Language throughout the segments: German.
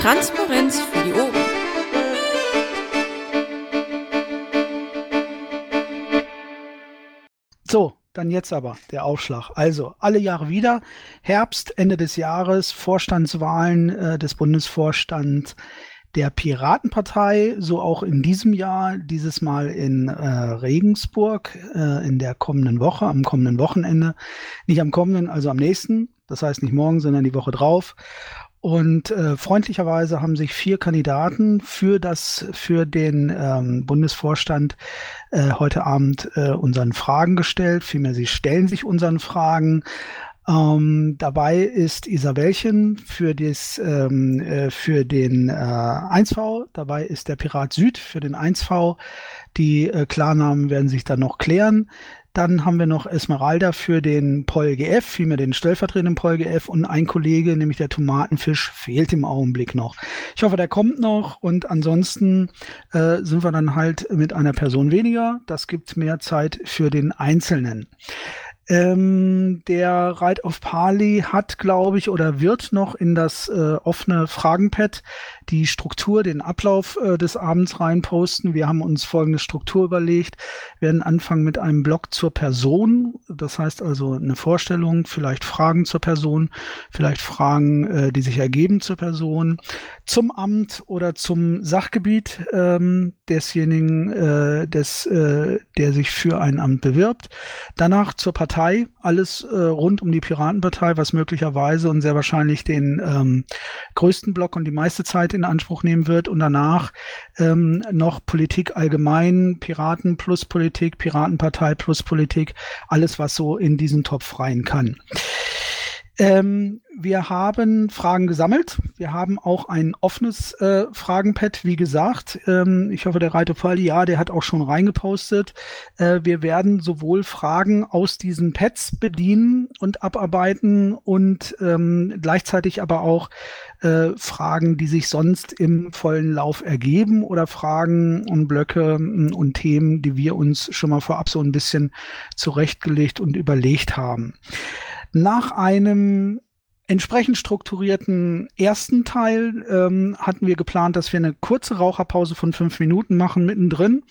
Transparenz für die Ohren. So, dann jetzt aber der Aufschlag. Also alle Jahre wieder, Herbst, Ende des Jahres, Vorstandswahlen äh, des Bundesvorstands der Piratenpartei, so auch in diesem Jahr, dieses Mal in äh, Regensburg äh, in der kommenden Woche, am kommenden Wochenende. Nicht am kommenden, also am nächsten, das heißt nicht morgen, sondern die Woche drauf. Und äh, freundlicherweise haben sich vier Kandidaten für das, für den ähm, Bundesvorstand äh, heute Abend äh, unseren Fragen gestellt. Vielmehr, sie stellen sich unseren Fragen. Ähm, dabei ist Isabelchen für, des, ähm, äh, für den äh, 1V, dabei ist der Pirat Süd für den 1V. Die äh, Klarnamen werden sich dann noch klären. Dann haben wir noch Esmeralda für den Pol GF, vielmehr den stellvertretenden Pol GF und ein Kollege, nämlich der Tomatenfisch, fehlt im Augenblick noch. Ich hoffe, der kommt noch und ansonsten äh, sind wir dann halt mit einer Person weniger. Das gibt mehr Zeit für den Einzelnen. Ähm, der Ride of Pali hat, glaube ich, oder wird noch in das äh, offene Fragenpad die Struktur, den Ablauf äh, des Abends reinposten. Wir haben uns folgende Struktur überlegt. Wir werden anfangen mit einem Blog zur Person. Das heißt also eine Vorstellung, vielleicht Fragen zur Person, vielleicht Fragen, äh, die sich ergeben zur Person, zum Amt oder zum Sachgebiet ähm, desjenigen, äh, des, äh, der sich für ein Amt bewirbt. Danach zur Partei Partei, alles äh, rund um die Piratenpartei, was möglicherweise und sehr wahrscheinlich den ähm, größten Block und die meiste Zeit in Anspruch nehmen wird. Und danach ähm, noch Politik allgemein, Piraten plus Politik, Piratenpartei plus Politik, alles, was so in diesen Topf rein kann. Ähm, wir haben Fragen gesammelt. Wir haben auch ein offenes äh, Fragenpad, wie gesagt. Ähm, ich hoffe, der Reitefall, ja, der hat auch schon reingepostet. Äh, wir werden sowohl Fragen aus diesen Pads bedienen und abarbeiten und ähm, gleichzeitig aber auch äh, Fragen, die sich sonst im vollen Lauf ergeben oder Fragen und Blöcke mm, und Themen, die wir uns schon mal vorab so ein bisschen zurechtgelegt und überlegt haben. Nach einem entsprechend strukturierten ersten Teil ähm, hatten wir geplant, dass wir eine kurze Raucherpause von fünf Minuten machen mittendrin,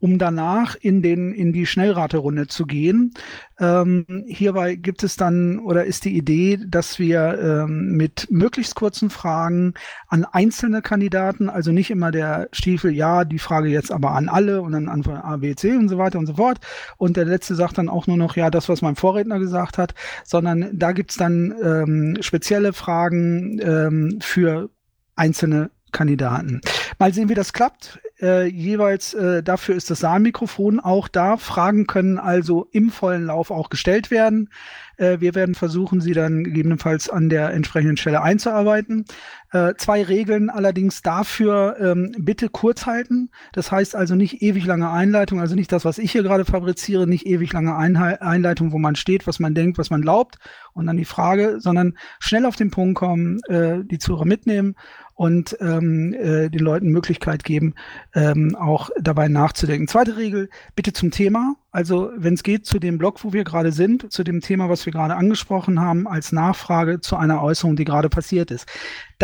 um danach in den in die Schnellraterunde zu gehen. Ähm, hierbei gibt es dann oder ist die Idee, dass wir ähm, mit möglichst kurzen Fragen an einzelne Kandidaten, also nicht immer der Stiefel, ja, die Frage jetzt aber an alle und dann an A, B, C und so weiter und so fort. Und der letzte sagt dann auch nur noch, ja, das, was mein Vorredner gesagt hat, sondern da gibt's dann ähm, spezielle Fragen ähm, für einzelne Kandidaten. Mal sehen, wie das klappt. Äh, jeweils äh, dafür ist das Saalmikrofon auch da. Fragen können also im vollen Lauf auch gestellt werden. Äh, wir werden versuchen, sie dann gegebenenfalls an der entsprechenden Stelle einzuarbeiten. Äh, zwei Regeln allerdings dafür, ähm, bitte kurz halten. Das heißt also nicht ewig lange Einleitung, also nicht das, was ich hier gerade fabriziere, nicht ewig lange Einhe Einleitung, wo man steht, was man denkt, was man glaubt und dann die Frage, sondern schnell auf den Punkt kommen, äh, die Zuhörer mitnehmen und ähm, äh, den Leuten Möglichkeit geben, ähm, auch dabei nachzudenken. Zweite Regel, bitte zum Thema. Also wenn es geht zu dem Blog, wo wir gerade sind, zu dem Thema, was wir gerade angesprochen haben, als Nachfrage zu einer Äußerung, die gerade passiert ist.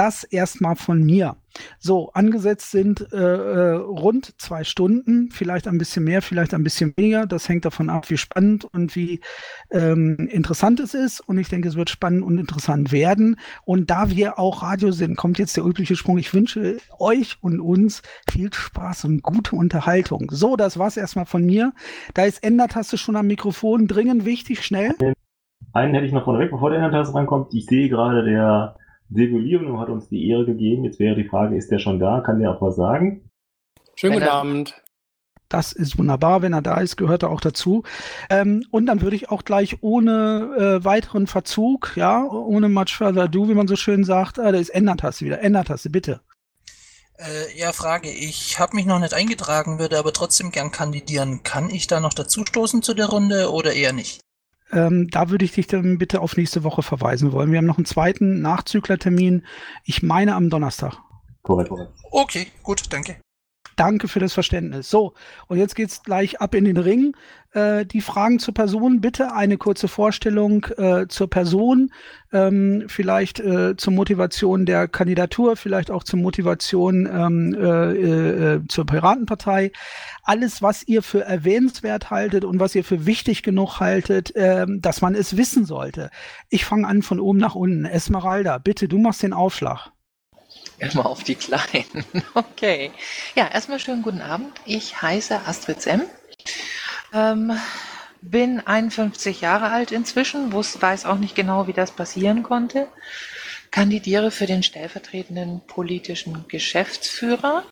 Das erstmal von mir. So, angesetzt sind äh, äh, rund zwei Stunden, vielleicht ein bisschen mehr, vielleicht ein bisschen weniger. Das hängt davon ab, wie spannend und wie ähm, interessant es ist. Und ich denke, es wird spannend und interessant werden. Und da wir auch Radio sind, kommt jetzt der übliche Sprung. Ich wünsche euch und uns viel Spaß und gute Unterhaltung. So, das war's erstmal von mir. Da ist Ender-Taste schon am Mikrofon. Dringend wichtig, schnell. Einen hätte ich noch vorneweg, bevor der Ender-Taste rankommt. Ich sehe gerade, der Silvio hat uns die Ehre gegeben. Jetzt wäre die Frage, ist der schon da? Kann der auch was sagen? Schönen guten Abend. Das ist wunderbar, wenn er da ist, gehört er auch dazu. Ähm, und dann würde ich auch gleich ohne äh, weiteren Verzug, ja, ohne much further ado, wie man so schön sagt, äh, da ist Ender-Taste wieder. Ender-Taste, bitte. Äh, ja, Frage. Ich habe mich noch nicht eingetragen, würde aber trotzdem gern kandidieren. Kann ich da noch dazustoßen zu der Runde oder eher nicht? Ähm, da würde ich dich dann bitte auf nächste Woche verweisen wollen. Wir haben noch einen zweiten Nachzüglertermin. Ich meine am Donnerstag. Korrekt, korrekt. Okay, gut, danke. Danke für das Verständnis. So, und jetzt geht's gleich ab in den Ring. Äh, die Fragen zur Person, bitte eine kurze Vorstellung äh, zur Person, ähm, vielleicht äh, zur Motivation der Kandidatur, vielleicht auch zur Motivation ähm, äh, äh, zur Piratenpartei. Alles, was ihr für erwähnenswert haltet und was ihr für wichtig genug haltet, äh, dass man es wissen sollte. Ich fange an von oben nach unten. Esmeralda, bitte, du machst den Aufschlag. Immer auf die Kleinen. Okay. Ja, erstmal schönen guten Abend. Ich heiße Astrid Semm. Ähm, bin 51 Jahre alt inzwischen, wus, weiß auch nicht genau, wie das passieren konnte. Kandidiere für den stellvertretenden politischen Geschäftsführer.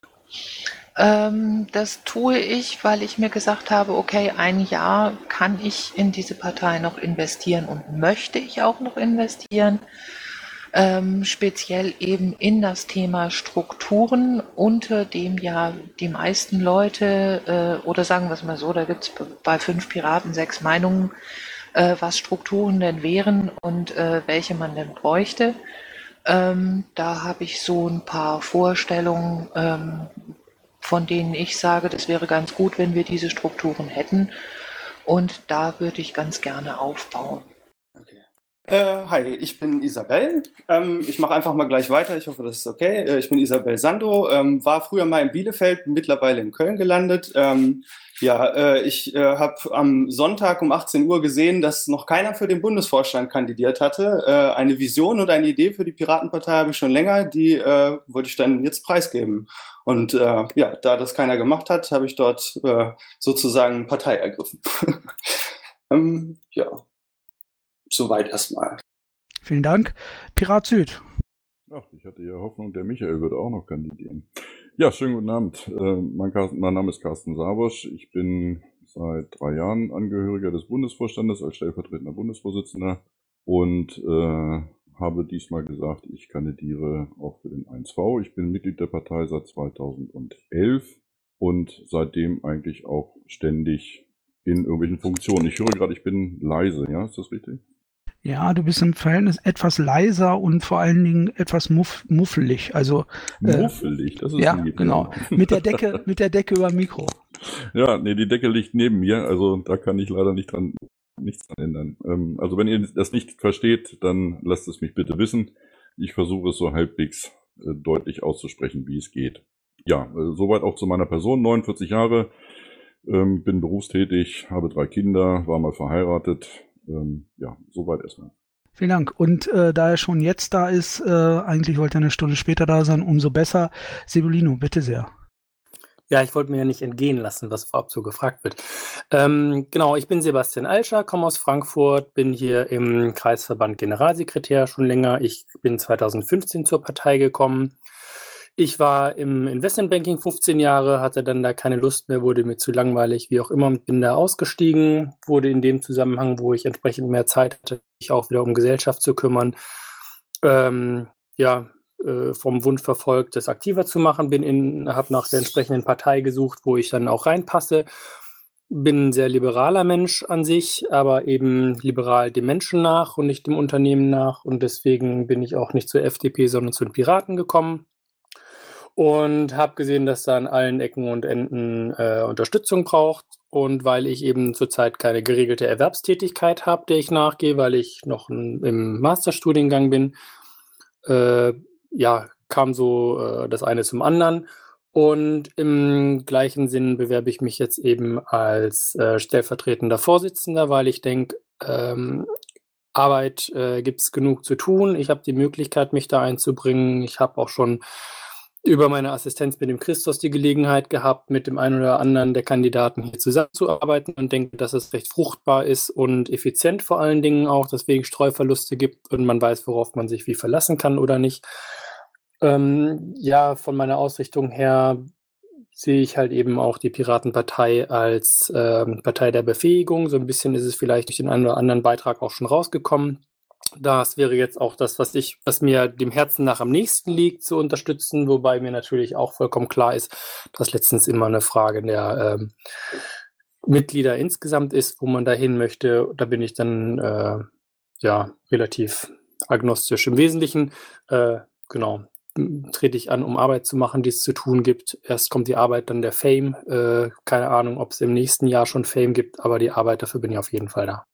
Ähm, das tue ich, weil ich mir gesagt habe, okay, ein Jahr kann ich in diese Partei noch investieren und möchte ich auch noch investieren ähm, speziell eben in das Thema Strukturen, unter dem ja die meisten Leute, äh, oder sagen wir es mal so, da gibt es bei fünf Piraten sechs Meinungen, äh, was Strukturen denn wären und äh, welche man denn bräuchte. Ähm, da habe ich so ein paar Vorstellungen, ähm, von denen ich sage, das wäre ganz gut, wenn wir diese Strukturen hätten. Und da würde ich ganz gerne aufbauen. Äh, hi, ich bin Isabel. Ähm, ich mache einfach mal gleich weiter. Ich hoffe, das ist okay. Äh, ich bin Isabel Sando, ähm, war früher mal in Bielefeld, mittlerweile in Köln gelandet. Ähm, ja, äh, ich äh, habe am Sonntag um 18 Uhr gesehen, dass noch keiner für den Bundesvorstand kandidiert hatte. Äh, eine Vision und eine Idee für die Piratenpartei habe ich schon länger, die äh, wollte ich dann jetzt preisgeben. Und ja, da das keiner gemacht hat, habe ich dort sozusagen Partei ergriffen. ähm, ja, soweit erstmal. Vielen Dank. Pirat Süd. Ach, ich hatte ja Hoffnung, der Michael würde auch noch kandidieren. Ja, schönen guten Abend. Äh, mein, Carsten, mein, Name ist Carsten Sabosch. Ich bin seit drei Jahren Angehöriger des Bundesvorstandes als stellvertretender Bundesvorsitzender und äh, habe diesmal gesagt, ich kandidiere auch für den 1V. Ich bin Mitglied der Partei seit 2011 und seitdem eigentlich auch ständig in irgendwelchen Funktionen. Ich höre gerade, ich bin leise, ja, ist das richtig? Ja, du bist im Verhältnis etwas leiser und vor allen Dingen etwas muff, muffelig. Also äh, muffelig, das ist ja genau. mit der Decke, mit der Decke über Mikro. Ja, nee, die Decke liegt neben mir, also da kann ich leider nicht dran nichts dran ändern. Ähm, also wenn ihr das nicht versteht, dann lasst es mich bitte wissen. Ich versuche es so halbwegs äh, deutlich auszusprechen, wie es geht. Ja, äh, soweit auch zu meiner Person. 49 Jahre, ähm, bin berufstätig, habe drei Kinder, war mal verheiratet, ähm, ja, soweit erstmal. Vielen Dank. Und äh, da er schon jetzt da ist, äh, eigentlich wollte er eine Stunde später da sein, umso besser. Sebulino, bitte sehr. Ja, ich wollte mir ja nicht entgehen lassen, was vorab so gefragt wird. Ähm, genau, ich bin Sebastian Alscher, komme aus Frankfurt, bin hier im Kreisverband Generalsekretär schon länger. Ich bin 2015 zur Partei gekommen, ich war im Investmentbanking 15 Jahre, hatte dann da keine Lust mehr, wurde mir zu langweilig, wie auch immer, bin da ausgestiegen, wurde in dem Zusammenhang, wo ich entsprechend mehr Zeit hatte, mich auch wieder um Gesellschaft zu kümmern, ähm, ja, äh, vom Wunsch verfolgt, das aktiver zu machen, bin in, habe nach der entsprechenden Partei gesucht, wo ich dann auch reinpasse. Bin ein sehr liberaler Mensch an sich, aber eben liberal dem Menschen nach und nicht dem Unternehmen nach. Und deswegen bin ich auch nicht zur FDP, sondern zu den Piraten gekommen und habe gesehen, dass da an allen Ecken und Enden äh, Unterstützung braucht. Und weil ich eben zurzeit keine geregelte Erwerbstätigkeit habe, der ich nachgehe, weil ich noch im Masterstudiengang bin, äh, ja, kam so äh, das eine zum anderen. Und im gleichen Sinn bewerbe ich mich jetzt eben als äh, stellvertretender Vorsitzender, weil ich denke, ähm, Arbeit äh, gibt es genug zu tun. Ich habe die Möglichkeit, mich da einzubringen. Ich habe auch schon über meine Assistenz mit dem Christos die Gelegenheit gehabt, mit dem einen oder anderen der Kandidaten hier zusammenzuarbeiten und denke, dass es recht fruchtbar ist und effizient vor allen Dingen auch, deswegen Streuverluste gibt und man weiß, worauf man sich wie verlassen kann oder nicht. Ähm, ja, von meiner Ausrichtung her sehe ich halt eben auch die Piratenpartei als ähm, Partei der Befähigung. So ein bisschen ist es vielleicht durch den einen oder anderen Beitrag auch schon rausgekommen. Das wäre jetzt auch das, was ich, was mir dem Herzen nach am nächsten liegt, zu unterstützen, wobei mir natürlich auch vollkommen klar ist, dass letztens immer eine Frage der ähm, Mitglieder insgesamt ist, wo man da hin möchte. Da bin ich dann äh, ja relativ agnostisch. Im Wesentlichen, äh, genau, trete ich an, um Arbeit zu machen, die es zu tun gibt. Erst kommt die Arbeit, dann der Fame. Äh, keine Ahnung, ob es im nächsten Jahr schon Fame gibt, aber die Arbeit, dafür bin ich auf jeden Fall da.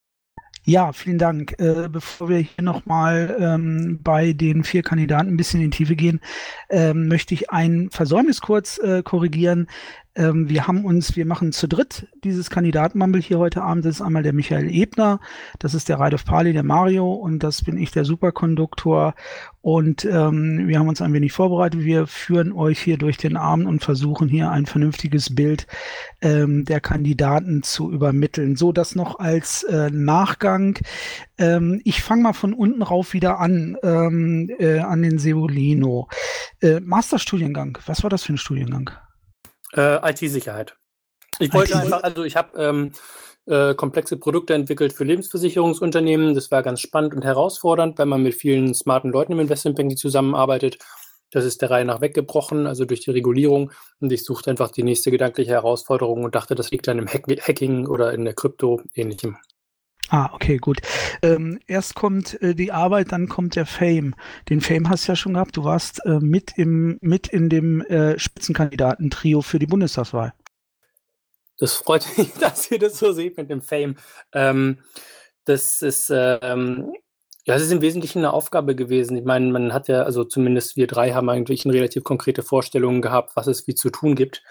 Ja, vielen Dank. Äh, bevor wir hier nochmal ähm, bei den vier Kandidaten ein bisschen in die Tiefe gehen, ähm, möchte ich ein Versäumnis kurz äh, korrigieren. Ähm, wir haben uns, wir machen zu dritt dieses Kandidatenmumble hier heute Abend. Das ist einmal der Michael Ebner, das ist der Raidov Pali, der Mario und das bin ich, der Superkonduktor. Und ähm, wir haben uns ein wenig vorbereitet. Wir führen euch hier durch den Abend und versuchen hier ein vernünftiges Bild ähm, der Kandidaten zu übermitteln. So, das noch als äh, Nachgang. Ähm, ich fange mal von unten rauf wieder an, ähm, äh, an den Sevolino. Äh, Masterstudiengang, was war das für ein Studiengang? Äh, IT-Sicherheit. Ich wollte IT einfach, also ich habe ähm, äh, komplexe Produkte entwickelt für Lebensversicherungsunternehmen. Das war ganz spannend und herausfordernd, weil man mit vielen smarten Leuten im Investmentbanking zusammenarbeitet. Das ist der Reihe nach weggebrochen, also durch die Regulierung. Und ich suchte einfach die nächste gedankliche Herausforderung und dachte, das liegt dann im Hack Hacking oder in der Krypto ähnlichem. Ah, okay, gut. Ähm, erst kommt äh, die Arbeit, dann kommt der Fame. Den Fame hast du ja schon gehabt. Du warst äh, mit, im, mit in dem äh, Spitzenkandidatentrio für die Bundestagswahl. Das freut mich, dass ihr das so seht mit dem Fame. Ähm, das ist, ähm, ja, es ist im Wesentlichen eine Aufgabe gewesen. Ich meine, man hat ja, also zumindest wir drei haben eigentlich eine relativ konkrete Vorstellung gehabt, was es wie zu tun gibt.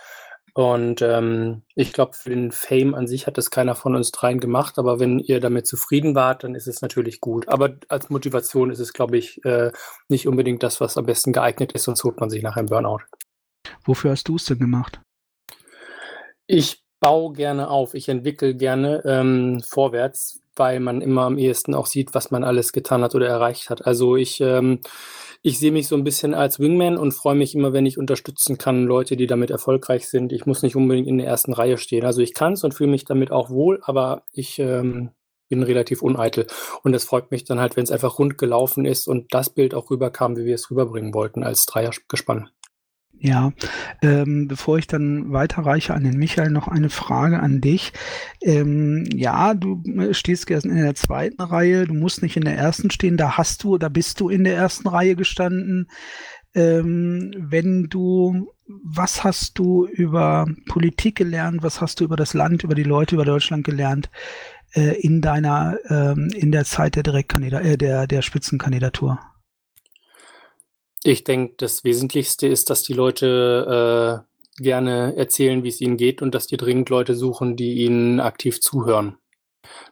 Und ähm, ich glaube, für den Fame an sich hat das keiner von uns dreien gemacht, aber wenn ihr damit zufrieden wart, dann ist es natürlich gut. Aber als Motivation ist es, glaube ich, äh, nicht unbedingt das, was am besten geeignet ist, sonst holt man sich nach einem Burnout. Wofür hast du es denn gemacht? Ich baue gerne auf, ich entwickle gerne ähm, vorwärts, weil man immer am ehesten auch sieht, was man alles getan hat oder erreicht hat. Also ich ähm, ich sehe mich so ein bisschen als Wingman und freue mich immer, wenn ich unterstützen kann, Leute, die damit erfolgreich sind. Ich muss nicht unbedingt in der ersten Reihe stehen. Also ich kann es und fühle mich damit auch wohl, aber ich ähm, bin relativ uneitel. Und es freut mich dann halt, wenn es einfach rund gelaufen ist und das Bild auch rüberkam, wie wir es rüberbringen wollten als Dreiergespann. Ja, ähm, bevor ich dann weiterreiche an den Michael, noch eine Frage an dich. Ähm, ja, du äh, stehst gestern in der zweiten Reihe, du musst nicht in der ersten stehen, da hast du, da bist du in der ersten Reihe gestanden. Ähm, wenn du, was hast du über Politik gelernt, was hast du über das Land, über die Leute, über Deutschland gelernt äh, in deiner, ähm, in der Zeit der Direktkandidat, äh, der, der Spitzenkandidatur? Ich denke, das Wesentlichste ist, dass die Leute äh, gerne erzählen, wie es ihnen geht und dass die dringend Leute suchen, die ihnen aktiv zuhören.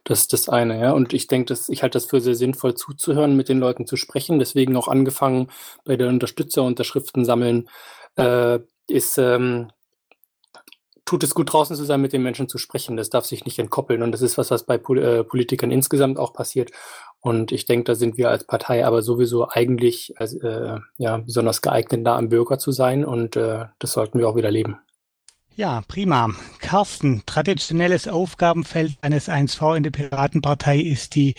Das ist das eine, ja. Und ich denke, dass ich halte das für sehr sinnvoll zuzuhören, mit den Leuten zu sprechen. Deswegen auch angefangen bei der Unterstützerunterschriften sammeln, äh, ist ähm, tut es gut draußen zu sein, mit den Menschen zu sprechen. Das darf sich nicht entkoppeln. Und das ist was, was bei äh, Politikern insgesamt auch passiert. Und ich denke, da sind wir als Partei aber sowieso eigentlich als, äh, ja, besonders geeignet, da am Bürger zu sein. Und äh, das sollten wir auch wieder leben. Ja, prima. Carsten, traditionelles Aufgabenfeld eines 1V in der Piratenpartei ist die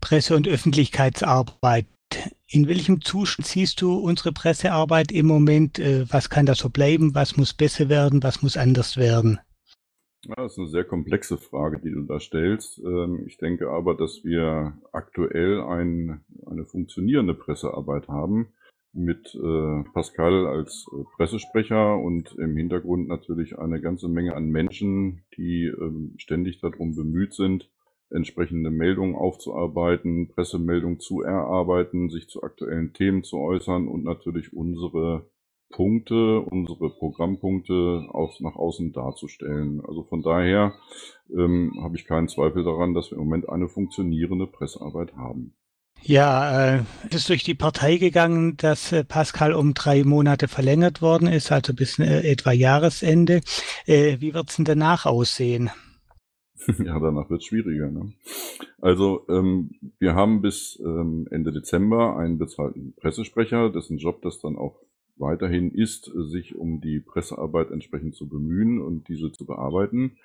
Presse- und Öffentlichkeitsarbeit. In welchem Zustand siehst du unsere Pressearbeit im Moment? Äh, was kann da so bleiben? Was muss besser werden? Was muss anders werden? Ja, das ist eine sehr komplexe Frage, die du da stellst. Ähm, ich denke aber, dass wir aktuell ein, eine funktionierende Pressearbeit haben mit äh, Pascal als äh, Pressesprecher und im Hintergrund natürlich eine ganze Menge an Menschen, die ähm, ständig darum bemüht sind, entsprechende Meldungen aufzuarbeiten, Pressemeldungen zu erarbeiten, sich zu aktuellen Themen zu äußern und natürlich unsere Punkte, unsere Programmpunkte aus, nach außen darzustellen. Also von daher ähm, habe ich keinen Zweifel daran, dass wir im Moment eine funktionierende Pressearbeit haben. Ja, äh, es ist durch die Partei gegangen, dass äh, Pascal um drei Monate verlängert worden ist, also bis äh, etwa Jahresende. Äh, wie wird es denn danach aussehen? Ja, danach wird es schwieriger. Ne? Also ähm, wir haben bis ähm, Ende Dezember einen bezahlten Pressesprecher, dessen Job das dann auch weiterhin ist, sich um die Pressearbeit entsprechend zu bemühen und diese zu bearbeiten.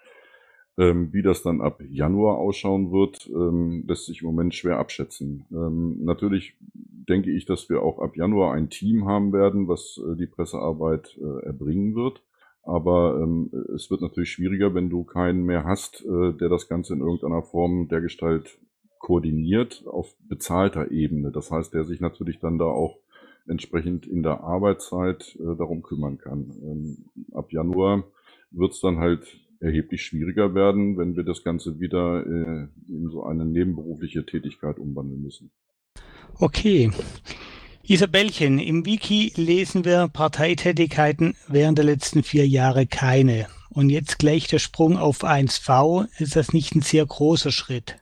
Ähm, wie das dann ab Januar ausschauen wird, ähm, lässt sich im Moment schwer abschätzen. Ähm, natürlich denke ich, dass wir auch ab Januar ein Team haben werden, was äh, die Pressearbeit äh, erbringen wird. Aber ähm, es wird natürlich schwieriger, wenn du keinen mehr hast, äh, der das Ganze in irgendeiner Form der Gestalt koordiniert auf bezahlter Ebene. Das heißt, der sich natürlich dann da auch entsprechend in der Arbeitszeit äh, darum kümmern kann. Ähm, ab Januar wird es dann halt erheblich schwieriger werden, wenn wir das Ganze wieder äh, in so eine nebenberufliche Tätigkeit umwandeln müssen. Okay. Isabellchen, im Wiki lesen wir Parteitätigkeiten während der letzten vier Jahre keine. Und jetzt gleich der Sprung auf 1V. Ist das nicht ein sehr großer Schritt?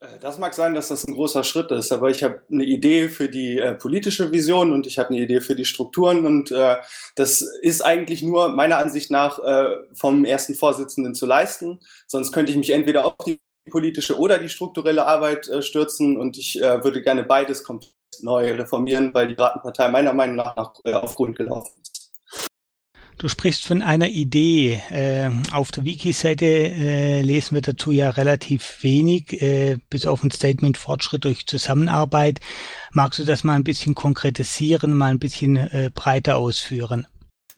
Äh, das mag sein, dass das ein großer Schritt ist, aber ich habe eine Idee für die äh, politische Vision und ich habe eine Idee für die Strukturen und äh, das ist eigentlich nur meiner Ansicht nach äh, vom ersten Vorsitzenden zu leisten. Sonst könnte ich mich entweder auf die politische oder die strukturelle Arbeit äh, stürzen und ich äh, würde gerne beides komplett neu reformieren, weil die Ratenpartei meiner Meinung nach, nach auf Grund gelaufen ist. Du sprichst von einer Idee. Äh, auf der Wiki-Seite äh, lesen wir dazu ja relativ wenig, äh, bis auf ein Statement Fortschritt durch Zusammenarbeit. Magst du das mal ein bisschen konkretisieren, mal ein bisschen äh, breiter ausführen?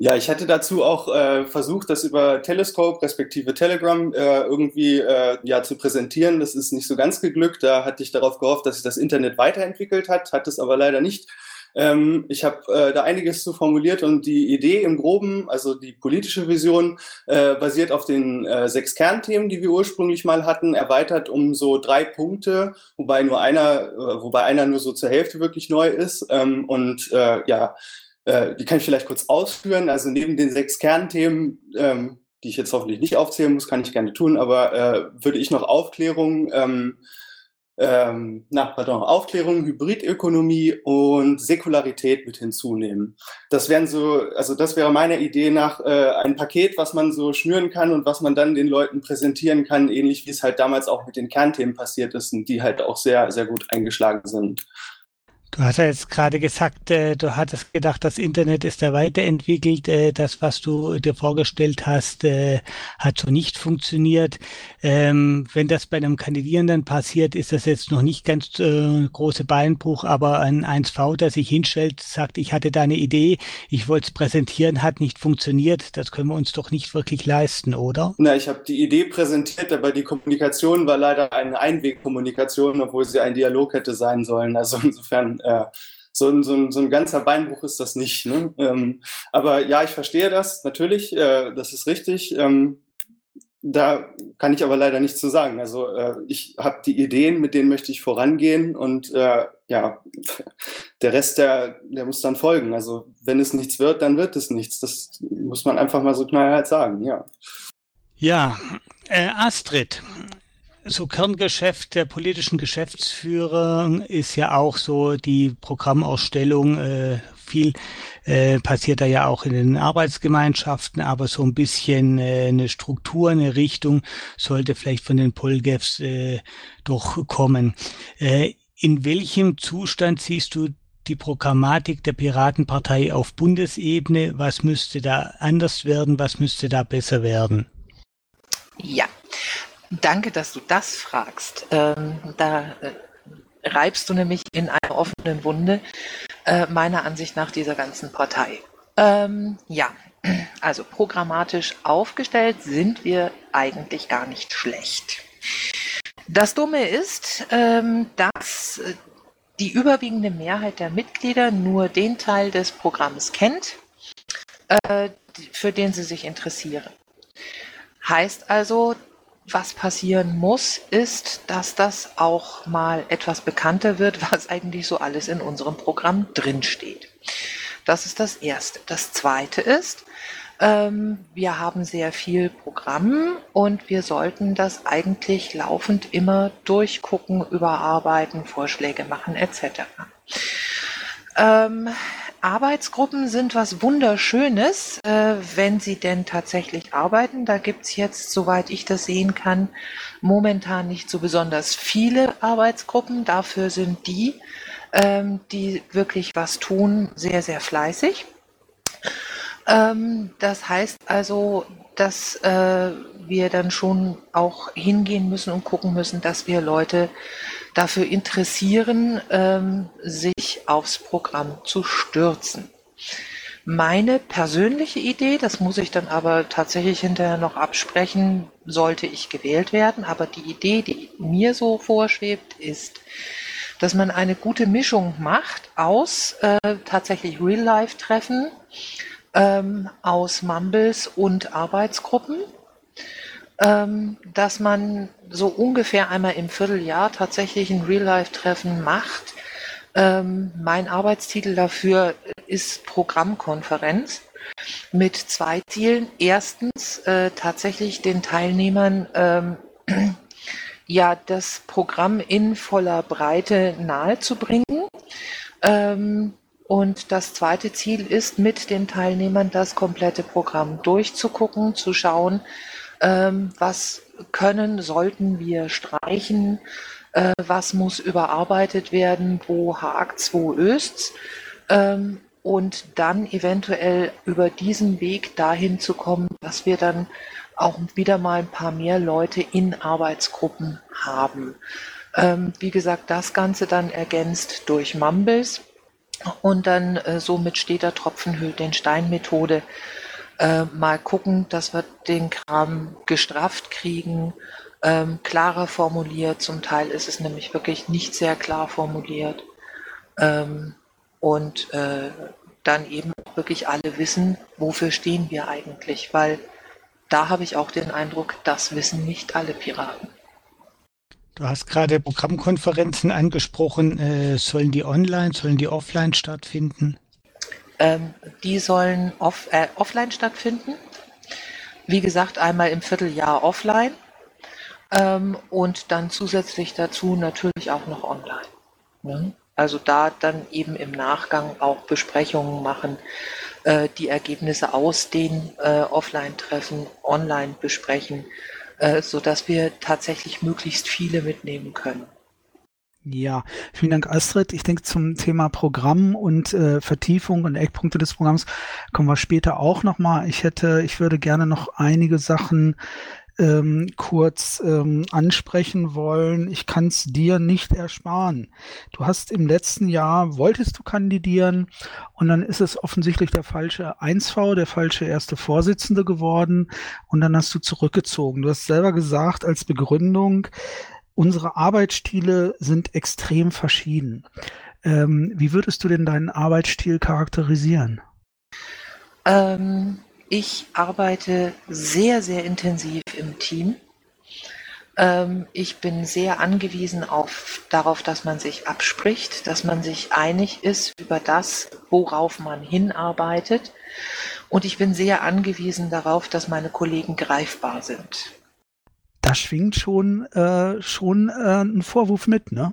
Ja, ich hatte dazu auch äh, versucht, das über Telescope respektive Telegram äh, irgendwie äh, ja zu präsentieren. Das ist nicht so ganz geglückt. Da hatte ich darauf gehofft, dass sich das Internet weiterentwickelt hat, hat es aber leider nicht. Ähm, ich habe äh, da einiges zu formuliert und die Idee im Groben, also die politische Vision, äh, basiert auf den äh, sechs Kernthemen, die wir ursprünglich mal hatten, erweitert um so drei Punkte, wobei nur einer, äh, wobei einer nur so zur Hälfte wirklich neu ist. Ähm, und äh, ja, äh, die kann ich vielleicht kurz ausführen. Also neben den sechs Kernthemen, ähm, die ich jetzt hoffentlich nicht aufzählen muss, kann ich gerne tun, aber würde ich noch Aufklärung, ähm, na, pardon, Aufklärung, Hybridökonomie und Säkularität mit hinzunehmen. Das wären so, also das wäre meine Idee nach äh, ein Paket, was man so schnüren kann und was man dann den Leuten präsentieren kann, ähnlich wie es halt damals auch mit den Kernthemen passiert ist und die halt auch sehr, sehr gut eingeschlagen sind. Du hast ja jetzt gerade gesagt, äh, du hattest gedacht, das Internet ist da weiterentwickelt. Äh, das, was du dir vorgestellt hast, äh, hat so nicht funktioniert. Ähm, wenn das bei einem Kandidierenden passiert, ist das jetzt noch nicht ganz äh, große Beinbruch, aber ein 1V, der sich hinstellt, sagt, ich hatte da eine Idee, ich wollte es präsentieren, hat nicht funktioniert. Das können wir uns doch nicht wirklich leisten, oder? Na, ich habe die Idee präsentiert, aber die Kommunikation war leider eine Einwegkommunikation, obwohl sie ein Dialog hätte sein sollen. Also insofern äh, so, ein, so, ein, so ein ganzer Beinbruch ist das nicht. Ne? Ähm, aber ja, ich verstehe das natürlich, äh, das ist richtig. Ähm, da kann ich aber leider nichts zu sagen. Also äh, ich habe die Ideen, mit denen möchte ich vorangehen und äh, ja, der Rest, der, der muss dann folgen. Also wenn es nichts wird, dann wird es nichts. Das muss man einfach mal so knallhart sagen, ja. Ja, äh, Astrid, so Kerngeschäft der politischen Geschäftsführer ist ja auch so die Programmausstellung. Äh, viel äh, passiert da ja auch in den Arbeitsgemeinschaften, aber so ein bisschen äh, eine Struktur, eine Richtung sollte vielleicht von den Polgefs äh, doch kommen. Äh, in welchem Zustand siehst du die Programmatik der Piratenpartei auf Bundesebene? Was müsste da anders werden? Was müsste da besser werden? Ja, Danke, dass du das fragst. Ähm, da äh, reibst du nämlich in einer offenen Wunde äh, meiner Ansicht nach dieser ganzen Partei. Ähm, ja, also programmatisch aufgestellt sind wir eigentlich gar nicht schlecht. Das Dumme ist, ähm, dass äh, die überwiegende Mehrheit der Mitglieder nur den Teil des Programms kennt, äh, für den sie sich interessieren. Heißt also, was passieren muss, ist, dass das auch mal etwas bekannter wird, was eigentlich so alles in unserem Programm drinsteht. Das ist das Erste. Das Zweite ist, ähm, wir haben sehr viel Programm und wir sollten das eigentlich laufend immer durchgucken, überarbeiten, Vorschläge machen etc. Ähm, Arbeitsgruppen sind was Wunderschönes, äh, wenn sie denn tatsächlich arbeiten. Da gibt's jetzt, soweit ich das sehen kann, momentan nicht so besonders viele Arbeitsgruppen. Dafür sind die, ähm, die wirklich was tun, sehr, sehr fleißig. Ähm, das heißt also, dass äh, wir dann schon auch hingehen müssen und gucken müssen, dass wir Leute dafür interessieren, ähm, sich aufs Programm zu stürzen. Meine persönliche Idee, das muss ich dann aber tatsächlich hinterher noch absprechen, sollte ich gewählt werden, aber die Idee, die mir so vorschwebt, ist, dass man eine gute Mischung macht aus äh, tatsächlich Real-Life-Treffen, ähm, aus Mumbles und Arbeitsgruppen, dass man so ungefähr einmal im Vierteljahr tatsächlich ein Real-Life-Treffen macht. Ähm, mein Arbeitstitel dafür ist Programmkonferenz mit zwei Zielen. Erstens äh, tatsächlich den Teilnehmern ähm, ja das Programm in voller Breite nahezubringen. Ähm, und das zweite Ziel ist, mit den Teilnehmern das komplette Programm durchzugucken, zu schauen, ähm, was können, sollten wir streichen, äh, was muss überarbeitet werden, wo hakt's, wo öst's. Ähm, und dann eventuell über diesen Weg dahin zu kommen, dass wir dann auch wieder mal ein paar mehr Leute in Arbeitsgruppen haben. Ähm, wie gesagt, das Ganze dann ergänzt durch Mumbles und dann äh, somit steht der Tropfen hüllt den Stein Methode. Äh, mal gucken, dass wir den Kram gestrafft kriegen, ähm, klarer formuliert. Zum Teil ist es nämlich wirklich nicht sehr klar formuliert. Ähm, und äh, dann eben wirklich alle wissen, wofür stehen wir eigentlich, weil da habe ich auch den Eindruck, das wissen nicht alle Piraten. Du hast gerade Programmkonferenzen angesprochen. Äh, sollen die online, sollen die offline stattfinden? Ähm, die sollen off, äh, offline stattfinden. Wie gesagt, einmal im Vierteljahr offline ähm, und dann zusätzlich dazu natürlich auch noch online. Ne? Also da dann eben im Nachgang auch Besprechungen machen, äh, die Ergebnisse aus den äh, Offline-Treffen online besprechen, äh, sodass wir tatsächlich möglichst viele mitnehmen können. Ja, vielen Dank, Astrid. Ich denke, zum Thema Programm und äh, Vertiefung und Eckpunkte des Programms kommen wir später auch nochmal. Ich hätte, ich würde gerne noch einige Sachen ähm, kurz ähm, ansprechen wollen. Ich kann es dir nicht ersparen. Du hast im letzten Jahr, wolltest du kandidieren und dann ist es offensichtlich der falsche 1V, der falsche erste Vorsitzende geworden und dann hast du zurückgezogen. Du hast selber gesagt als Begründung, unsere Arbeitsstile sind extrem verschieden. Ähm, wie würdest du denn deinen Arbeitsstil charakterisieren? Ähm, ich arbeite sehr, sehr intensiv im Team. Ähm, ich bin sehr angewiesen auf, darauf, dass man sich abspricht, dass man sich einig ist über das, worauf man hinarbeitet. Und ich bin sehr angewiesen darauf, dass meine Kollegen greifbar sind. Da schwingt schon, äh, schon äh, ein Vorwurf mit, ne?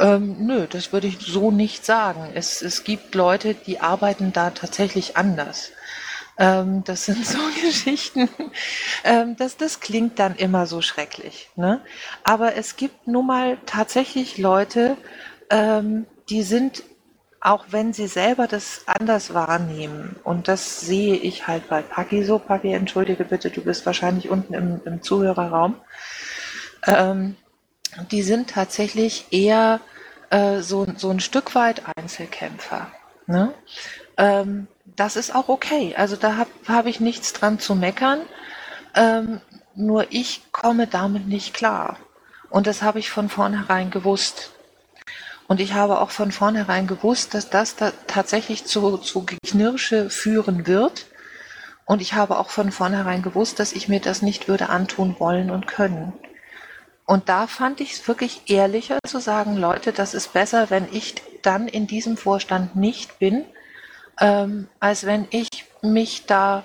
Ähm, nö, das würde ich so nicht sagen. Es, es gibt Leute, die arbeiten da tatsächlich anders. Ähm, das sind so Geschichten, ähm, das, das klingt dann immer so schrecklich. Ne? Aber es gibt nun mal tatsächlich Leute, ähm, die sind, auch wenn sie selber das anders wahrnehmen, und das sehe ich halt bei Paki so, Paki, entschuldige bitte, du bist wahrscheinlich unten im, im Zuhörerraum, ähm, die sind tatsächlich eher äh, so, so ein Stück weit Einzelkämpfer. Ne? Ähm, das ist auch okay. Also da habe hab ich nichts dran zu meckern. Ähm, nur ich komme damit nicht klar. Und das habe ich von vornherein gewusst. Und ich habe auch von vornherein gewusst, dass das da tatsächlich zu, zu Knirsche führen wird. Und ich habe auch von vornherein gewusst, dass ich mir das nicht würde antun wollen und können. Und da fand ich es wirklich ehrlicher zu sagen, Leute, das ist besser, wenn ich dann in diesem Vorstand nicht bin, ähm, als wenn ich mich da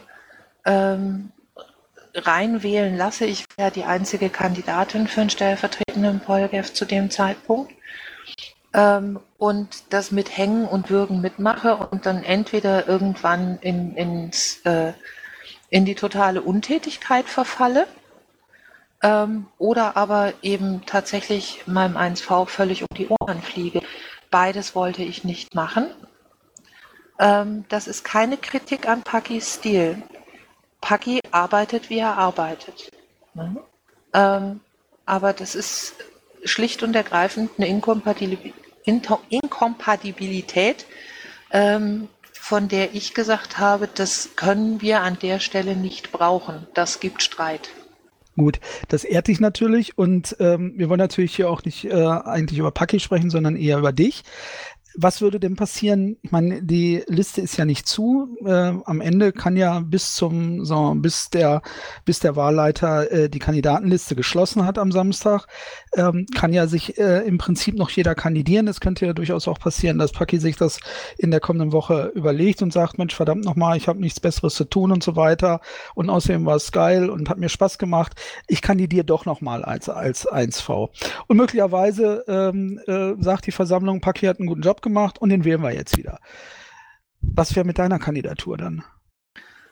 ähm, reinwählen lasse. Ich ja die einzige Kandidatin für einen stellvertretenden Polgef zu dem Zeitpunkt. Ähm, und das mit Hängen und Würgen mitmache und dann entweder irgendwann in, ins, äh, in die totale Untätigkeit verfalle ähm, oder aber eben tatsächlich meinem 1V völlig um die Ohren fliege. Beides wollte ich nicht machen ähm, das ist keine Kritik an Pakis Stil. Paki arbeitet, wie er arbeitet. Ne? Ähm, aber das ist schlicht und ergreifend eine Inkompatibilität, ähm, von der ich gesagt habe, das können wir an der Stelle nicht brauchen. Das gibt Streit. Gut, das ehrt dich natürlich und ähm, wir wollen natürlich hier auch nicht äh, eigentlich über Paki sprechen, sondern eher über dich was würde denn passieren? Ich meine, die Liste ist ja nicht zu. Äh, am Ende kann ja bis zum, so, bis der, bis der Wahlleiter äh, die Kandidatenliste geschlossen hat am Samstag, ähm, kann ja sich äh, im Prinzip noch jeder kandidieren. Es könnte ja durchaus auch passieren, dass Paki sich das in der kommenden Woche überlegt und sagt, Mensch, verdammt nochmal, ich habe nichts Besseres zu tun und so weiter. Und außerdem war es geil und hat mir Spaß gemacht. Ich kandidiere doch nochmal als, als 1V. Und möglicherweise ähm, äh, sagt die Versammlung, Paki hat einen guten Job gemacht und den wählen wir jetzt wieder. Was wäre mit deiner Kandidatur dann?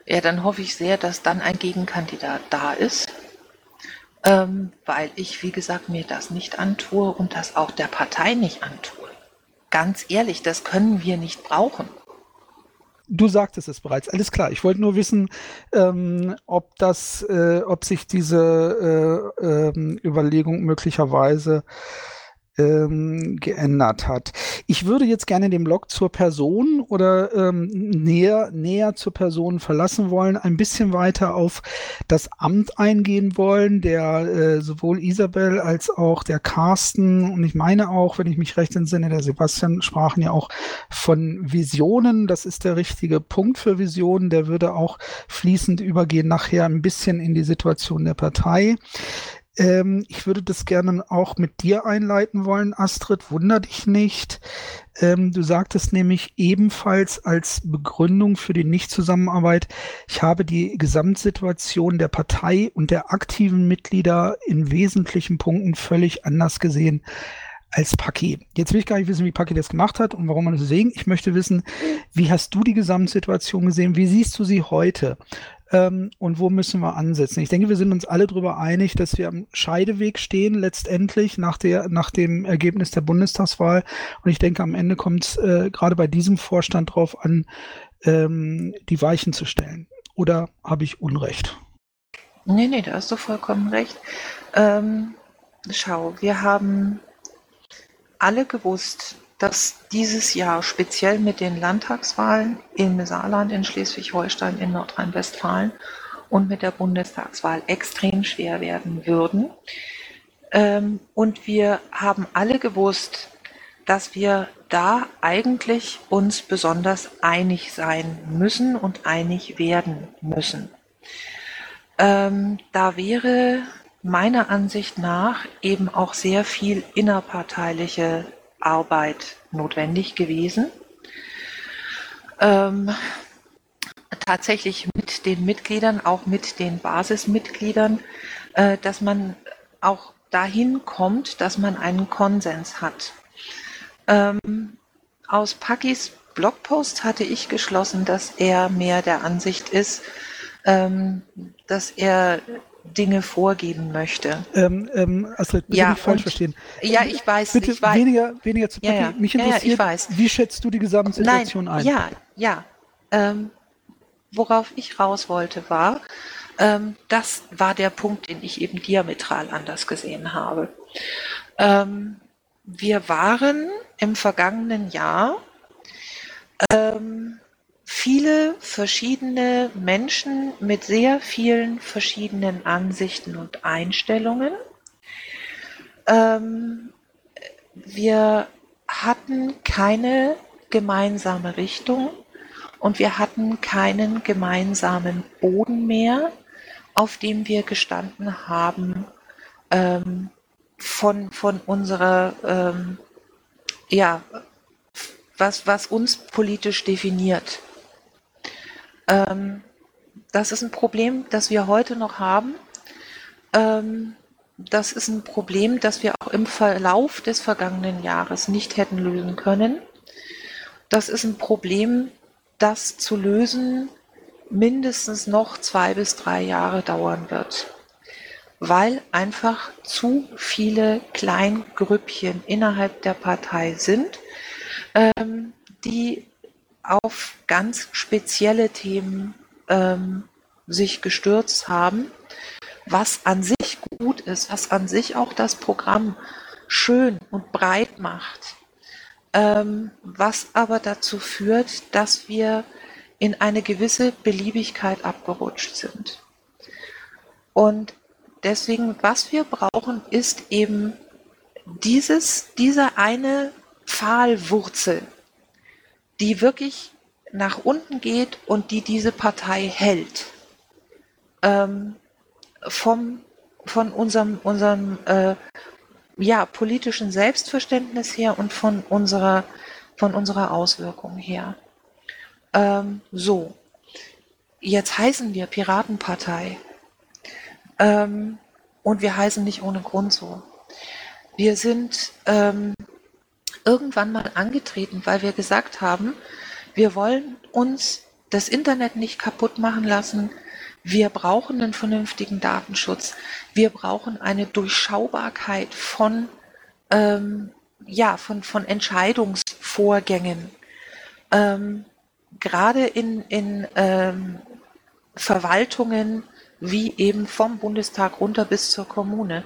Ja, dann hoffe ich sehr, dass dann ein Gegenkandidat da ist, ähm, weil ich, wie gesagt, mir das nicht antue und das auch der Partei nicht antue. Ganz ehrlich, das können wir nicht brauchen. Du sagtest es bereits, alles klar. Ich wollte nur wissen, ähm, ob das, äh, ob sich diese äh, äh, Überlegung möglicherweise ähm, geändert hat. Ich würde jetzt gerne den Blog zur Person oder ähm, näher, näher zur Person verlassen wollen, ein bisschen weiter auf das Amt eingehen wollen, der äh, sowohl Isabel als auch der Carsten und ich meine auch, wenn ich mich recht entsinne, der Sebastian sprachen ja auch von Visionen. Das ist der richtige Punkt für Visionen. Der würde auch fließend übergehen nachher ein bisschen in die Situation der Partei. Ähm, ich würde das gerne auch mit dir einleiten wollen, Astrid. Wunder dich nicht. Ähm, du sagtest nämlich ebenfalls als Begründung für die Nichtzusammenarbeit, ich habe die Gesamtsituation der Partei und der aktiven Mitglieder in wesentlichen Punkten völlig anders gesehen als Paki. Jetzt will ich gar nicht wissen, wie Paki das gemacht hat und warum man das sehen. Ich möchte wissen, wie hast du die Gesamtsituation gesehen? Wie siehst du sie heute? Ähm, und wo müssen wir ansetzen. Ich denke, wir sind uns alle darüber einig, dass wir am Scheideweg stehen, letztendlich nach, der, nach dem Ergebnis der Bundestagswahl. Und ich denke, am Ende kommt es äh, gerade bei diesem Vorstand drauf an, ähm, die Weichen zu stellen. Oder habe ich Unrecht? Nee, nee, da hast du vollkommen recht. Ähm, schau, wir haben alle gewusst, dass dieses Jahr speziell mit den Landtagswahlen im Saarland, in Schleswig-Holstein, in Nordrhein-Westfalen und mit der Bundestagswahl extrem schwer werden würden. Ähm, und wir haben alle gewusst, dass wir da eigentlich uns besonders einig sein müssen und einig werden müssen. Ähm, da wäre meiner Ansicht nach eben auch sehr viel innerparteiliche Arbeit notwendig gewesen. Ähm, tatsächlich mit den Mitgliedern, auch mit den Basismitgliedern, äh, dass man auch dahin kommt, dass man einen Konsens hat. Ähm, aus Pakis Blogpost hatte ich geschlossen, dass er mehr der Ansicht ist, ähm, dass er Dinge vorgeben möchte. Ähm, ähm, Astrid, bitte Ja, nicht falsch verstehen. Ja, ich weiß, Bitte ich weiß. weniger, weniger zu Ja, Paki. ja. Mich Ja, ja, ich interessiert, weiß. wie schätzt du die Gesamtsituation Nein, ein? ja, ja. Ähm, worauf ich raus wollte, war, ähm, das war der Punkt, den ich eben diametral anders gesehen habe. Ähm, wir waren im vergangenen Jahr ähm, viele verschiedene Menschen mit sehr vielen verschiedenen Ansichten und Einstellungen. Ähm, wir hatten keine gemeinsame Richtung und wir hatten keinen gemeinsamen Boden mehr, auf dem wir gestanden haben ähm, von, von unserer, ähm, ja, was, was uns politisch definiert. Ähm, das ist ein Problem, das wir heute noch haben. Ähm, das ist ein Problem, das wir auch im Verlauf des vergangenen Jahres nicht hätten lösen können. Das ist ein Problem, das zu lösen mindestens noch zwei bis drei Jahre dauern wird, weil einfach zu viele Kleingrüppchen innerhalb der Partei sind, ähm, die auf ganz spezielle Themen ähm, sich gestürzt haben, was an sich gut ist, was an sich auch das Programm schön und breit macht, ähm, was aber dazu führt, dass wir in eine gewisse Beliebigkeit abgerutscht sind. Und deswegen, was wir brauchen, ist eben dieses, diese eine Pfahlwurzel, die wirklich nach unten geht und die diese Partei hält. Ähm, vom, von unserem, unserem äh, ja, politischen Selbstverständnis her und von unserer, von unserer Auswirkung her. Ähm, so, jetzt heißen wir Piratenpartei. Ähm, und wir heißen nicht ohne Grund so. Wir sind ähm, irgendwann mal angetreten, weil wir gesagt haben, wir wollen uns das Internet nicht kaputt machen lassen. Wir brauchen einen vernünftigen Datenschutz. Wir brauchen eine Durchschaubarkeit von, ähm, ja, von, von Entscheidungsvorgängen. Ähm, gerade in, in ähm, Verwaltungen wie eben vom Bundestag runter bis zur Kommune.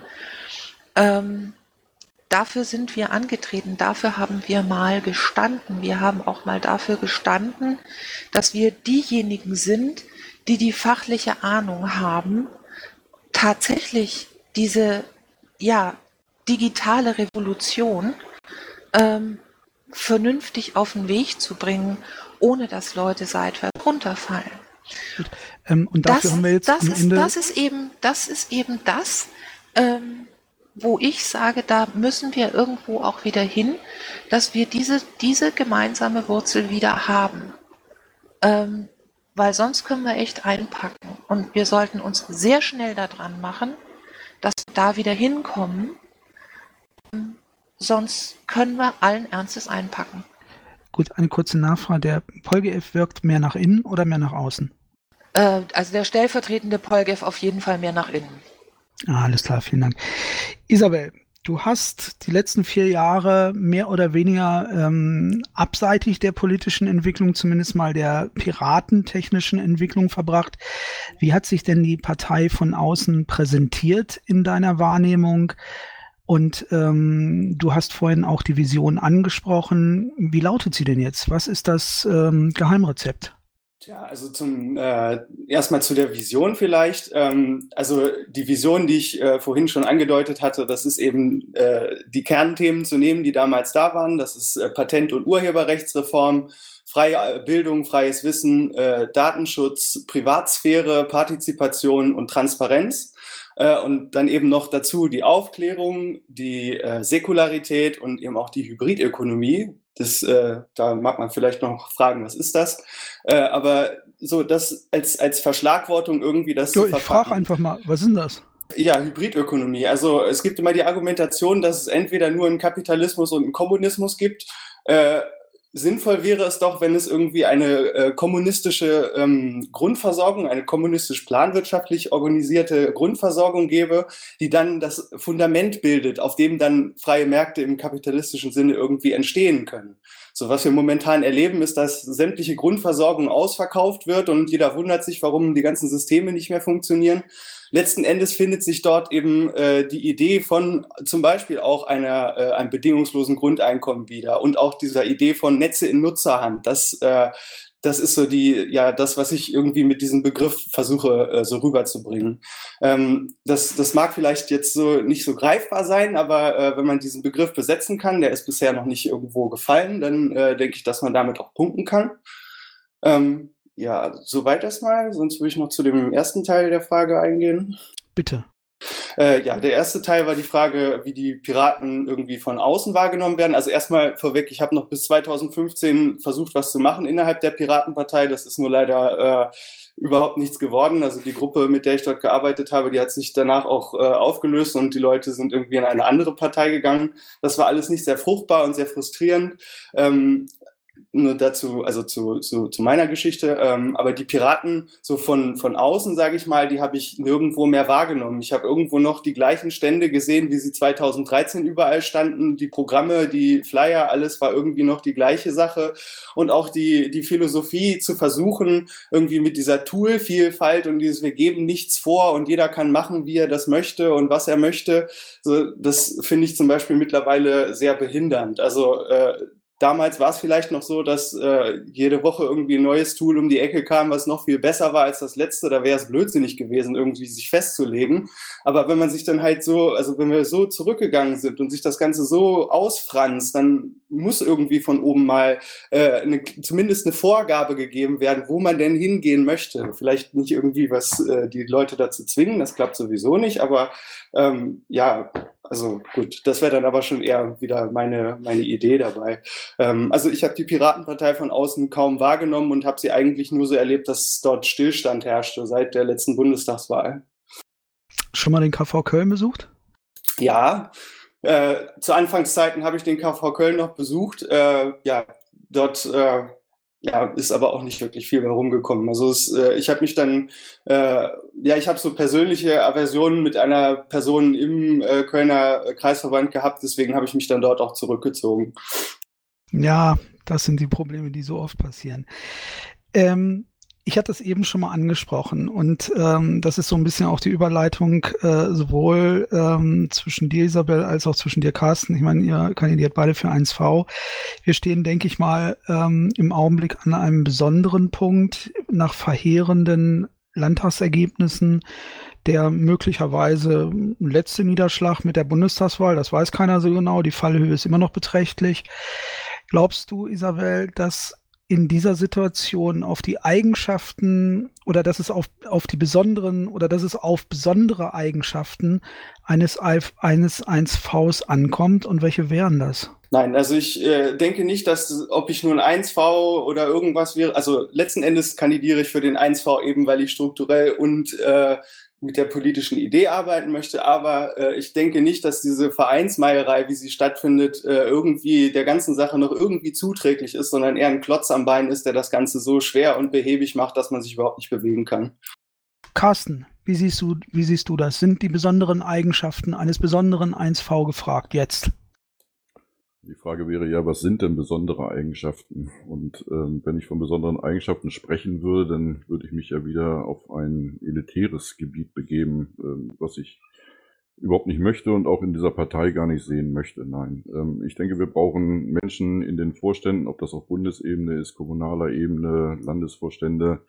Ähm, dafür sind wir angetreten, dafür haben wir mal gestanden. Wir haben auch mal dafür gestanden, dass wir diejenigen sind, die die fachliche Ahnung haben, tatsächlich diese ja, digitale Revolution ähm, vernünftig auf den Weg zu bringen, ohne dass Leute seitwärts runterfallen. Ähm, und dafür das, haben wir jetzt das am ist, Ende. Das ist eben das, ist eben das ähm, wo ich sage, da müssen wir irgendwo auch wieder hin, dass wir diese, diese gemeinsame Wurzel wieder haben. Ähm, weil sonst können wir echt einpacken. Und wir sollten uns sehr schnell daran machen, dass wir da wieder hinkommen. Ähm, sonst können wir allen Ernstes einpacken. Gut, eine kurze Nachfrage. Der PolGF wirkt mehr nach innen oder mehr nach außen? Äh, also der stellvertretende PolGF auf jeden Fall mehr nach innen. Ah, alles klar, vielen Dank. Isabel, du hast die letzten vier Jahre mehr oder weniger ähm, abseitig der politischen Entwicklung, zumindest mal der piratentechnischen Entwicklung verbracht. Wie hat sich denn die Partei von außen präsentiert in deiner Wahrnehmung? Und ähm, du hast vorhin auch die Vision angesprochen. Wie lautet sie denn jetzt? Was ist das ähm, Geheimrezept? Ja, also zum äh, erstmal zu der Vision vielleicht. Ähm, also die Vision, die ich äh, vorhin schon angedeutet hatte, das ist eben äh, die Kernthemen zu nehmen, die damals da waren. Das ist äh, Patent- und Urheberrechtsreform, freie äh, Bildung, freies Wissen, äh, Datenschutz, Privatsphäre, Partizipation und Transparenz. Äh, und dann eben noch dazu die Aufklärung, die äh, Säkularität und eben auch die Hybridökonomie, das, äh, da mag man vielleicht noch fragen, was ist das? Äh, aber so das als, als Verschlagwortung irgendwie das Jo, ich frage einfach mal, was ist denn das? Ja, Hybridökonomie. Also es gibt immer die Argumentation, dass es entweder nur einen Kapitalismus und einen Kommunismus gibt. Äh, sinnvoll wäre es doch, wenn es irgendwie eine äh, kommunistische ähm, Grundversorgung, eine kommunistisch planwirtschaftlich organisierte Grundversorgung gäbe, die dann das Fundament bildet, auf dem dann freie Märkte im kapitalistischen Sinne irgendwie entstehen können. So was wir momentan erleben, ist, dass sämtliche Grundversorgung ausverkauft wird und jeder wundert sich, warum die ganzen Systeme nicht mehr funktionieren. Letzten Endes findet sich dort eben äh, die Idee von zum Beispiel auch einer, äh, einem bedingungslosen Grundeinkommen wieder und auch dieser Idee von Netze in Nutzerhand. Das, äh, das ist so die, ja, das, was ich irgendwie mit diesem Begriff versuche, äh, so rüberzubringen. Ähm, das, das mag vielleicht jetzt so nicht so greifbar sein, aber äh, wenn man diesen Begriff besetzen kann, der ist bisher noch nicht irgendwo gefallen, dann äh, denke ich, dass man damit auch punkten kann. Ähm, ja, soweit erstmal, sonst würde ich noch zu dem ersten Teil der Frage eingehen. Bitte. Äh, ja, der erste Teil war die Frage, wie die Piraten irgendwie von außen wahrgenommen werden. Also erstmal vorweg, ich habe noch bis 2015 versucht, was zu machen innerhalb der Piratenpartei. Das ist nur leider äh, überhaupt nichts geworden. Also die Gruppe, mit der ich dort gearbeitet habe, die hat sich danach auch äh, aufgelöst und die Leute sind irgendwie in eine andere Partei gegangen. Das war alles nicht sehr fruchtbar und sehr frustrierend. Ähm, nur dazu, also zu, zu, zu meiner Geschichte. Ähm, aber die Piraten, so von, von außen, sage ich mal, die habe ich nirgendwo mehr wahrgenommen. Ich habe irgendwo noch die gleichen Stände gesehen, wie sie 2013 überall standen. Die Programme, die Flyer, alles war irgendwie noch die gleiche Sache. Und auch die, die Philosophie zu versuchen, irgendwie mit dieser Toolvielfalt und dieses, wir geben nichts vor und jeder kann machen, wie er das möchte und was er möchte. So, das finde ich zum Beispiel mittlerweile sehr behindernd. Also äh, damals war es vielleicht noch so, dass äh, jede Woche irgendwie ein neues Tool um die Ecke kam, was noch viel besser war als das letzte. Da wäre es blödsinnig gewesen, irgendwie sich festzulegen. Aber wenn man sich dann halt so, also wenn wir so zurückgegangen sind und sich das Ganze so ausfranst, dann muss irgendwie von oben mal äh, eine, zumindest eine Vorgabe gegeben werden, wo man denn hingehen möchte. Vielleicht nicht irgendwie was äh, die Leute dazu zwingen, das klappt sowieso nicht, aber ähm, ja, also gut, das wäre dann aber schon eher wieder meine, meine Idee dabei. Ähm, also ich habe die Piratenpartei von außen kaum wahrgenommen und habe sie eigentlich nur so erlebt, dass dort Stillstand herrschte seit der letzten Bundestagswahl. Schon mal den KV Köln besucht? Ja, äh, zu Anfangszeiten habe ich den KV Köln noch besucht. Äh, ja, dort äh, ja, ist aber auch nicht wirklich viel mehr rumgekommen. Also es, äh, ich habe mich dann, äh, ja, ich habe so persönliche Aversionen mit einer Person im äh, Kölner Kreisverband gehabt, deswegen habe ich mich dann dort auch zurückgezogen. Ja, das sind die Probleme, die so oft passieren. Ähm, ich hatte es eben schon mal angesprochen und ähm, das ist so ein bisschen auch die Überleitung äh, sowohl ähm, zwischen dir, Isabel, als auch zwischen dir, Carsten. Ich meine, ihr kandidiert beide für 1V. Wir stehen, denke ich mal, ähm, im Augenblick an einem besonderen Punkt nach verheerenden Landtagsergebnissen der möglicherweise letzte Niederschlag mit der Bundestagswahl, das weiß keiner so genau, die Fallhöhe ist immer noch beträchtlich. Glaubst du, Isabel, dass in dieser Situation auf die Eigenschaften oder dass es auf, auf die besonderen oder dass es auf besondere Eigenschaften eines, eines 1Vs ankommt und welche wären das? Nein, also ich äh, denke nicht, dass ob ich nun 1V oder irgendwas wäre, also letzten Endes kandidiere ich für den 1V eben, weil ich strukturell und äh, mit der politischen Idee arbeiten möchte. Aber äh, ich denke nicht, dass diese Vereinsmeierei, wie sie stattfindet, äh, irgendwie der ganzen Sache noch irgendwie zuträglich ist, sondern eher ein Klotz am Bein ist, der das Ganze so schwer und behäbig macht, dass man sich überhaupt nicht bewegen kann. Carsten, wie siehst du, wie siehst du das? Sind die besonderen Eigenschaften eines besonderen 1V gefragt jetzt? Die Frage wäre ja, was sind denn besondere Eigenschaften? Und ähm, wenn ich von besonderen Eigenschaften sprechen würde, dann würde ich mich ja wieder auf ein elitäres Gebiet begeben, ähm, was ich überhaupt nicht möchte und auch in dieser Partei gar nicht sehen möchte. Nein, ähm, ich denke, wir brauchen Menschen in den Vorständen, ob das auf Bundesebene ist, kommunaler Ebene, Landesvorstände,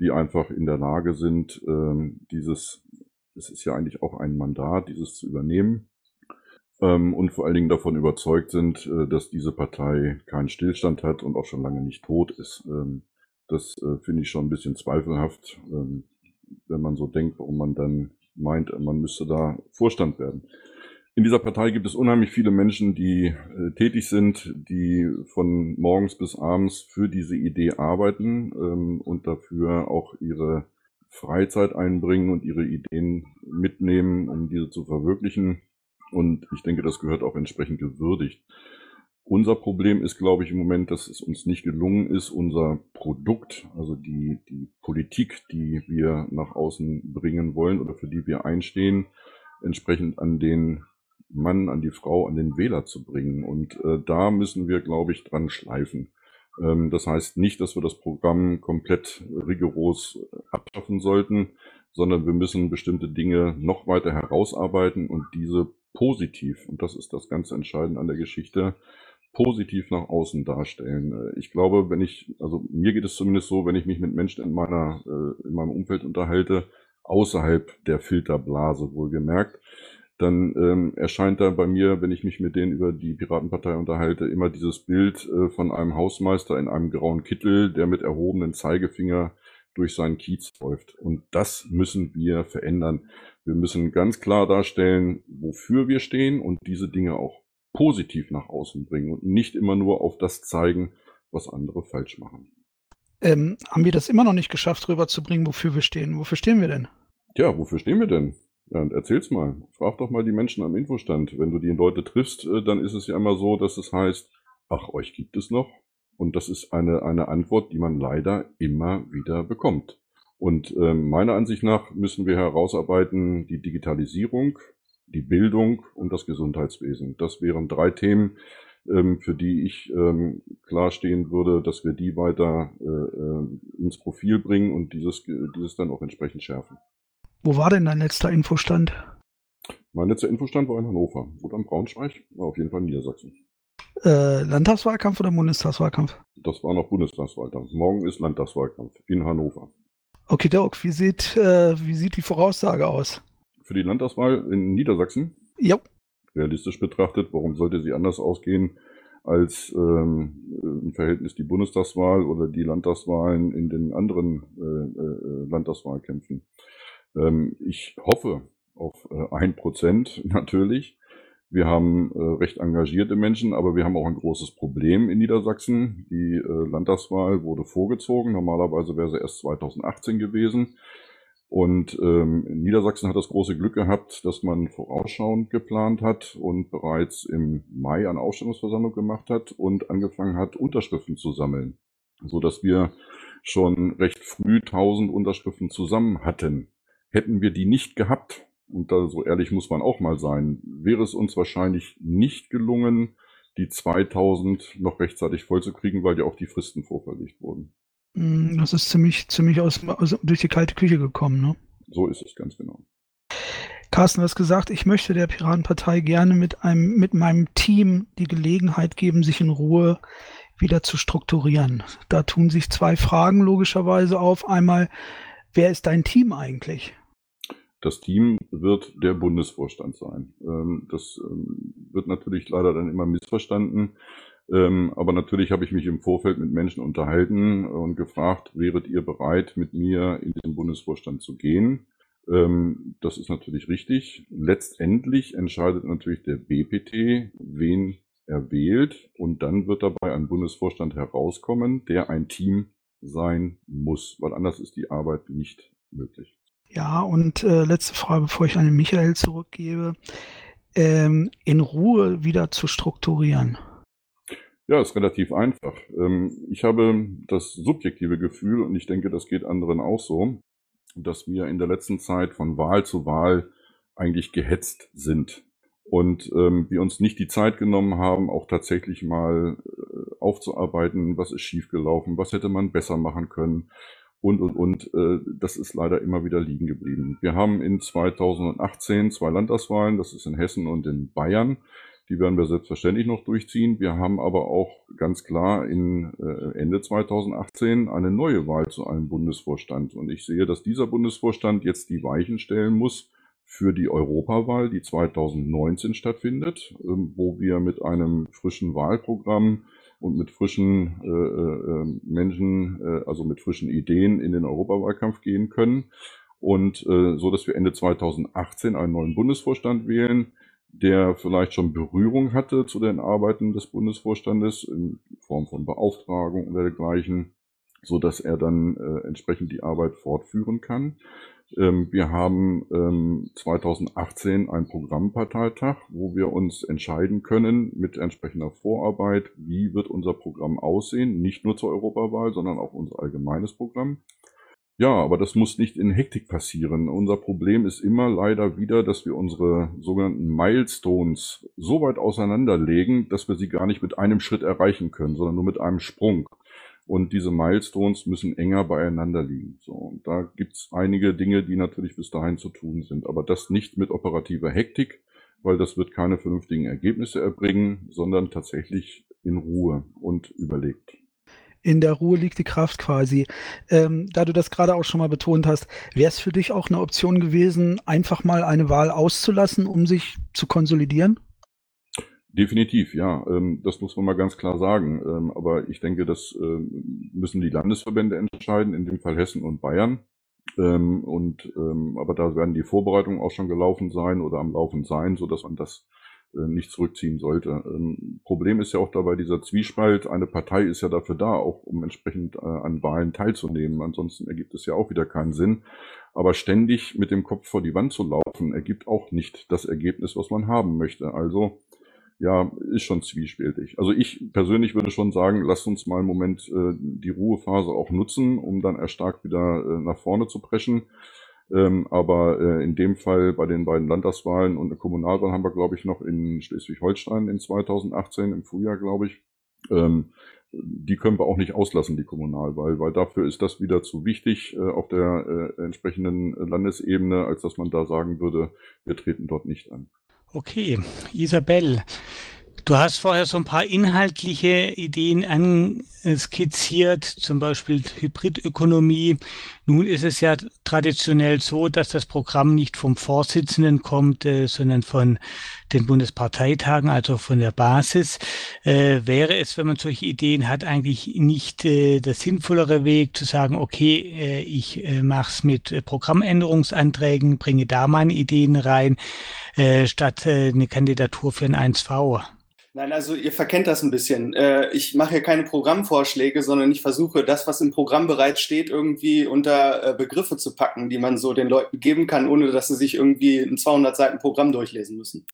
die einfach in der Lage sind, ähm, dieses, es ist ja eigentlich auch ein Mandat, dieses zu übernehmen ähm, und vor allen Dingen davon überzeugt sind, äh, dass diese Partei keinen Stillstand hat und auch schon lange nicht tot ist. Ähm, das äh, finde ich schon ein bisschen zweifelhaft, ähm, wenn man so denkt, warum man dann meint, man müsste da Vorstand werden. In dieser Partei gibt es unheimlich viele Menschen, die äh, tätig sind, die von morgens bis abends für diese Idee arbeiten ähm, und dafür auch ihre Freizeit einbringen und ihre Ideen mitnehmen, um diese zu verwirklichen. Und ich denke, das gehört auch entsprechend gewürdigt. Unser Problem ist, glaube ich, im Moment, dass es uns nicht gelungen ist, unser Produkt, also die, die Politik, die wir nach außen bringen wollen oder für die wir einstehen, entsprechend an den Mann, an die Frau, an den Wähler zu bringen. Und äh, da müssen wir, glaube ich, dran schleifen. Ähm, das heißt nicht, dass wir das Programm komplett rigoros abschaffen sollten, sondern wir müssen bestimmte Dinge noch weiter herausarbeiten und diese positiv, und das ist das ganz Entscheidende an der Geschichte, positiv nach außen darstellen. Äh, ich glaube, wenn ich, also mir geht es zumindest so, wenn ich mich mit Menschen in meiner, äh, in meinem Umfeld unterhalte, außerhalb der Filterblase wohlgemerkt, dann ähm, erscheint da bei mir, wenn ich mich mit denen über die Piratenpartei unterhalte, immer dieses Bild äh, von einem Hausmeister in einem grauen Kittel, der mit erhobenen Zeigefinger durch seinen Kiez läuft. Und das müssen wir verändern. Wir müssen ganz klar darstellen, wofür wir stehen und diese Dinge auch positiv nach außen bringen und nicht immer nur auf das zeigen, was andere falsch machen. Ähm, haben wir das immer noch nicht geschafft, rüberzubringen, wofür wir stehen? Wofür stehen wir denn? Ja, wofür stehen wir denn? Ja, erzähl's mal. Frag doch mal die Menschen am Infostand. Wenn du die Leute triffst, äh, dann ist es ja immer so, dass es heißt, ach, euch gibt es noch. Und das ist eine, eine Antwort, die man leider immer wieder bekommt. Und ähm, meiner Ansicht nach müssen wir herausarbeiten die Digitalisierung, die Bildung und das Gesundheitswesen. Das wären drei Themen, ähm, für die ich ähm, klarstehen würde, dass wir die weiter äh, äh, ins Profil bringen und dieses, dieses dann auch entsprechend schärfen. Wo war denn dein letzter Infostand? Mein letzter Infostand war in Hannover. Oder am Braunschweig? War auf jeden Fall in Niedersachsen. Äh, Landtagswahlkampf oder Bundestagswahlkampf? Das war noch Bundestagswahlkampf. Morgen ist Landtagswahlkampf in Hannover. Okay, Doc, wie sieht, äh, wie sieht die Voraussage aus? Für die Landtagswahl in Niedersachsen? Ja. Realistisch betrachtet, warum sollte sie anders ausgehen als ähm, im Verhältnis die Bundestagswahl oder die Landtagswahlen in den anderen äh, äh, Landtagswahlkämpfen? Ähm, ich hoffe auf äh, ein Prozent natürlich. Wir haben äh, recht engagierte Menschen, aber wir haben auch ein großes Problem in Niedersachsen. Die äh, Landtagswahl wurde vorgezogen. Normalerweise wäre sie erst 2018 gewesen. Und ähm, Niedersachsen hat das große Glück gehabt, dass man vorausschauend geplant hat und bereits im Mai eine Ausstellungsversammlung gemacht hat und angefangen hat, Unterschriften zu sammeln, so dass wir schon recht früh 1000 Unterschriften zusammen hatten. Hätten wir die nicht gehabt, und da so ehrlich muss man auch mal sein, wäre es uns wahrscheinlich nicht gelungen, die 2000 noch rechtzeitig vollzukriegen, weil ja auch die Fristen vorverlegt wurden. Mm, das ist ziemlich, ziemlich aus, aus, durch die kalte Küche gekommen, ne? So ist es ganz genau. Carsten, du hast gesagt, ich möchte der Piratenpartei gerne mit einem, mit meinem Team die Gelegenheit geben, sich in Ruhe wieder zu strukturieren. Da tun sich zwei Fragen logischerweise auf. Einmal, wer ist dein Team eigentlich? Das Team wird der Bundesvorstand sein. Ähm, das ähm, wird natürlich leider dann immer missverstanden. Ähm, aber natürlich habe ich mich im Vorfeld mit Menschen unterhalten und gefragt, wäret ihr bereit, mit mir in den Bundesvorstand zu gehen? Das ist natürlich richtig. Letztendlich entscheidet natürlich der BPT, wen er wählt. Und dann wird dabei ein Bundesvorstand herauskommen, der ein Team sein muss, weil anders ist die Arbeit nicht möglich. Ja, und äh, letzte Frage, bevor ich an den Michael zurückgebe. Ähm, in Ruhe wieder zu strukturieren. Ja, ist relativ einfach. Ähm, ich habe das subjektive Gefühl, und ich denke, das geht anderen auch so, dass wir in der letzten Zeit von Wahl zu Wahl eigentlich gehetzt sind und ähm, wir uns nicht die Zeit genommen haben, auch tatsächlich mal äh, aufzuarbeiten, was ist schiefgelaufen, was hätte man besser machen können und, und, und. Äh, das ist leider immer wieder liegen geblieben. Wir haben in 2018 zwei Landtagswahlen, das ist in Hessen und in Bayern. Die werden wir selbstverständlich noch durchziehen. Wir haben aber auch ganz klar in äh, Ende 2018 eine neue Wahl zu einem Bundesvorstand. Und ich sehe, dass dieser Bundesvorstand jetzt die Weichen stellen muss für die Europawahl, die 2019 stattfindet, ähm, wo wir mit einem frischen Wahlprogramm und mit frischen äh, äh, ähm, Menschen, äh, also mit frischen Ideen in den Europawahlkampf gehen können. Und äh, so, dass wir Ende 2018 einen neuen Bundesvorstand wählen, der vielleicht schon Berührung hatte zu den Arbeiten des Bundesvorstandes in Form von Beauftragung oder dergleichen, so dass er dann äh, entsprechend die Arbeit fortführen kann. Ähm, wir haben ähm, 2018 einen Programmparteitag, wo wir uns entscheiden können mit entsprechender Vorarbeit, wie wird unser Programm aussehen, nicht nur zur Europawahl, sondern auch unser allgemeines Programm. Ja, aber das muss nicht in Hektik passieren. Unser Problem ist immer leider wieder, dass wir unsere sogenannten Milestones so weit auseinanderlegen, dass wir sie gar nicht mit einem Schritt erreichen können, sondern nur mit einem Sprung. Und diese Milestones müssen enger beieinander liegen. So, und da gibt's einige Dinge, die natürlich bis dahin zu tun sind. Aber das nicht mit operativer Hektik, weil das wird keine vernünftigen Ergebnisse erbringen, sondern tatsächlich in Ruhe und überlegt. In der Ruhe liegt die Kraft quasi. Ähm, da du das gerade auch schon mal betont hast, wäre es für dich auch eine Option gewesen, einfach mal eine Wahl auszulassen, um sich zu konsolidieren? Definitiv, ja. Ähm, das muss man mal ganz klar sagen. Ähm, aber ich denke, das ähm, müssen die Landesverbände entscheiden, in dem Fall Hessen und Bayern. und aber da werden die Vorbereitungen auch schon gelaufen sein oder am Laufen sein, so dass man das äh, nicht zurückziehen sollte. Problem ist ja auch dabei dieser Zwiespalt. Eine Partei ist ja dafür da, auch um entsprechend äh, an Wahlen teilzunehmen. Ansonsten ergibt es ja auch wieder keinen Sinn. Aber ständig mit dem Kopf vor die Wand zu laufen, ergibt auch nicht das Ergebnis, was man haben möchte. Also ja, ist schon zwiespältig. Also ich persönlich würde schon sagen, lasst uns mal im Moment äh, die Ruhephase auch nutzen, um dann erstarkt wieder äh, nach vorne zu preschen. Ähm, aber äh, in dem Fall bei den beiden Landtagswahlen und der Kommunalwahl haben wir, glaube ich, noch in Schleswig-Holstein in 2018 im Frühjahr, glaube ich. Ähm, die können wir auch nicht auslassen, die Kommunalwahl, weil dafür ist das wieder zu wichtig äh, auf der äh, entsprechenden Landesebene, als dass man da sagen würde, wir treten dort nicht an. Okay, Isabel, Du hast vorher so ein paar inhaltliche Ideen anskizziert, zum Beispiel Hybridökonomie. Nun ist es ja traditionell so, dass das Programm nicht vom Vorsitzenden kommt, äh, sondern von den Bundesparteitagen, also von der Basis. Äh, wäre es, wenn man solche Ideen hat, eigentlich nicht äh, der sinnvollere Weg zu sagen, okay, äh, ich äh, mache es mit Programmänderungsanträgen, bringe da meine Ideen rein, äh, statt eine Kandidatur für ein 1V? Nein, also ihr verkennt das ein bisschen. Äh, ich mache hier keine Programmvorschläge, sondern ich versuche, das, was im Programm bereits steht, irgendwie unter äh, Begriffe zu packen, die man so den Leuten geben kann, ohne dass sie sich irgendwie ein 200 Seiten Programm durchlesen müssen.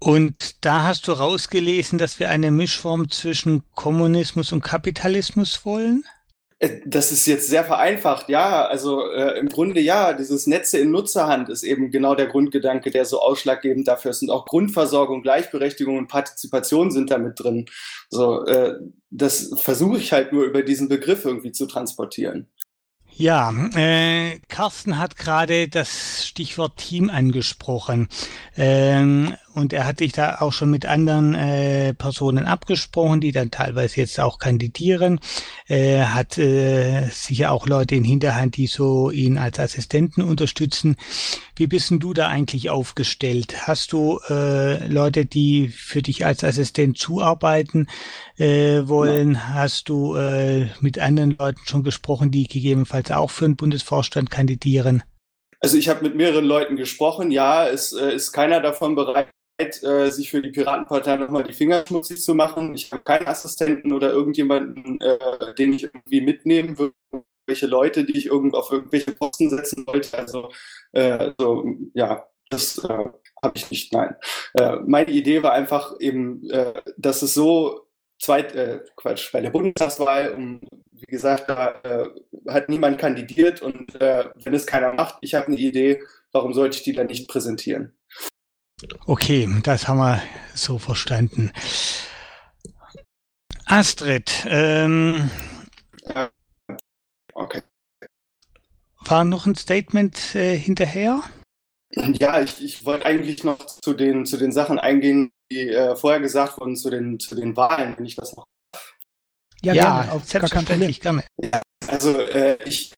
Und da hast du rausgelesen, dass wir eine Mischform zwischen Kommunismus und Kapitalismus wollen? Äh, das ist jetzt sehr vereinfacht, ja. Also äh, im Grunde ja, dieses Netze in Nutzerhand ist eben genau der Grundgedanke, der so ausschlaggebend dafür ist. Und auch Grundversorgung, Gleichberechtigung und Partizipation sind damit drin. So, äh, das versuche ich halt nur über diesen Begriff irgendwie zu transportieren. Ja, äh, Carsten hat gerade das Stichwort Team angesprochen. Ähm, und er hat sich da auch schon mit anderen äh, Personen abgesprochen, die dann teilweise jetzt auch kandidieren. Er äh, hat äh, sicher auch Leute in Hinterhand, die so ihn als Assistenten unterstützen. Wie bist denn du da eigentlich aufgestellt? Hast du äh, Leute, die für dich als Assistent zuarbeiten äh, wollen? Ja. Hast du äh, mit anderen Leuten schon gesprochen, die gegebenenfalls auch für den Bundesvorstand kandidieren? Also ich habe mit mehreren Leuten gesprochen. Ja, es äh, ist keiner davon bereit, äh, sich für die Piratenpartei nochmal die Finger schmutzig zu machen. Ich habe keinen Assistenten oder irgendjemanden, äh, den ich irgendwie mitnehmen würde, irgendwelche Leute, die ich irgend auf irgendwelche Posten setzen wollte. Also, äh, so, ja, das äh, habe ich nicht, nein. Äh, meine Idee war einfach eben, äh, dass es so zweit, äh, Quatsch, bei der Bundestagswahl, um, wie gesagt, da äh, hat niemand kandidiert und äh, wenn es keiner macht, ich habe eine Idee, warum sollte ich die dann nicht präsentieren? Okay, das haben wir so verstanden. Astrid, ähm, okay. War noch ein Statement äh, hinterher? Ja, ich, ich wollte eigentlich noch zu den, zu den Sachen eingehen, die äh, vorher gesagt wurden, zu den, zu den Wahlen, wenn ich das noch. Ja, ja gerne, auf Problem. Gerne. Ja, also äh, ich,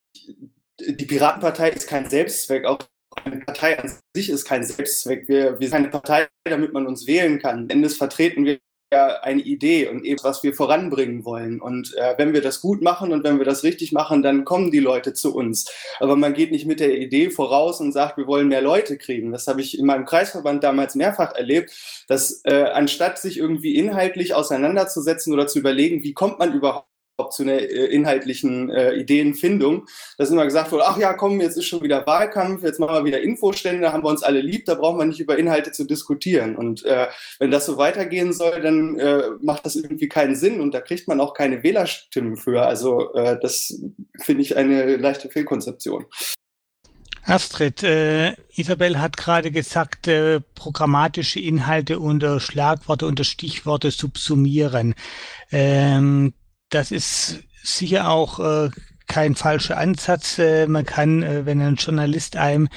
die Piratenpartei ist kein Selbstzweck, auch eine Partei an sich ist kein Selbstzweck. Wir, wir sind eine Partei, damit man uns wählen kann. Endes vertreten wir ja eine Idee und eben was wir voranbringen wollen. Und äh, wenn wir das gut machen und wenn wir das richtig machen, dann kommen die Leute zu uns. Aber man geht nicht mit der Idee voraus und sagt, wir wollen mehr Leute kriegen. Das habe ich in meinem Kreisverband damals mehrfach erlebt, dass äh, anstatt sich irgendwie inhaltlich auseinanderzusetzen oder zu überlegen, wie kommt man überhaupt zu einer äh, inhaltlichen äh, Ideenfindung, dass immer gesagt wurde, ach ja, komm, jetzt ist schon wieder Wahlkampf, jetzt machen wir wieder Infostände, da haben wir uns alle lieb, da brauchen wir nicht über Inhalte zu diskutieren. Und äh, wenn das so weitergehen soll, dann äh, macht das irgendwie keinen Sinn und da kriegt man auch keine Wählerstimmen für. Also äh, das finde ich eine leichte Fehlkonzeption. Astrid, äh, Isabel hat gerade gesagt, äh, programmatische Inhalte unter Schlagworte, unter Stichworte subsumieren. Ähm, das ist sicher auch äh, kein falscher Ansatz. Äh, man kann, äh, wenn ein Journalist einem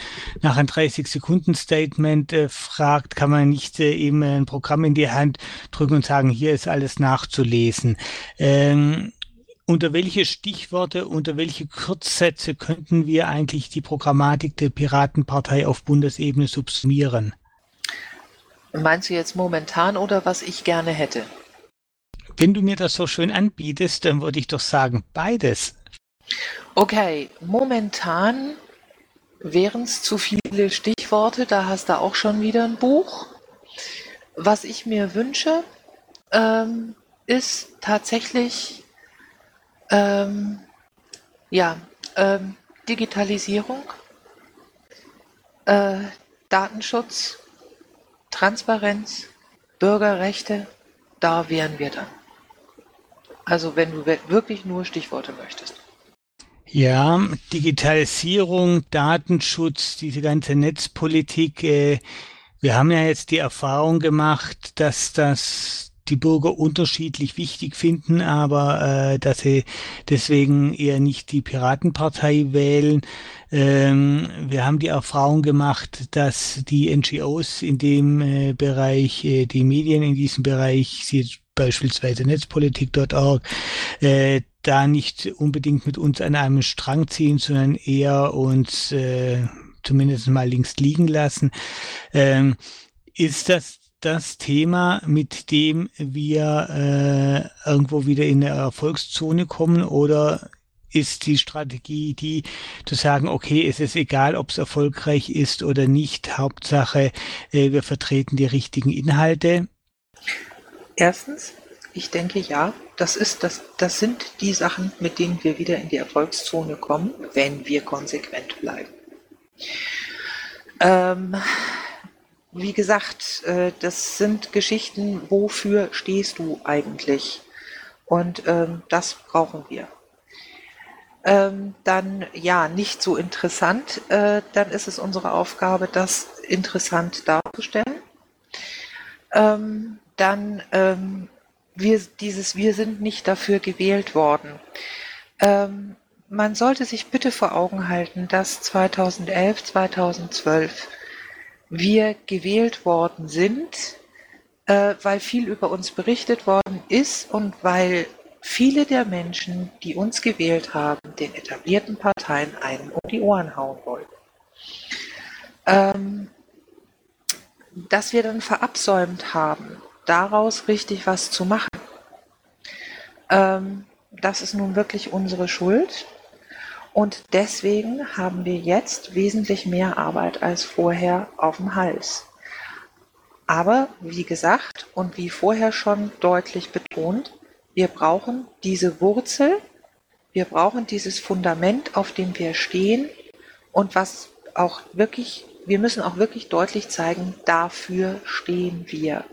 nach einem 30-Sekunden-Statement äh, fragt, kann man nicht eben ein Programm in die Hand drücken und sagen, hier ist alles nachzulesen. Ähm, unter welche Stichworte, unter welche Kurzsätze könnten wir eigentlich die Programmatik der Piratenpartei auf Bundesebene subsumieren? Meinst du jetzt momentan oder was ich gerne hätte? Wenn du mir das so schön anbietest, dann würde ich doch sagen, beides. Okay, momentan wären es zu viele Stichworte, da hast du auch schon wieder ein Buch. Was ich mir wünsche, ähm, ist tatsächlich ähm, ja, ähm, Digitalisierung, äh, Datenschutz, Transparenz, Bürgerrechte, da wären wir dann. Also wenn du wirklich nur Stichworte möchtest. Ja, Digitalisierung, Datenschutz, diese ganze Netzpolitik. Äh, wir haben ja jetzt die Erfahrung gemacht, dass das die Bürger unterschiedlich wichtig finden, aber äh, dass sie deswegen eher nicht die Piratenpartei wählen. Ähm, wir haben die Erfahrung gemacht, dass die NGOs in dem äh, Bereich, äh, die Medien in diesem Bereich, sie beispielsweise netzpolitik.org, äh, da nicht unbedingt mit uns an einem Strang ziehen, sondern eher uns äh, zumindest mal links liegen lassen. Ähm, ist das das Thema, mit dem wir äh, irgendwo wieder in eine Erfolgszone kommen oder ist die Strategie die zu sagen, okay, es ist egal, ob es erfolgreich ist oder nicht, Hauptsache, äh, wir vertreten die richtigen Inhalte? Erstens, ich denke ja, das ist das, das sind die Sachen, mit denen wir wieder in die Erfolgszone kommen, wenn wir konsequent bleiben. Ähm, wie gesagt, äh, das sind Geschichten, wofür stehst du eigentlich? Und ähm, das brauchen wir. Ähm, dann ja, nicht so interessant, äh, dann ist es unsere Aufgabe, das interessant darzustellen. Ähm, dann ähm, wir, dieses Wir sind nicht dafür gewählt worden. Ähm, man sollte sich bitte vor Augen halten, dass 2011, 2012 wir gewählt worden sind, äh, weil viel über uns berichtet worden ist und weil viele der Menschen, die uns gewählt haben, den etablierten Parteien einen um die Ohren hauen wollten. Ähm, dass wir dann verabsäumt haben, daraus richtig was zu machen, ähm, das ist nun wirklich unsere Schuld. Und deswegen haben wir jetzt wesentlich mehr Arbeit als vorher auf dem Hals. Aber wie gesagt und wie vorher schon deutlich betont, wir brauchen diese Wurzel, wir brauchen dieses Fundament, auf dem wir stehen und was auch wirklich, wir müssen auch wirklich deutlich zeigen, dafür stehen wir.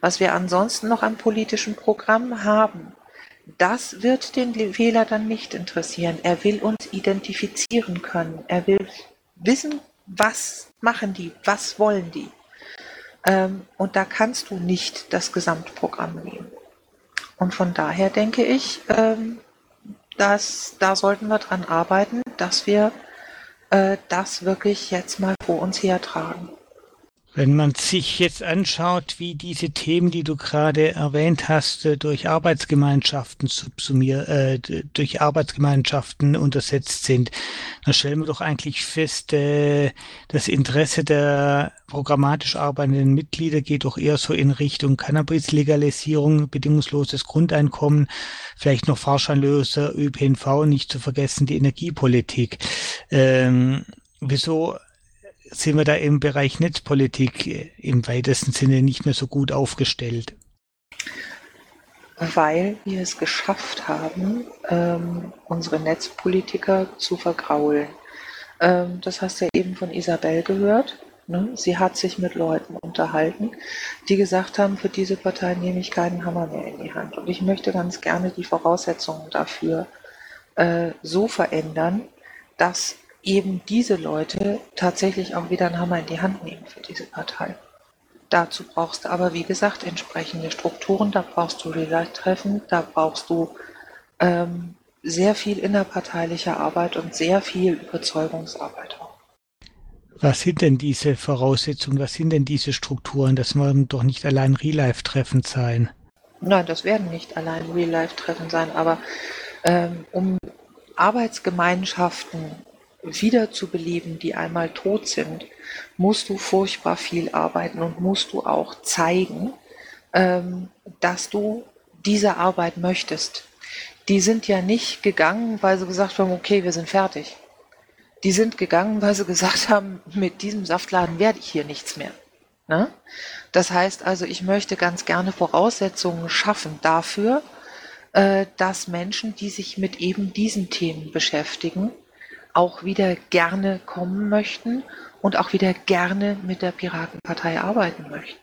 Was wir ansonsten noch an politischem Programm haben, das wird den Wähler dann nicht interessieren. Er will uns identifizieren können. Er will wissen, was machen die, was wollen die. Ähm, und da kannst du nicht das Gesamtprogramm nehmen. Und von daher denke ich, ähm, dass da sollten wir dran arbeiten, dass wir äh, das wirklich jetzt mal vor uns hertragen. Wenn man sich jetzt anschaut, wie diese Themen, die du gerade erwähnt hast, äh, durch Arbeitsgemeinschaften subsumiert, äh, durch Arbeitsgemeinschaften untersetzt sind, dann stellen wir doch eigentlich fest, äh, das Interesse der programmatisch arbeitenden Mitglieder geht doch eher so in Richtung Cannabis-Legalisierung, bedingungsloses Grundeinkommen, vielleicht noch fahrscheinloser ÖPNV, nicht zu vergessen die Energiepolitik. Ähm, wieso sind wir da im Bereich Netzpolitik äh, im weitesten Sinne nicht mehr so gut aufgestellt? Weil wir es geschafft haben, ähm, unsere Netzpolitiker zu vergraulen. Ähm, das hast du ja eben von Isabel gehört. Ne? Sie hat sich mit Leuten unterhalten, die gesagt haben, für diese Partei nehme ich keinen Hammer mehr in die Hand. Und ich möchte ganz gerne die Voraussetzungen dafür äh, so verändern, dass eben diese Leute tatsächlich auch wieder einen Hammer in die Hand nehmen für diese Partei. Dazu brauchst du aber, wie gesagt, entsprechende Strukturen, da brauchst du Relay-Treffen, da brauchst du ähm, sehr viel innerparteilicher Arbeit und sehr viel Überzeugungsarbeit auch. Was sind denn diese Voraussetzungen, was sind denn diese Strukturen? Das werden doch nicht allein Real-Life-Treffen sein. Nein, das werden nicht allein Real-Life-Treffen sein, aber ähm, um Arbeitsgemeinschaften wiederzubeleben, die einmal tot sind, musst du furchtbar viel arbeiten und musst du auch zeigen, ähm, dass du diese Arbeit möchtest. Die sind ja nicht gegangen, weil sie gesagt haben, okay, wir sind fertig. Die sind gegangen, weil sie gesagt haben, mit diesem Saftladen werde ich hier nichts mehr. Ne? Das heißt also, ich möchte ganz gerne Voraussetzungen schaffen dafür, äh, dass Menschen, die sich mit eben diesen Themen beschäftigen, auch wieder gerne kommen möchten und auch wieder gerne mit der Piratenpartei arbeiten möchten.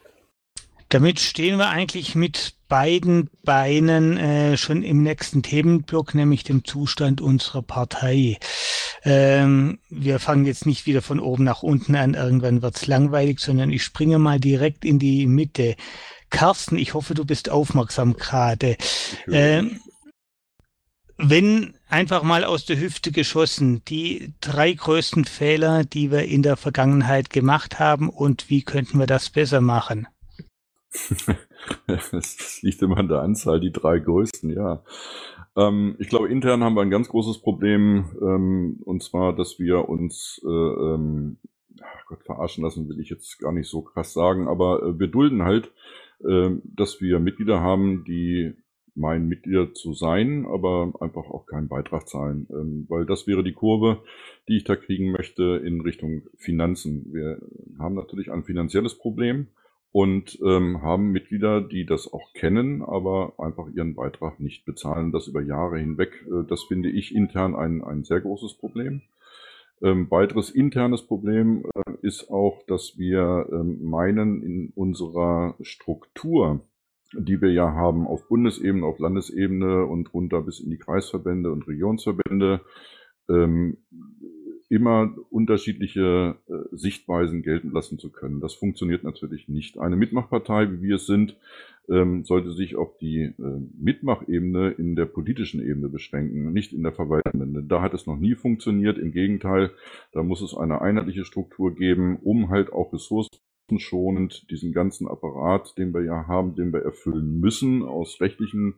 Damit stehen wir eigentlich mit beiden Beinen äh, schon im nächsten Themenblock, nämlich dem Zustand unserer Partei. Ähm, wir fangen jetzt nicht wieder von oben nach unten an, irgendwann wird's langweilig, sondern ich springe mal direkt in die Mitte. Carsten, ich hoffe, du bist aufmerksam gerade. Äh, wenn einfach mal aus der Hüfte geschossen, die drei größten Fehler, die wir in der Vergangenheit gemacht haben und wie könnten wir das besser machen? das liegt immer an der Anzahl, die drei größten, ja. Ähm, ich glaube, intern haben wir ein ganz großes Problem, ähm, und zwar, dass wir uns, äh, ähm, Gott, verarschen lassen will ich jetzt gar nicht so krass sagen, aber äh, wir dulden halt, äh, dass wir Mitglieder haben, die meinen Mitglieder zu sein, aber einfach auch keinen Beitrag zahlen, ähm, weil das wäre die Kurve, die ich da kriegen möchte in Richtung Finanzen. Wir haben natürlich ein finanzielles Problem, und ähm, haben Mitglieder, die das auch kennen, aber einfach ihren Beitrag nicht bezahlen, das über Jahre hinweg. Äh, das finde ich intern ein, ein sehr großes Problem. Ähm, weiteres internes Problem äh, ist auch, dass wir ähm, meinen, in unserer Struktur, die wir ja haben auf Bundesebene, auf Landesebene und runter bis in die Kreisverbände und Regionsverbände, ähm, immer unterschiedliche äh, Sichtweisen gelten lassen zu können. Das funktioniert natürlich nicht. Eine Mitmachpartei, wie wir es sind, ähm, sollte sich auf die äh, Mitmachebene in der politischen Ebene beschränken, nicht in der verwaltenden. Da hat es noch nie funktioniert. Im Gegenteil, da muss es eine einheitliche Struktur geben, um halt auch ressourcenschonend diesen ganzen Apparat, den wir ja haben, den wir erfüllen müssen, aus rechtlichen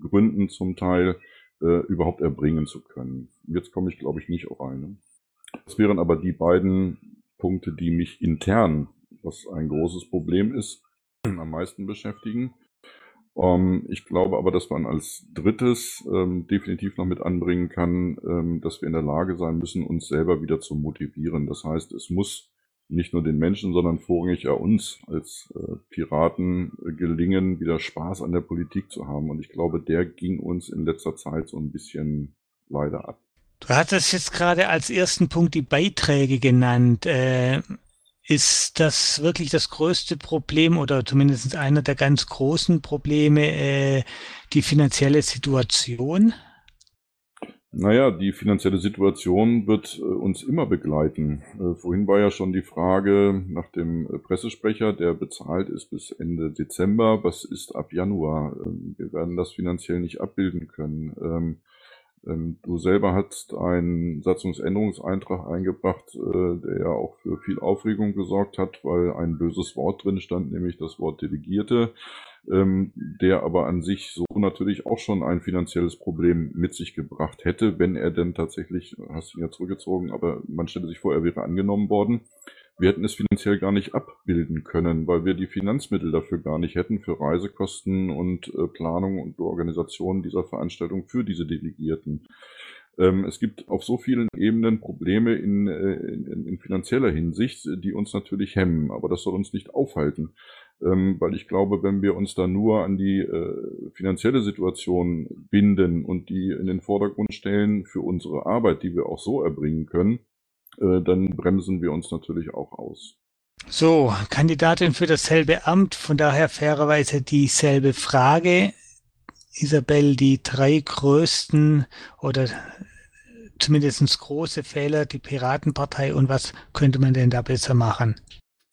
Gründen zum Teil, äh, überhaupt erbringen zu können. Jetzt komme ich, glaube ich, nicht auf eine. Das wären aber die beiden Punkte, die mich intern, was ein großes Problem ist, am meisten beschäftigen. Ähm, ich glaube aber, dass man als drittes ähm, definitiv noch mit anbringen kann, ähm, dass wir in der Lage sein müssen, uns selber wieder zu motivieren. Das heißt, es muss nicht nur den Menschen, sondern vorrangig ja uns als äh, Piraten äh, gelingen, wieder Spaß an der Politik zu haben. Und ich glaube, der ging uns in letzter Zeit so ein bisschen leider ab. Du hattest jetzt gerade als ersten Punkt die Beiträge genannt. Äh, ist das wirklich das größte Problem oder zumindest einer der ganz großen Probleme äh, die finanzielle Situation? Naja, die finanzielle Situation wird äh, uns immer begleiten. Äh, vorhin war ja schon die Frage nach dem äh, Pressesprecher, der bezahlt ist bis Ende Dezember. Was ist ab Januar? Ähm, wir werden das finanziell nicht abbilden können. Ähm, ähm, du selber hast einen Satzungsänderungseintrag eingebracht, der ja auch für viel Aufregung gesorgt hat, weil ein böses Wort drin stand, nämlich das Wort Delegierte, ähm, der aber an sich so natürlich auch schon ein finanzielles Problem mit sich gebracht hätte, wenn er denn tatsächlich, hast ihn ja zurückgezogen, aber man stelle sich vor, er wäre angenommen worden wir hätten es finanziell gar nicht abbilden können, weil wir die Finanzmittel dafür gar nicht hätten für Reisekosten und äh, Planung und Organisation dieser Veranstaltung für diese Delegierten. Ähm, es gibt auf so vielen Ebenen Probleme in, äh, in, in, finanzieller Hinsicht, die uns natürlich hemmen, aber das soll uns nicht aufhalten. Ähm, weil ich glaube, wenn wir uns da nur an die äh, finanzielle Situation binden und die in den Vordergrund stellen für unsere Arbeit, die wir auch so erbringen können, äh, dann bremsen wir uns natürlich auch aus. So, Kandidatin für dasselbe Amt, von daher fairerweise dieselbe Frage. Isabel, die drei größten oder zumindest große Fehler, die Piratenpartei und was könnte man denn da besser machen?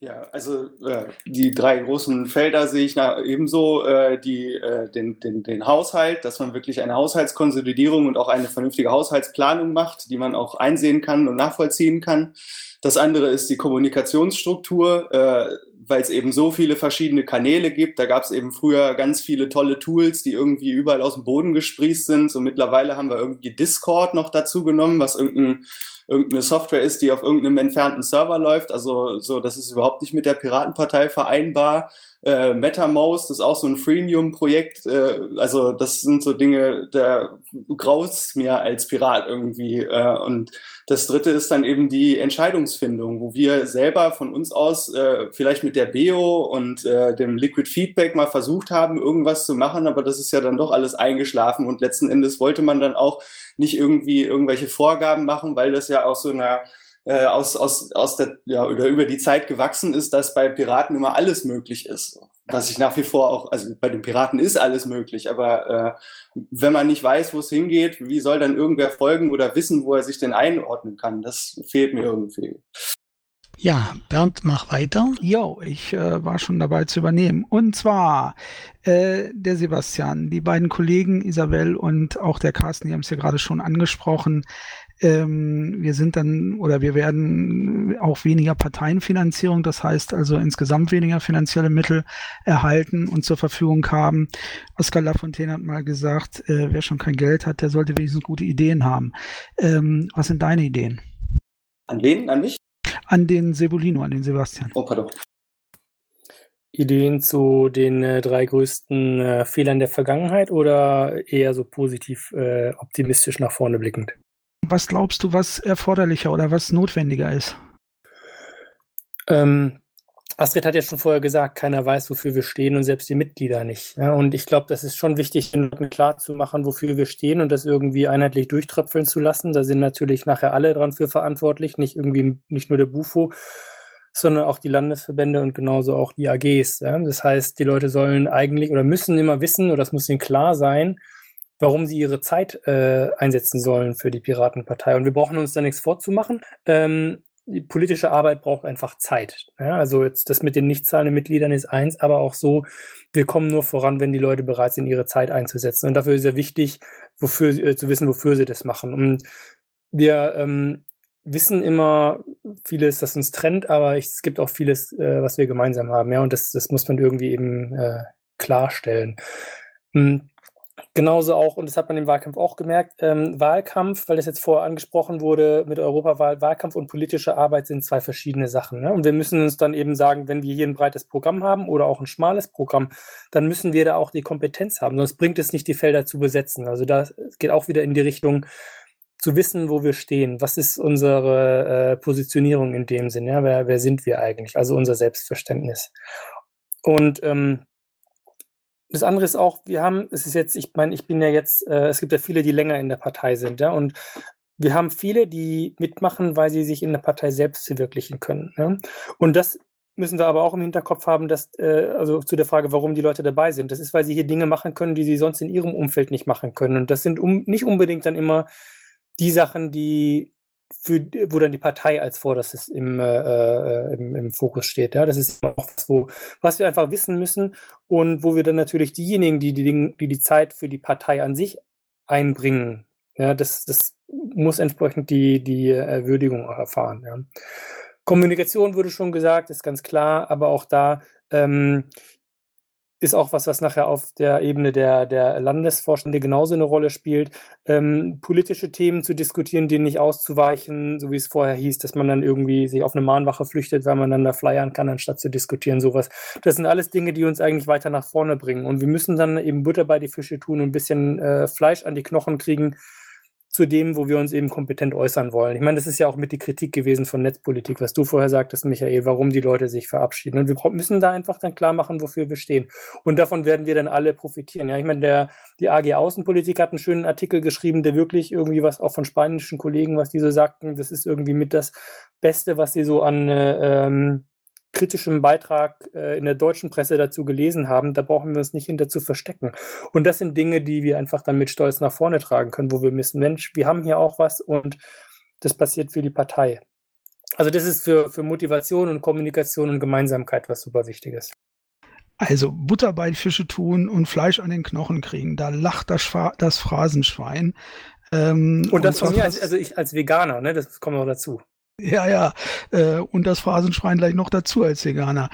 Ja, also äh, die drei großen Felder sehe ich na, ebenso, äh, die, äh, den, den, den Haushalt, dass man wirklich eine Haushaltskonsolidierung und auch eine vernünftige Haushaltsplanung macht, die man auch einsehen kann und nachvollziehen kann. Das andere ist die Kommunikationsstruktur, äh, weil es eben so viele verschiedene Kanäle gibt. Da gab es eben früher ganz viele tolle Tools, die irgendwie überall aus dem Boden gesprießt sind. So mittlerweile haben wir irgendwie Discord noch dazu genommen, was irgendein irgendeine Software ist, die auf irgendeinem entfernten Server läuft. Also so, das ist überhaupt nicht mit der Piratenpartei vereinbar. Äh, MetaMouse, das ist auch so ein Freemium-Projekt. Äh, also das sind so Dinge, da graust mir als Pirat irgendwie. Äh, und das Dritte ist dann eben die Entscheidungsfindung, wo wir selber von uns aus äh, vielleicht mit der BEO und äh, dem Liquid Feedback mal versucht haben, irgendwas zu machen, aber das ist ja dann doch alles eingeschlafen und letzten Endes wollte man dann auch nicht irgendwie irgendwelche Vorgaben machen, weil das ja aus so einer äh, aus, aus, aus der, ja, oder über die Zeit gewachsen ist, dass bei Piraten immer alles möglich ist. Was ich nach wie vor auch, also bei den Piraten ist alles möglich, aber äh, wenn man nicht weiß, wo es hingeht, wie soll dann irgendwer folgen oder wissen, wo er sich denn einordnen kann? Das fehlt mir irgendwie. Ja, Bernd, mach weiter. Jo, ich äh, war schon dabei zu übernehmen. Und zwar äh, der Sebastian, die beiden Kollegen Isabel und auch der Carsten, die haben es ja gerade schon angesprochen. Ähm, wir sind dann oder wir werden auch weniger Parteienfinanzierung, das heißt also insgesamt weniger finanzielle Mittel erhalten und zur Verfügung haben. Oskar Lafontaine hat mal gesagt, äh, wer schon kein Geld hat, der sollte wenigstens gute Ideen haben. Ähm, was sind deine Ideen? An wen? An mich? An den Sebulino, an den Sebastian. Oh, pardon. Ideen zu den äh, drei größten äh, Fehlern der Vergangenheit oder eher so positiv äh, optimistisch nach vorne blickend? Was glaubst du, was erforderlicher oder was notwendiger ist? Ähm, Astrid hat ja schon vorher gesagt, keiner weiß, wofür wir stehen und selbst die Mitglieder nicht. Ja, und ich glaube, das ist schon wichtig, den Leuten klar zu machen, wofür wir stehen und das irgendwie einheitlich durchtröpfeln zu lassen. Da sind natürlich nachher alle dran für verantwortlich, nicht irgendwie nicht nur der Bufo, sondern auch die Landesverbände und genauso auch die AGs. Ja. Das heißt, die Leute sollen eigentlich oder müssen immer wissen, oder das muss ihnen klar sein, warum sie ihre Zeit äh, einsetzen sollen für die Piratenpartei. Und wir brauchen uns da nichts vorzumachen. Ähm, die politische Arbeit braucht einfach Zeit. Ja, also jetzt das mit den nicht zahlenden Mitgliedern ist eins, aber auch so, wir kommen nur voran, wenn die Leute bereit sind, ihre Zeit einzusetzen. Und dafür ist ja wichtig, wofür, äh, zu wissen, wofür sie das machen. Und wir ähm, wissen immer vieles, das uns trennt, aber ich, es gibt auch vieles, äh, was wir gemeinsam haben. Ja, und das, das muss man irgendwie eben äh, klarstellen. Hm. Genauso auch, und das hat man im Wahlkampf auch gemerkt, ähm, Wahlkampf, weil das jetzt vorher angesprochen wurde, mit Europawahl, Wahlkampf und politische Arbeit sind zwei verschiedene Sachen. Ne? Und wir müssen uns dann eben sagen, wenn wir hier ein breites Programm haben oder auch ein schmales Programm, dann müssen wir da auch die Kompetenz haben, sonst bringt es nicht, die Felder zu besetzen. Also da geht auch wieder in die Richtung, zu wissen, wo wir stehen. Was ist unsere äh, Positionierung in dem Sinn? Ja? Wer, wer sind wir eigentlich? Also unser Selbstverständnis. Und ähm, das andere ist auch, wir haben, es ist jetzt, ich meine, ich bin ja jetzt, äh, es gibt ja viele, die länger in der Partei sind, ja, und wir haben viele, die mitmachen, weil sie sich in der Partei selbst verwirklichen können. Ja? Und das müssen wir aber auch im Hinterkopf haben, dass, äh, also zu der Frage, warum die Leute dabei sind. Das ist, weil sie hier Dinge machen können, die sie sonst in ihrem Umfeld nicht machen können. Und das sind um, nicht unbedingt dann immer die Sachen, die für, wo dann die Partei als vorderstes im, äh, äh, im, im, Fokus steht. Ja? Das ist auch was, was wir einfach wissen müssen und wo wir dann natürlich diejenigen, die die, die, die Zeit für die Partei an sich einbringen, ja, das, das muss entsprechend die, die äh, Würdigung auch erfahren. Ja. Kommunikation wurde schon gesagt, ist ganz klar, aber auch da ähm, ist auch was, was nachher auf der Ebene der, der Landesvorstände genauso eine Rolle spielt, ähm, politische Themen zu diskutieren, denen nicht auszuweichen, so wie es vorher hieß, dass man dann irgendwie sich auf eine Mahnwache flüchtet, weil man dann da flyern kann, anstatt zu diskutieren, sowas. Das sind alles Dinge, die uns eigentlich weiter nach vorne bringen. Und wir müssen dann eben Butter bei die Fische tun und ein bisschen äh, Fleisch an die Knochen kriegen, zu dem, wo wir uns eben kompetent äußern wollen. Ich meine, das ist ja auch mit die Kritik gewesen von Netzpolitik, was du vorher sagtest, Michael, warum die Leute sich verabschieden. Und wir müssen da einfach dann klar machen, wofür wir stehen. Und davon werden wir dann alle profitieren. Ja, ich meine, der, die AG Außenpolitik hat einen schönen Artikel geschrieben, der wirklich irgendwie was auch von spanischen Kollegen, was die so sagten, das ist irgendwie mit das Beste, was sie so an äh, ähm, kritischem Beitrag äh, in der deutschen Presse dazu gelesen haben, da brauchen wir uns nicht hinter zu verstecken. Und das sind Dinge, die wir einfach dann mit Stolz nach vorne tragen können, wo wir wissen, Mensch, wir haben hier auch was und das passiert für die Partei. Also das ist für, für Motivation und Kommunikation und Gemeinsamkeit was super wichtiges. Also Butter bei Fische tun und Fleisch an den Knochen kriegen, da lacht das, das Phrasenschwein. Ähm, und das und von mir als, also ich als Veganer, ne, das kommt noch dazu. Ja, ja. Äh, und das Phrasenschwein gleich noch dazu als Veganer.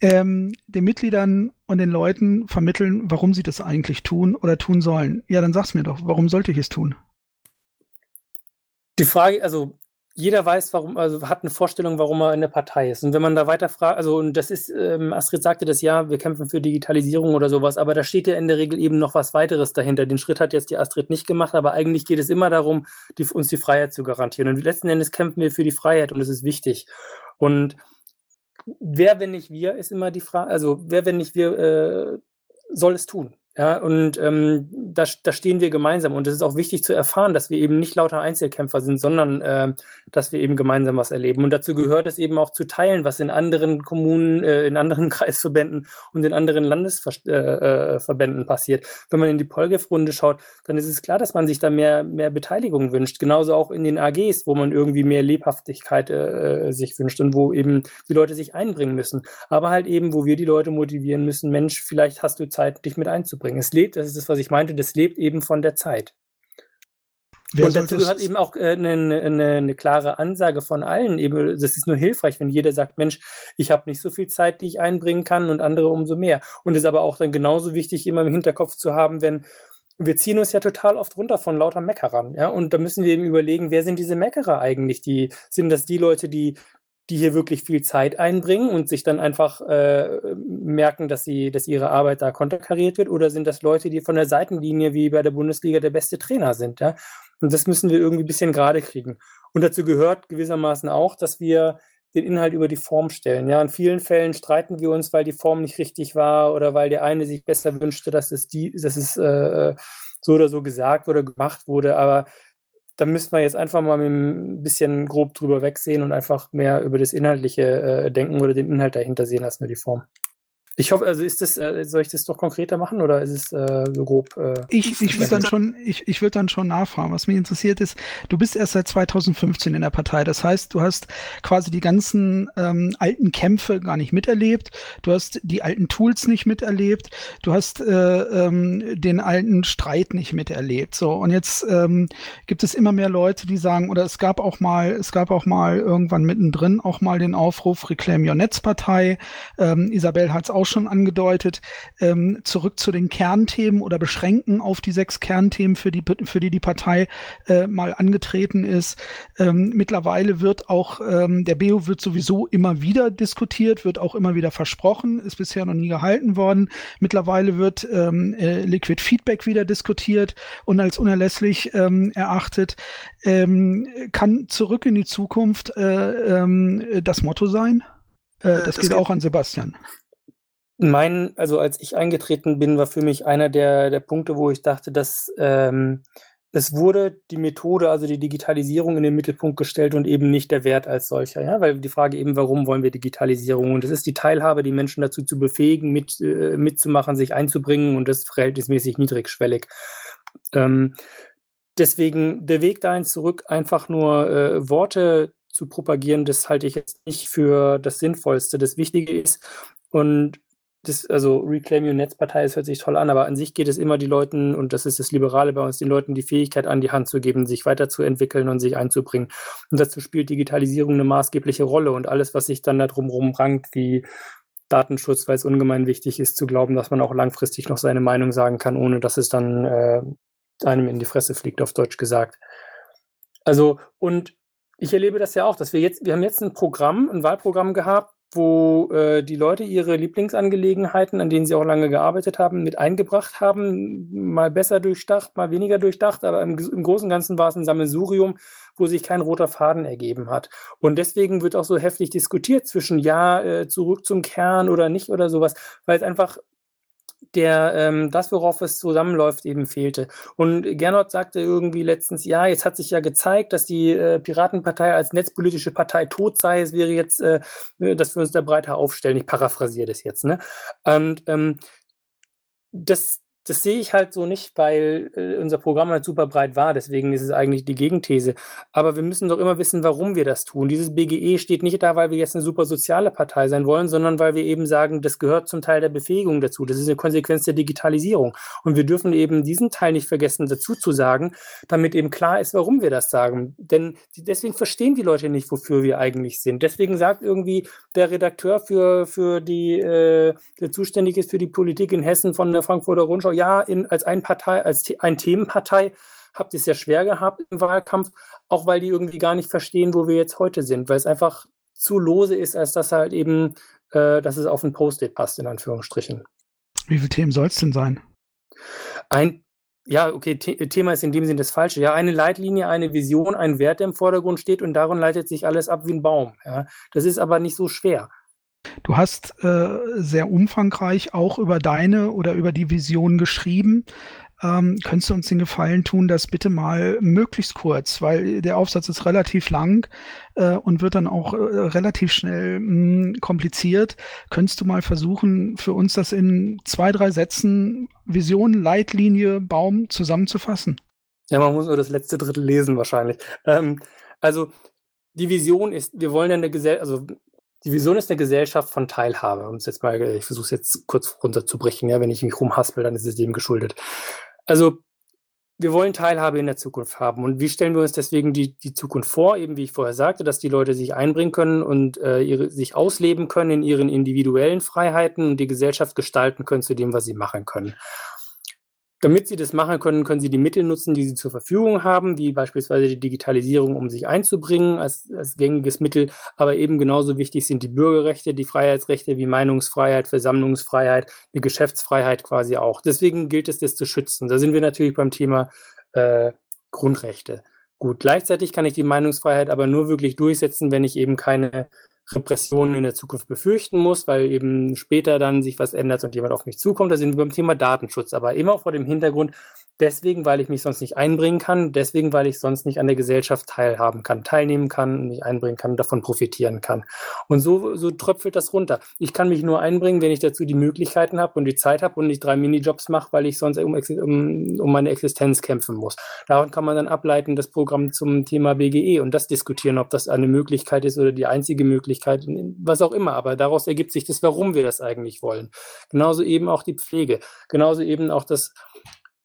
Ähm, den Mitgliedern und den Leuten vermitteln, warum sie das eigentlich tun oder tun sollen. Ja, dann sag's mir doch, warum sollte ich es tun? Die Frage, also jeder weiß, warum, also hat eine Vorstellung, warum er in der Partei ist. Und wenn man da weiter fragt, also und das ist, ähm, Astrid sagte das ja, wir kämpfen für Digitalisierung oder sowas, aber da steht ja in der Regel eben noch was weiteres dahinter. Den Schritt hat jetzt die Astrid nicht gemacht, aber eigentlich geht es immer darum, die, uns die Freiheit zu garantieren. Und letzten Endes kämpfen wir für die Freiheit und das ist wichtig. Und wer, wenn nicht wir, ist immer die Frage, also wer, wenn nicht wir, äh, soll es tun? Ja, und ähm, da, da stehen wir gemeinsam. Und es ist auch wichtig zu erfahren, dass wir eben nicht lauter Einzelkämpfer sind, sondern äh, dass wir eben gemeinsam was erleben. Und dazu gehört es eben auch zu teilen, was in anderen Kommunen, äh, in anderen Kreisverbänden und in anderen Landesverbänden äh, äh passiert. Wenn man in die Polgef-Runde schaut, dann ist es klar, dass man sich da mehr, mehr Beteiligung wünscht. Genauso auch in den AGs, wo man irgendwie mehr Lebhaftigkeit äh, sich wünscht und wo eben die Leute sich einbringen müssen. Aber halt eben, wo wir die Leute motivieren müssen, Mensch, vielleicht hast du Zeit, dich mit einzubringen bringen. Es lebt, das ist das, was ich meinte, das lebt eben von der Zeit. Wer und dazu gehört eben auch eine, äh, eine, eine, klare Ansage von allen. Eben, das ist nur hilfreich, wenn jeder sagt, Mensch, ich habe nicht so viel Zeit, die ich einbringen kann und andere umso mehr. Und es ist aber auch dann genauso wichtig, immer im Hinterkopf zu haben, wenn wir ziehen uns ja total oft runter von lauter Meckerern, ja, und da müssen wir eben überlegen, wer sind diese Meckerer eigentlich? Die sind das die Leute, die die hier wirklich viel Zeit einbringen und sich dann einfach äh, merken, dass sie, dass ihre Arbeit da konterkariert wird, oder sind das Leute, die von der Seitenlinie wie bei der Bundesliga der beste Trainer sind, ja? Und das müssen wir irgendwie ein bisschen gerade kriegen. Und dazu gehört gewissermaßen auch, dass wir den Inhalt über die Form stellen. Ja, in vielen Fällen streiten wir uns, weil die Form nicht richtig war oder weil der eine sich besser wünschte, dass es die, dass es äh, so oder so gesagt oder gemacht wurde. Aber da müssten wir jetzt einfach mal ein bisschen grob drüber wegsehen und einfach mehr über das Inhaltliche äh, denken oder den Inhalt dahinter sehen als nur die Form. Ich hoffe, also ist das, äh, soll ich das doch konkreter machen oder ist es äh, so grob? Äh, ich ich würde dann schon, ich, ich würde dann schon nachfragen. Was mich interessiert ist, du bist erst seit 2015 in der Partei. Das heißt, du hast quasi die ganzen ähm, alten Kämpfe gar nicht miterlebt. Du hast die alten Tools nicht miterlebt. Du hast äh, ähm, den alten Streit nicht miterlebt. So und jetzt ähm, gibt es immer mehr Leute, die sagen, oder es gab auch mal, es gab auch mal irgendwann mittendrin auch mal den Aufruf Reclaim Your Netzpartei. Ähm, Isabel hat es auch auch schon angedeutet, ähm, zurück zu den Kernthemen oder beschränken auf die sechs Kernthemen, für die, für die die Partei äh, mal angetreten ist. Ähm, mittlerweile wird auch, ähm, der BEO wird sowieso immer wieder diskutiert, wird auch immer wieder versprochen, ist bisher noch nie gehalten worden. Mittlerweile wird ähm, äh, Liquid Feedback wieder diskutiert und als unerlässlich ähm, erachtet. Ähm, kann zurück in die Zukunft äh, ähm, das Motto sein? Äh, das, das geht auch an Sebastian. Mein, also als ich eingetreten bin, war für mich einer der, der Punkte, wo ich dachte, dass ähm, es wurde die Methode, also die Digitalisierung in den Mittelpunkt gestellt und eben nicht der Wert als solcher. Ja? Weil die Frage eben, warum wollen wir Digitalisierung? Und es ist die Teilhabe, die Menschen dazu zu befähigen, mit, äh, mitzumachen, sich einzubringen und das verhältnismäßig niedrigschwellig. Ähm, deswegen der Weg dahin zurück, einfach nur äh, Worte zu propagieren, das halte ich jetzt nicht für das Sinnvollste. Das Wichtige ist, und das, also Reclaim Your Netzpartei, das hört sich toll an, aber an sich geht es immer die Leuten, und das ist das Liberale bei uns, den Leuten die Fähigkeit an die Hand zu geben, sich weiterzuentwickeln und sich einzubringen. Und dazu spielt Digitalisierung eine maßgebliche Rolle und alles, was sich dann da drumherum rankt, wie Datenschutz, weil es ungemein wichtig ist, zu glauben, dass man auch langfristig noch seine Meinung sagen kann, ohne dass es dann äh, einem in die Fresse fliegt, auf Deutsch gesagt. Also, und ich erlebe das ja auch, dass wir jetzt, wir haben jetzt ein Programm, ein Wahlprogramm gehabt, wo äh, die Leute ihre Lieblingsangelegenheiten, an denen sie auch lange gearbeitet haben, mit eingebracht haben. Mal besser durchdacht, mal weniger durchdacht, aber im, im Großen und Ganzen war es ein Sammelsurium, wo sich kein roter Faden ergeben hat. Und deswegen wird auch so heftig diskutiert zwischen ja, äh, zurück zum Kern oder nicht oder sowas, weil es einfach der ähm, das, worauf es zusammenläuft, eben fehlte. Und Gernot sagte irgendwie letztens, ja, jetzt hat sich ja gezeigt, dass die äh, Piratenpartei als netzpolitische Partei tot sei. Es wäre jetzt, äh, dass wir uns da breiter aufstellen. Ich paraphrasiere das jetzt. Ne? Und ähm, das, das sehe ich halt so nicht, weil äh, unser Programm halt super breit war. Deswegen ist es eigentlich die Gegenthese. Aber wir müssen doch immer wissen, warum wir das tun. Dieses BGE steht nicht da, weil wir jetzt eine super soziale Partei sein wollen, sondern weil wir eben sagen, das gehört zum Teil der Befähigung dazu. Das ist eine Konsequenz der Digitalisierung. Und wir dürfen eben diesen Teil nicht vergessen, dazu zu sagen, damit eben klar ist, warum wir das sagen. Denn deswegen verstehen die Leute nicht, wofür wir eigentlich sind. Deswegen sagt irgendwie der Redakteur für, für die, äh, der zuständig ist für die Politik in Hessen von der Frankfurter Rundschau, ja, in, als ein Partei, als ein Themenpartei habt ihr es ja schwer gehabt im Wahlkampf, auch weil die irgendwie gar nicht verstehen, wo wir jetzt heute sind, weil es einfach zu lose ist, als dass halt eben, äh, dass es auf ein Post-it passt, in Anführungsstrichen. Wie viele Themen soll es denn sein? Ein, ja, okay, The Thema ist in dem Sinn das Falsche. Ja, eine Leitlinie, eine Vision, ein Wert, der im Vordergrund steht und darin leitet sich alles ab wie ein Baum. Ja. Das ist aber nicht so schwer. Du hast äh, sehr umfangreich auch über deine oder über die Vision geschrieben. Ähm, könntest du uns den Gefallen tun, das bitte mal möglichst kurz, weil der Aufsatz ist relativ lang äh, und wird dann auch äh, relativ schnell mh, hm, kompliziert. Könntest du mal versuchen, für uns das in zwei, drei Sätzen Vision, Leitlinie, Baum zusammenzufassen? Ja, man muss nur das letzte Drittel lesen wahrscheinlich. Ähm, also die Vision ist, wir wollen ja eine Gesellschaft, also die Vision ist eine Gesellschaft von Teilhabe. Um jetzt mal, ich versuche es jetzt kurz runterzubrechen, ja, wenn ich mich rumhaspel, dann ist es dem geschuldet. Also wir wollen Teilhabe in der Zukunft haben. Und wie stellen wir uns deswegen die, die Zukunft vor? Eben wie ich vorher sagte, dass die Leute sich einbringen können und äh, ihre, sich ausleben können in ihren individuellen Freiheiten und die Gesellschaft gestalten können zu dem, was sie machen können. Damit sie das machen können, können sie die Mittel nutzen, die sie zur Verfügung haben, wie beispielsweise die Digitalisierung, um sich einzubringen als, als gängiges Mittel. Aber eben genauso wichtig sind die Bürgerrechte, die Freiheitsrechte wie Meinungsfreiheit, Versammlungsfreiheit, die Geschäftsfreiheit quasi auch. Deswegen gilt es, das zu schützen. Da sind wir natürlich beim Thema äh, Grundrechte. Gut, gleichzeitig kann ich die Meinungsfreiheit aber nur wirklich durchsetzen, wenn ich eben keine Repressionen in der Zukunft befürchten muss, weil eben später dann sich was ändert und jemand auf mich zukommt. Da sind wir beim Thema Datenschutz, aber immer vor dem Hintergrund, deswegen, weil ich mich sonst nicht einbringen kann, deswegen, weil ich sonst nicht an der Gesellschaft teilhaben kann, teilnehmen kann, mich einbringen kann, davon profitieren kann. Und so, so tröpfelt das runter. Ich kann mich nur einbringen, wenn ich dazu die Möglichkeiten habe und die Zeit habe und nicht drei Minijobs mache, weil ich sonst um, um, um meine Existenz kämpfen muss. Daran kann man dann ableiten, das Programm zum Thema BGE und das diskutieren, ob das eine Möglichkeit ist oder die einzige Möglichkeit, was auch immer. Aber daraus ergibt sich das, warum wir das eigentlich wollen. Genauso eben auch die Pflege. Genauso eben auch das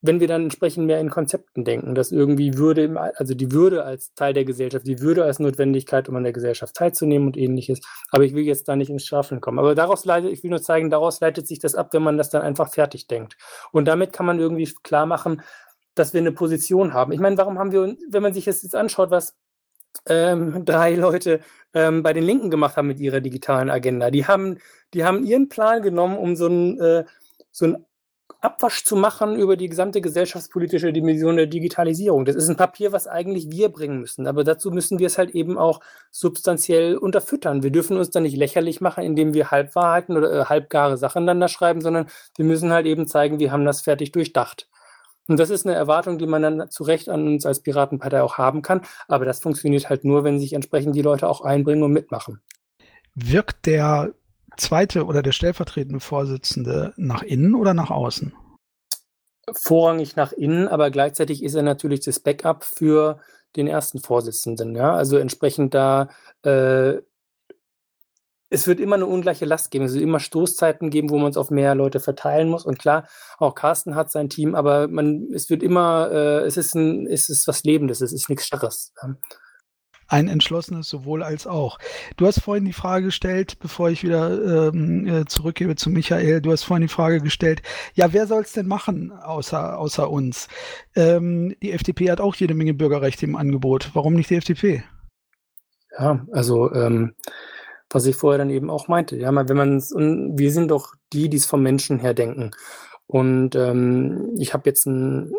wenn wir dann entsprechend mehr in Konzepten denken, dass irgendwie Würde, also die Würde als Teil der Gesellschaft, die Würde als Notwendigkeit, um an der Gesellschaft teilzunehmen und ähnliches. Aber ich will jetzt da nicht ins Schwafeln kommen. Aber daraus leitet, ich will nur zeigen, daraus leitet sich das ab, wenn man das dann einfach fertig denkt. Und damit kann man irgendwie klar machen, dass wir eine Position haben. Ich meine, warum haben wir, wenn man sich das jetzt anschaut, was ähm, drei Leute ähm, bei den Linken gemacht haben mit ihrer digitalen Agenda. Die haben, die haben ihren Plan genommen, um so ein, äh, so ein Abwasch zu machen über die gesamte gesellschaftspolitische Dimension der Digitalisierung. Das ist ein Papier, was eigentlich wir bringen müssen. Aber dazu müssen wir es halt eben auch substanziell unterfüttern. Wir dürfen uns da nicht lächerlich machen, indem wir Halbwahrheiten oder äh, halbgare Sachen dann da schreiben, sondern wir müssen halt eben zeigen, wir haben das fertig durchdacht. Und das ist eine Erwartung, die man dann zu Recht an uns als Piratenpartei auch haben kann. Aber das funktioniert halt nur, wenn sich entsprechend die Leute auch einbringen und mitmachen. Wirkt der zweite oder der stellvertretende Vorsitzende nach innen oder nach außen? Vorrangig nach innen, aber gleichzeitig ist er natürlich das Backup für den ersten Vorsitzenden. Ja? Also entsprechend da, äh, es wird immer eine ungleiche Last geben. Es wird immer Stoßzeiten geben, wo man es auf mehr Leute verteilen muss. Und klar, auch Carsten hat sein Team, aber man, es wird immer, äh, es ist ein, es ist was Lebendes, es ist nichts Starres. Ja? Ein entschlossenes sowohl als auch. Du hast vorhin die Frage gestellt, bevor ich wieder ähm, äh, zurückgebe zu Michael, du hast vorhin die Frage gestellt, ja, wer soll es denn machen außer, außer uns? Ähm, die FDP hat auch jede Menge Bürgerrechte im Angebot. Warum nicht die FDP? Ja, also ähm, was ich vorher dann eben auch meinte, ja, wenn man wir sind doch die, die es vom Menschen her denken. Und ähm, ich habe jetzt ein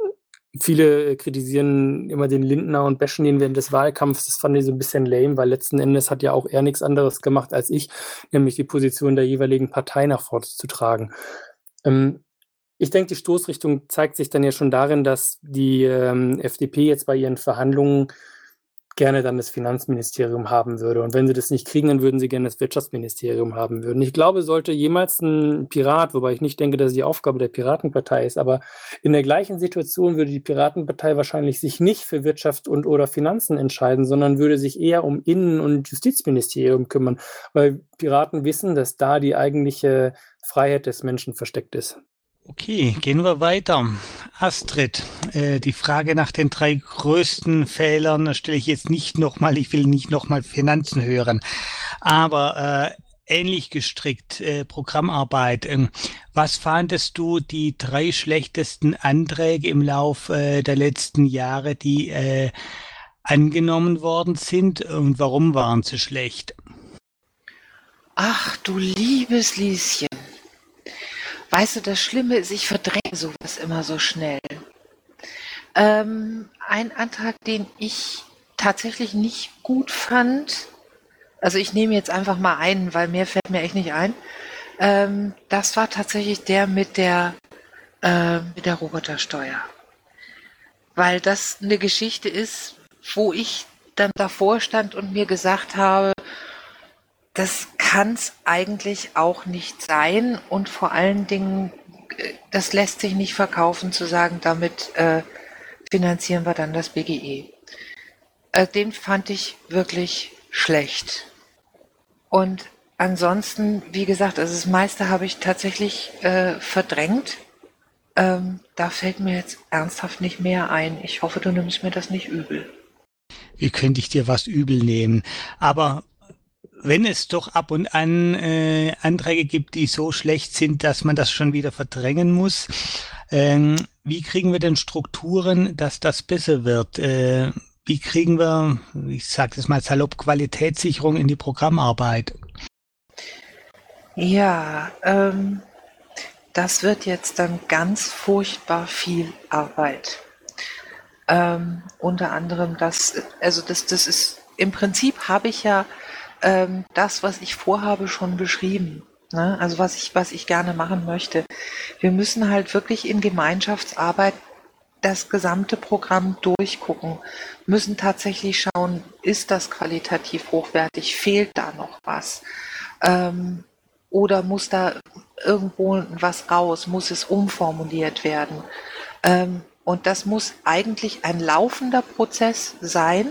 Viele kritisieren immer den Lindner und bashen ihn während des Wahlkampfs. Das fand ich so ein bisschen lame, weil letzten Endes hat ja auch er nichts anderes gemacht als ich, nämlich die Position der jeweiligen Partei nach vorne zu tragen. Ähm, ich denke, die Stoßrichtung zeigt sich dann ja schon darin, dass die ähm, FDP jetzt bei ihren Verhandlungen gerne dann das Finanzministerium haben würde. Und wenn sie das nicht kriegen, dann würden sie gerne das Wirtschaftsministerium haben würden. Ich glaube, sollte jemals ein Pirat, wobei ich nicht denke, dass es die Aufgabe der Piratenpartei ist, aber in der gleichen Situation würde die Piratenpartei wahrscheinlich sich nicht für Wirtschaft und oder Finanzen entscheiden, sondern würde sich eher um Innen- und Justizministerium kümmern, weil Piraten wissen, dass da die eigentliche Freiheit des Menschen versteckt ist. Okay, gehen wir weiter. Astrid, äh, die Frage nach den drei größten Fehlern stelle ich jetzt nicht nochmal, ich will nicht nochmal Finanzen hören, aber äh, ähnlich gestrickt, äh, Programmarbeit. Ähm, was fandest du die drei schlechtesten Anträge im Lauf äh, der letzten Jahre, die äh, angenommen worden sind und warum waren sie schlecht? Ach du liebes Lieschen. Weißt du, das Schlimme ist, ich verdränge sowas immer so schnell. Ähm, ein Antrag, den ich tatsächlich nicht gut fand, also ich nehme jetzt einfach mal einen, weil mehr fällt mir echt nicht ein. Ähm, das war tatsächlich der mit der, äh, mit der Robotersteuer. Weil das eine Geschichte ist, wo ich dann davor stand und mir gesagt habe, das kann es eigentlich auch nicht sein und vor allen Dingen, äh, das lässt sich nicht verkaufen zu sagen, damit äh, finanzieren wir dann das BGE. Äh, den fand ich wirklich schlecht. Und ansonsten, wie gesagt, also das meiste habe ich tatsächlich äh, verdrängt. Ähm, da fällt mir jetzt ernsthaft nicht mehr ein. Ich hoffe, du nimmst mir das nicht übel. Wie könnte ich dir was übel nehmen? Aber wenn es doch ab und an äh, Anträge gibt, die so schlecht sind, dass man das schon wieder verdrängen muss, ähm, wie kriegen wir denn Strukturen, dass das besser wird? Äh, wie kriegen wir, ich sage das mal salopp, Qualitätssicherung in die Programmarbeit? Ja, ähm, das wird jetzt dann ganz furchtbar viel Arbeit. Ähm, unter anderem das, also das, das ist, im Prinzip habe ich ja ähm, das, was ich vorhabe, schon beschrieben. Ne? Also was ich, was ich gerne machen möchte. Wir müssen halt wirklich in Gemeinschaftsarbeit das gesamte Programm durchgucken, müssen tatsächlich schauen, ist das qualitativ hochwertig, fehlt da noch was? Ähm, oder muss da irgendwo was raus, muss es umformuliert werden? Ähm, und das muss eigentlich ein laufender Prozess sein,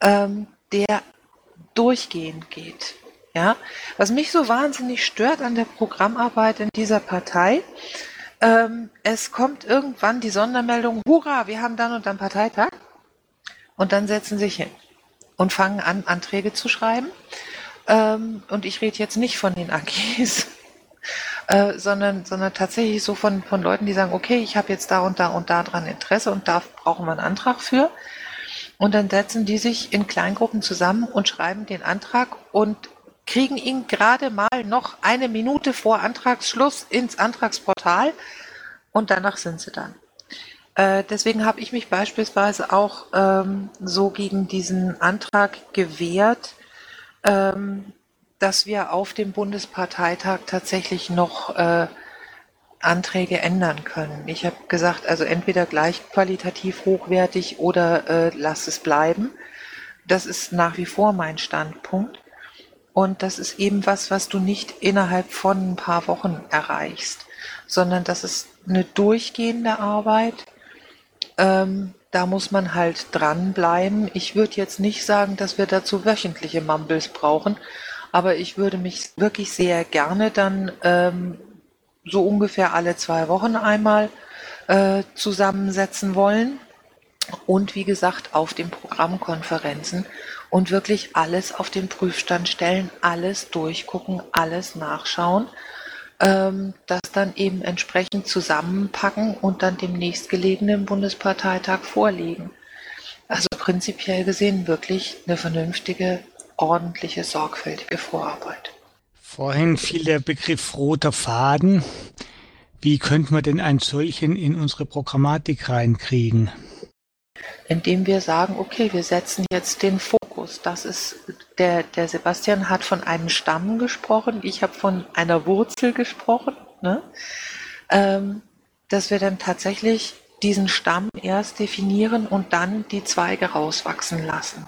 ähm, der durchgehend geht. Ja, was mich so wahnsinnig stört an der Programmarbeit in dieser Partei, ähm, es kommt irgendwann die Sondermeldung, hurra, wir haben dann und dann Parteitag. Und dann setzen sich hin und fangen an, Anträge zu schreiben. Ähm, und ich rede jetzt nicht von den AGs, äh, sondern, sondern tatsächlich so von, von Leuten, die sagen, okay, ich habe jetzt da und da und da dran Interesse und da brauchen wir einen Antrag für. Und dann setzen die sich in Kleingruppen zusammen und schreiben den Antrag und kriegen ihn gerade mal noch eine Minute vor Antragsschluss ins Antragsportal und danach sind sie dann. Äh, deswegen habe ich mich beispielsweise auch ähm, so gegen diesen Antrag gewehrt, ähm, dass wir auf dem Bundesparteitag tatsächlich noch äh, Anträge ändern können. Ich habe gesagt, also entweder gleich qualitativ hochwertig oder äh, lass es bleiben. Das ist nach wie vor mein Standpunkt. Und das ist eben was, was du nicht innerhalb von ein paar Wochen erreichst, sondern das ist eine durchgehende Arbeit. Ähm, da muss man halt dranbleiben. Ich würde jetzt nicht sagen, dass wir dazu wöchentliche Mumbles brauchen, aber ich würde mich wirklich sehr gerne dann ähm, so ungefähr alle zwei Wochen einmal äh, zusammensetzen wollen. Und wie gesagt, auf den Programmkonferenzen und wirklich alles auf den Prüfstand stellen, alles durchgucken, alles nachschauen, ähm, das dann eben entsprechend zusammenpacken und dann dem nächstgelegenen Bundesparteitag vorlegen. Also prinzipiell gesehen wirklich eine vernünftige, ordentliche, sorgfältige Vorarbeit. Vorhin fiel der Begriff roter Faden. Wie könnte man denn einen solchen in unsere Programmatik reinkriegen? Indem wir sagen, okay, wir setzen jetzt den Fokus. Das ist, der, der Sebastian hat von einem Stamm gesprochen, ich habe von einer Wurzel gesprochen, ne? ähm, dass wir dann tatsächlich diesen Stamm erst definieren und dann die Zweige rauswachsen lassen.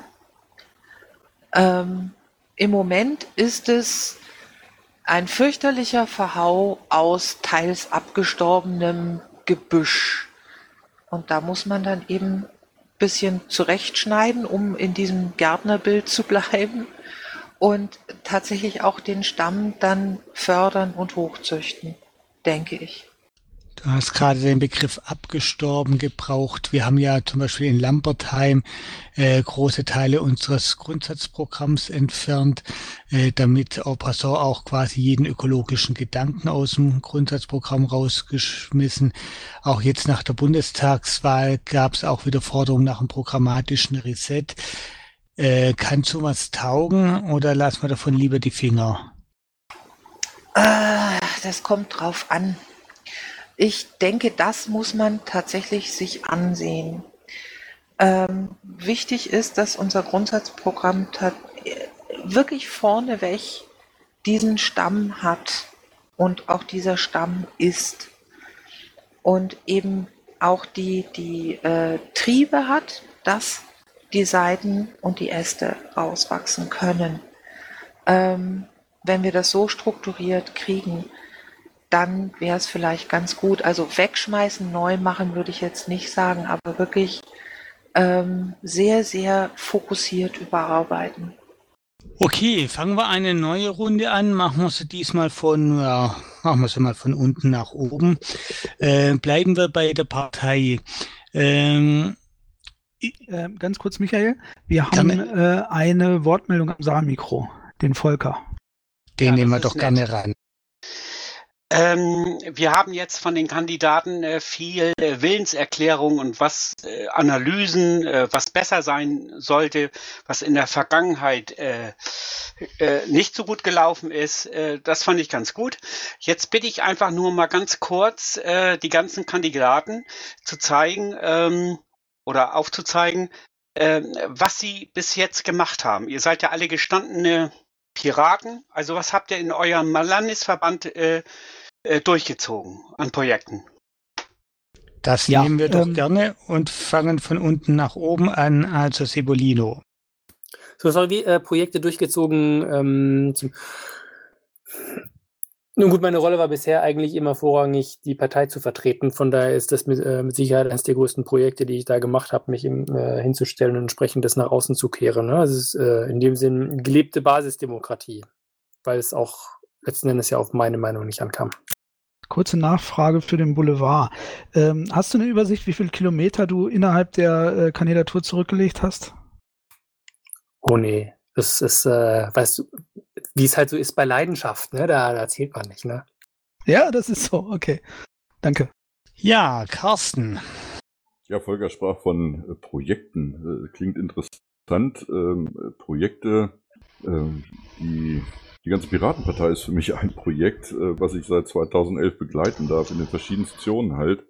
Ähm, Im Moment ist es ein fürchterlicher Verhau aus teils abgestorbenem Gebüsch. Und da muss man dann eben bisschen zurechtschneiden, um in diesem Gärtnerbild zu bleiben und tatsächlich auch den Stamm dann fördern und hochzüchten, denke ich. Du hast gerade den Begriff abgestorben gebraucht. Wir haben ja zum Beispiel in Lambertheim äh, große Teile unseres Grundsatzprogramms entfernt, äh, damit en passant auch quasi jeden ökologischen Gedanken aus dem Grundsatzprogramm rausgeschmissen. Auch jetzt nach der Bundestagswahl gab es auch wieder Forderungen nach einem programmatischen Reset. Äh, kann sowas taugen oder lassen wir davon lieber die Finger? Äh, das kommt drauf an. Ich denke, das muss man tatsächlich sich ansehen. Ähm, wichtig ist, dass unser Grundsatzprogramm wirklich vorneweg diesen Stamm hat und auch dieser Stamm ist und eben auch die, die äh, Triebe hat, dass die Seiten und die Äste rauswachsen können. Ähm, wenn wir das so strukturiert kriegen, dann wäre es vielleicht ganz gut. Also wegschmeißen, neu machen würde ich jetzt nicht sagen, aber wirklich ähm, sehr, sehr fokussiert überarbeiten. Okay, fangen wir eine neue Runde an. Machen wir sie diesmal von, ja, machen wir sie mal von unten nach oben. Äh, bleiben wir bei der Partei. Ähm, äh, ganz kurz, Michael. Wir haben äh, eine Wortmeldung am Saalmikro, den Volker. Den ja, nehmen wir doch nett. gerne ran. Ähm, wir haben jetzt von den Kandidaten äh, viel äh, Willenserklärung und was äh, Analysen, äh, was besser sein sollte, was in der Vergangenheit äh, äh, nicht so gut gelaufen ist. das fand ich ganz gut. Jetzt bitte ich einfach nur mal ganz kurz die ganzen Kandidaten zu zeigen ähm, oder aufzuzeigen, ähm, was sie bis jetzt gemacht haben. Ihr seid ja alle gestandene Piraten. Also was habt ihr in eurem Landesverband äh, äh, durchgezogen an Projekten? Das ja, nehmen wir doch ähm, gerne und fangen von unten nach oben an, also Sebolino. So, sorry, wie äh, Projekte durchgezogen ähm, zum nun gut, meine Rolle war bisher eigentlich immer vorrangig, die Partei zu vertreten. Von daher ist das mit, äh, mit Sicherheit eines der größten Projekte, die ich da gemacht habe, mich im, äh, hinzustellen und entsprechend das nach außen zu kehren. Ne? Also es ist äh, in dem Sinn gelebte Basisdemokratie, weil es auch letzten Endes ja auf meine Meinung nicht ankam. Kurze Nachfrage für den Boulevard. Ähm, hast du eine Übersicht, wie viele Kilometer du innerhalb der äh, Kandidatur zurückgelegt hast? Oh nee, das ist, äh, weißt du, wie es halt so ist bei Leidenschaft, ne? Da, da zählt man nicht, ne? Ja, das ist so, okay. Danke. Ja, Carsten. Ja, Volker sprach von äh, Projekten. Äh, klingt interessant. Ähm, Projekte, ähm, die, die ganze Piratenpartei ist für mich ein Projekt, äh, was ich seit 2011 begleiten darf, in den verschiedenen Sektionen halt.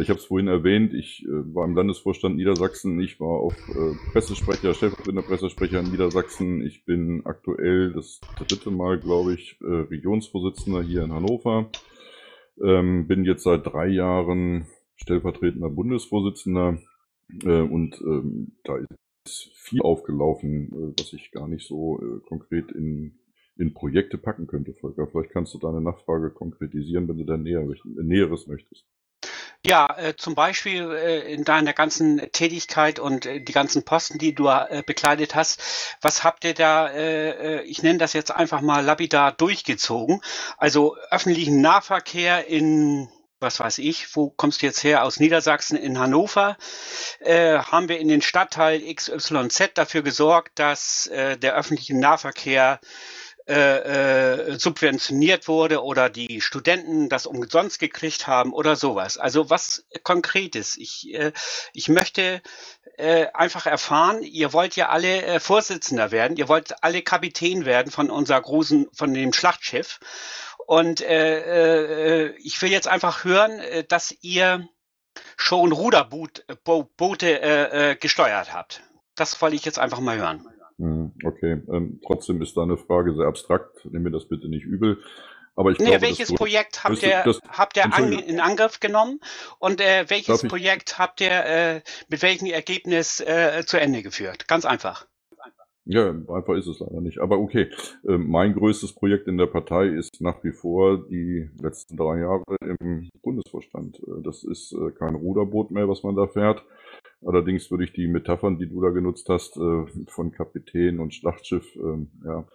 Ich habe es vorhin erwähnt, ich äh, war im Landesvorstand Niedersachsen, ich war äh, Pressesprecher, stellvertretender Pressesprecher in Niedersachsen. Ich bin aktuell das dritte Mal, glaube ich, äh, Regionsvorsitzender hier in Hannover. Ähm, bin jetzt seit drei Jahren stellvertretender Bundesvorsitzender äh, und ähm, da ist viel aufgelaufen, äh, was ich gar nicht so äh, konkret in, in Projekte packen könnte, Volker. Vielleicht kannst du deine Nachfrage konkretisieren, wenn du da näher, Näheres möchtest. Ja, äh, zum Beispiel äh, in deiner ganzen Tätigkeit und äh, die ganzen Posten, die du bekleidet hast, was habt ihr da, ich nenne das jetzt einfach mal lapidar durchgezogen? Also öffentlichen Nahverkehr in was weiß ich, wo kommst du jetzt her? Aus Niedersachsen in Hannover haben wir in den Stadtteil XYZ dafür gesorgt, dass der öffentliche Nahverkehr äh, äh, subventioniert wurde oder die Studenten das umsonst gekriegt haben oder sowas. Also was Konkretes. Ich, äh, ich möchte äh, einfach erfahren, ihr wollt ja alle äh, Vorsitzender werden, ihr wollt alle Kapitän werden von unser großen, von dem Schlachtschiff. Und äh, äh, ich will jetzt einfach hören, äh, dass ihr schon Ruderboote äh, äh, gesteuert habt. Das wollte ich jetzt einfach mal hören. Hm, okay, ähm, trotzdem ist deine Frage sehr abstrakt. Nimm mir das bitte nicht übel. Aber ich nee, glaube, welches Projekt habt ihr, das, habt ihr an, in Angriff genommen und äh, welches Projekt habt ihr äh, mit welchem Ergebnis äh, zu Ende geführt? Ganz einfach. Ja, einfach ist es leider nicht. Aber okay, äh, mein größtes Projekt in der Partei ist nach wie vor die letzten drei Jahre im Bundesvorstand. Äh, das ist äh, kein Ruderboot mehr, was man da fährt, Allerdings würde ich die Metaphern, die du da genutzt hast, äh, von Kapitän und Schlachtschiff, ähm, ja,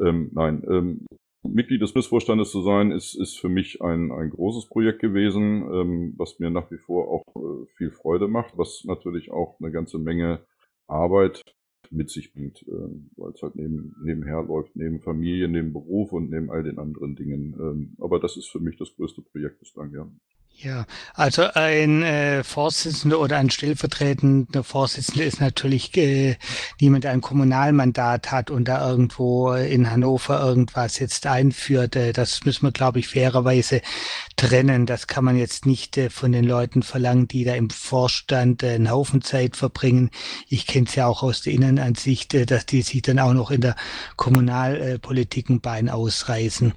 ähm, nein, ähm, Mitglied des Missvorstandes zu sein, ist, ist für mich ein, ein großes Projekt gewesen, ähm, was mir nach wie vor auch äh, viel Freude macht, was natürlich auch eine ganze Menge Arbeit mit sich bringt, äh, weil es halt neben, nebenher läuft, neben Familie, neben Beruf und neben all den anderen Dingen. Ähm, aber das ist für mich das größte Projekt bislang, ja. Ja, also ein äh, Vorsitzender oder ein stellvertretender Vorsitzender ist natürlich äh, niemand, der ein Kommunalmandat hat und da irgendwo in Hannover irgendwas jetzt einführt. Äh, das müssen wir, glaube ich, fairerweise trennen. Das kann man jetzt nicht äh, von den Leuten verlangen, die da im Vorstand äh, einen Haufen Zeit verbringen. Ich kenne es ja auch aus der Innenansicht, äh, dass die sich dann auch noch in der Kommunalpolitik ein Bein ausreißen.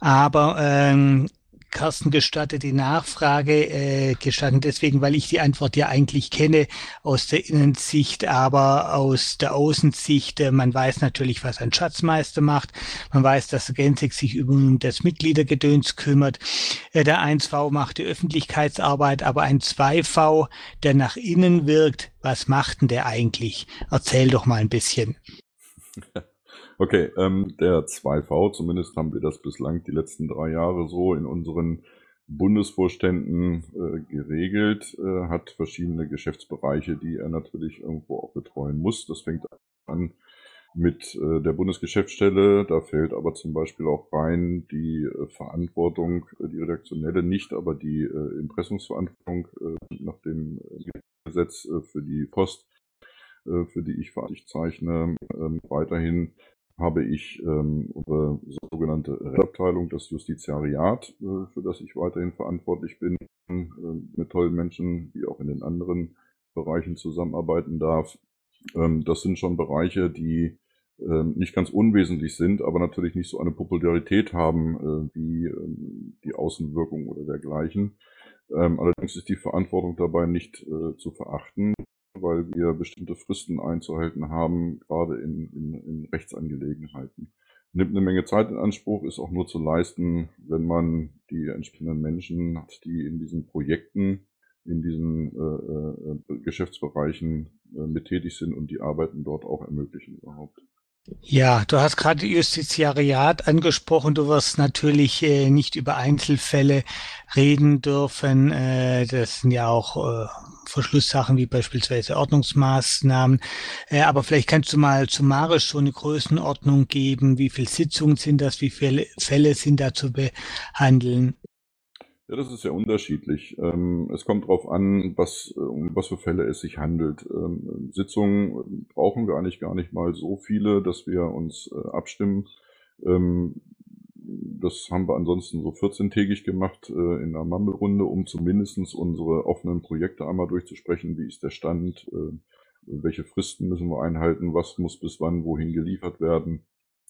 Aber ähm, Carsten gestattet die Nachfrage, äh, gestatten deswegen, weil ich die Antwort ja eigentlich kenne aus der Innensicht, aber aus der Außensicht, äh, man weiß natürlich, was ein Schatzmeister macht, man weiß, dass Gensig sich über das Mitgliedergedöns kümmert, äh, der 1V macht die Öffentlichkeitsarbeit, aber ein 2V, der nach innen wirkt, was macht denn der eigentlich? Erzähl doch mal ein bisschen. Okay, ähm, der 2V, zumindest haben wir das bislang die letzten drei Jahre so in unseren Bundesvorständen äh, geregelt, äh, hat verschiedene Geschäftsbereiche, die er natürlich irgendwo auch betreuen muss. Das fängt an mit äh, der Bundesgeschäftsstelle, da fällt aber zum Beispiel auch rein die äh, Verantwortung, äh, die redaktionelle nicht, aber die äh, Impressumsverantwortung äh, nach dem Gesetz äh, für die Post, äh, für die ich verantwortlich zeichne, ähm, weiterhin habe ich ähm, unsere sogenannte Rechtsabteilung, das Justiziariat, äh, für das ich weiterhin verantwortlich bin, äh, mit tollen Menschen, die auch in den anderen Bereichen zusammenarbeiten darf. Ähm, das sind schon Bereiche, die äh, nicht ganz unwesentlich sind, aber natürlich nicht so eine Popularität haben äh, wie ähm, die Außenwirkung oder dergleichen. Ähm, allerdings ist die Verantwortung dabei nicht äh, zu verachten weil wir bestimmte Fristen einzuhalten haben, gerade in, in, in Rechtsangelegenheiten. Nimmt eine Menge Zeit in Anspruch, ist auch nur zu leisten, wenn man die entsprechenden Menschen hat, die in diesen Projekten, in diesen äh, äh, Geschäftsbereichen äh, mit tätig sind und die Arbeiten dort auch ermöglichen überhaupt. Ja, du hast gerade Justiziariat angesprochen. Du wirst natürlich äh, nicht über Einzelfälle reden dürfen. Äh, das sind ja auch äh, Verschlusssachen wie beispielsweise Ordnungsmaßnahmen. Äh, aber vielleicht kannst du mal summarisch so eine Größenordnung geben. Wie viele Sitzungen sind das? Wie viele Fälle sind da zu behandeln? Ja, das ist ja unterschiedlich. Ähm, es kommt darauf an, was, um was für Fälle es sich handelt. Ähm, Sitzungen brauchen wir eigentlich gar nicht mal so viele, dass wir uns äh, abstimmen. Ähm, das haben wir ansonsten so 14-tägig gemacht äh, in einer Mammelrunde, um zumindest unsere offenen Projekte einmal durchzusprechen. Wie ist der Stand? welche Fristen müssen wir einhalten? Was muss bis wann wohin geliefert werden?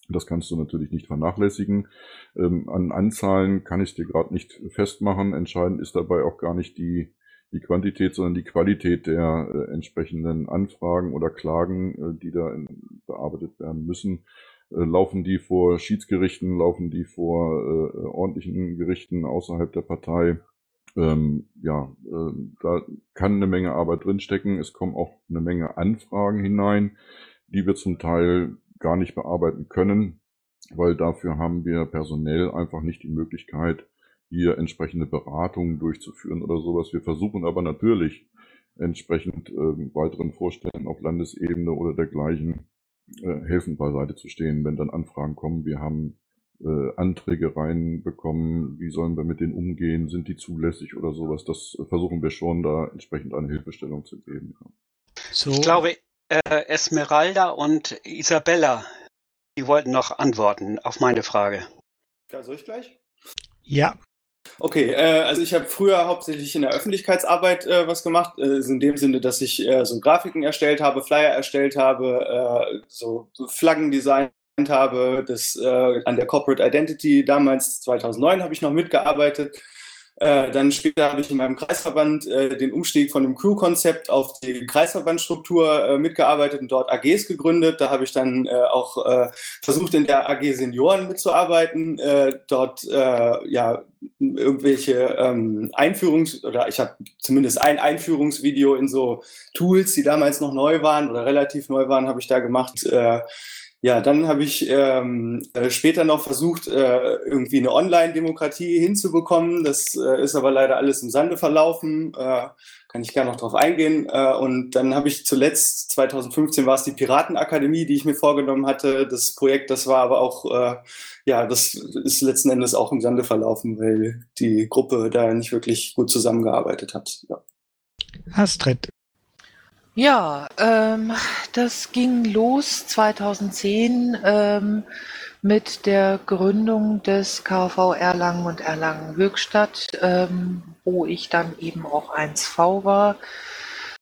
Das kannst du natürlich nicht vernachlässigen. Ähm, an Anzahlen kann ich dir gerade nicht festmachen. Entscheidend ist dabei auch gar nicht die, die Quantität, sondern die Qualität der äh, entsprechenden Anfragen oder Klagen, äh, die da in, bearbeitet werden müssen. Äh, laufen die vor Schiedsgerichten, laufen die vor äh, ordentlichen Gerichten außerhalb der Partei? Ähm, ja, äh, da kann eine Menge Arbeit drinstecken. Es kommen auch eine Menge Anfragen hinein, die wir zum Teil gar nicht bearbeiten können, weil dafür haben wir personell einfach nicht die Möglichkeit, hier entsprechende Beratungen durchzuführen oder sowas. Wir versuchen aber natürlich entsprechend äh, weiteren Vorständen auf Landesebene oder dergleichen äh, helfen beiseite zu stehen, wenn dann Anfragen kommen. Wir haben äh, Anträge reinbekommen, wie sollen wir mit denen umgehen, sind die zulässig oder sowas. Das versuchen wir schon, da entsprechend eine Hilfestellung zu geben. So. Ich glaube, äh, Esmeralda und Isabella, die wollten noch antworten auf meine Frage. Ja, soll ich gleich? Ja. Okay, äh, also ich habe früher hauptsächlich in der Öffentlichkeitsarbeit äh, was gemacht, äh, in dem Sinne, dass ich äh, so Grafiken erstellt habe, Flyer erstellt habe, äh, so Flaggen designt habe, das äh, an der Corporate Identity damals 2009 habe ich noch mitgearbeitet äh, dann später habe ich in meinem Kreisverband äh, den Umstieg von dem Crew-Konzept auf die Kreisverbandstruktur äh, mitgearbeitet und dort AGs gegründet. Da habe ich dann äh, auch äh, versucht, in der AG Senioren mitzuarbeiten, dort ja irgendwelche ähm, Einführungs- oder ich habe zumindest ein Einführungsvideo in so Tools, die damals noch neu waren oder relativ neu waren, habe ich da gemacht ja, dann habe ich ähm, äh, später noch versucht, äh, irgendwie eine Online-Demokratie hinzubekommen. Das äh, ist aber leider alles im Sande verlaufen. Äh, kann ich gerne noch drauf eingehen. Äh, und dann habe ich zuletzt, 2015 war es die Piratenakademie, die ich mir vorgenommen hatte. Das Projekt, das war aber auch, äh, ja, das ist letzten Endes auch im Sande verlaufen, weil die Gruppe da nicht wirklich gut zusammengearbeitet hat. Ja. Astrid, Ja, ähm, das ging los 2010 ähm, mit der Gründung des KV Erlangen und Erlangen Höchstadt, ähm, wo ich dann eben auch 1V war.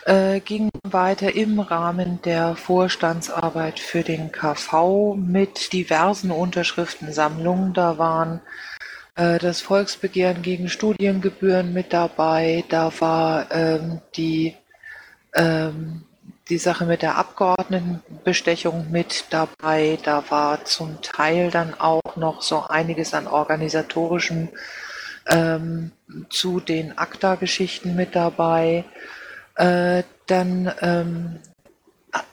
Äh, ging weiter im Rahmen der Vorstandsarbeit für den KV mit diversen Unterschriftensammlungen. Da waren äh, das Volksbegehren gegen Studiengebühren mit dabei. Da war ähm, die ähm, die Sache mit der Abgeordnetenbestechung mit dabei. Da war zum Teil dann auch noch so einiges an organisatorischem ähm, zu den ACTA-Geschichten mit dabei. Äh, dann ähm,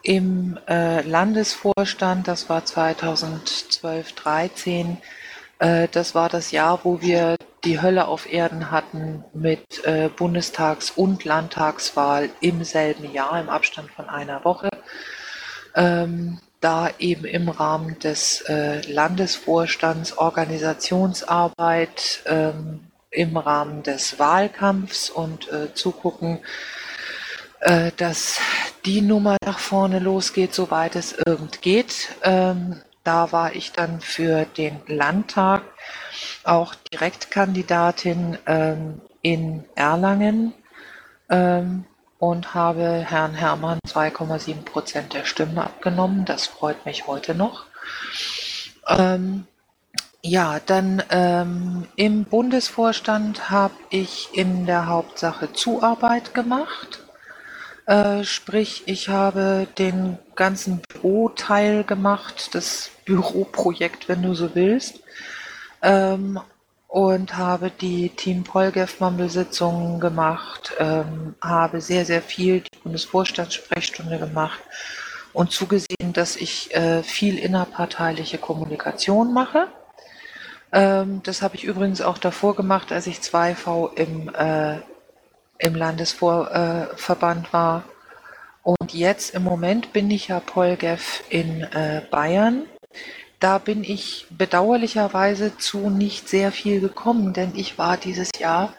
im äh, Landesvorstand, das war 2012, 13, äh, das war das Jahr, wo wir die Hölle auf Erden hatten mit äh, Bundestags- und Landtagswahl im selben Jahr, im Abstand von einer Woche. Ähm, da eben im Rahmen des äh, Landesvorstands Organisationsarbeit ähm, im Rahmen des Wahlkampfs und äh, zugucken, äh, dass die Nummer nach vorne losgeht, soweit es irgend geht. Ähm, da war ich dann für den Landtag auch Direktkandidatin ähm, in Erlangen ähm, und habe Herrn Hermann 2,7 Prozent der Stimme abgenommen. Das freut mich heute noch. Ähm, ja, dann ähm, im Bundesvorstand habe ich in der Hauptsache Zuarbeit gemacht. Äh, sprich, ich habe den ganzen Büroteil gemacht, das Büroprojekt, wenn du so willst, ähm, und habe die Team Polgef-Mammelsitzungen gemacht, ähm, habe sehr, sehr viel die Bundesvorstandssprechstunde gemacht und zugesehen, dass ich äh, viel innerparteiliche Kommunikation mache. Ähm, das habe ich übrigens auch davor gemacht, als ich 2V im äh, im Landesverband war. Und jetzt im Moment bin ich ja Polgef in äh, Bayern. Da bin ich bedauerlicherweise zu nicht sehr viel gekommen, denn ich war dieses Jahr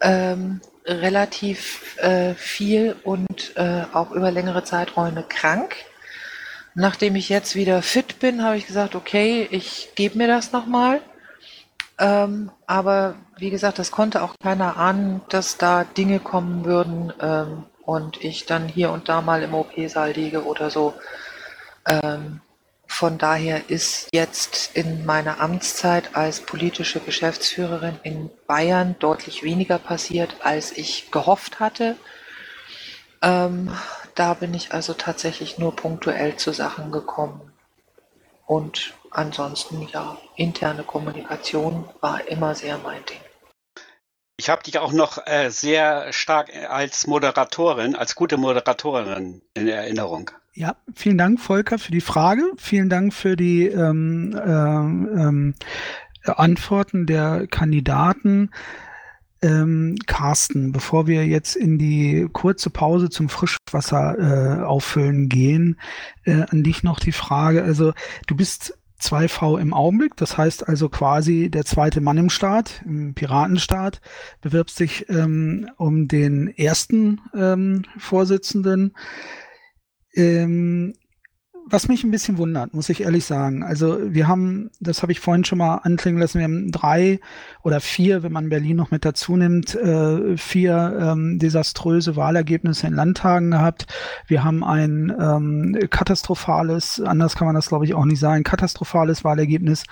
ähm, relativ äh, viel und äh, auch über längere Zeiträume krank. Nachdem ich jetzt wieder fit bin, habe ich gesagt, okay, ich gebe mir das nochmal. Ähm, aber wie gesagt, das konnte auch keiner ahnen, dass da Dinge kommen würden ähm, und ich dann hier und da mal im OP-Saal liege oder so. Ähm, von daher ist jetzt in meiner Amtszeit als politische Geschäftsführerin in Bayern deutlich weniger passiert, als ich gehofft hatte. Ähm, da bin ich also tatsächlich nur punktuell zu Sachen gekommen. Und ansonsten ja, interne Kommunikation war immer sehr mein Ding. Ich habe dich auch noch äh, sehr stark als Moderatorin, als gute Moderatorin in Erinnerung. Ja, vielen Dank, Volker, für die Frage. Vielen Dank für die ähm, ähm, äh, Antworten der Kandidaten. Ähm, Carsten, bevor wir jetzt in die kurze Pause zum Frischwasser äh, auffüllen gehen, äh, an dich noch die Frage. Also du bist 2V im Augenblick, das heißt also quasi der zweite Mann im Staat, im Piratenstaat, bewirbst dich ähm, um den ersten ähm, Vorsitzenden. Ähm, was mich ein bisschen wundert, muss ich ehrlich sagen. Also wir haben, das habe ich vorhin schon mal anklingen lassen, wir haben drei oder vier, wenn man Berlin noch mit dazu nimmt, äh, vier ähm, desaströse Wahlergebnisse in Landtagen gehabt. Wir haben ein ähm, katastrophales, anders kann man das glaube ich auch nicht sagen, katastrophales Wahlergebnis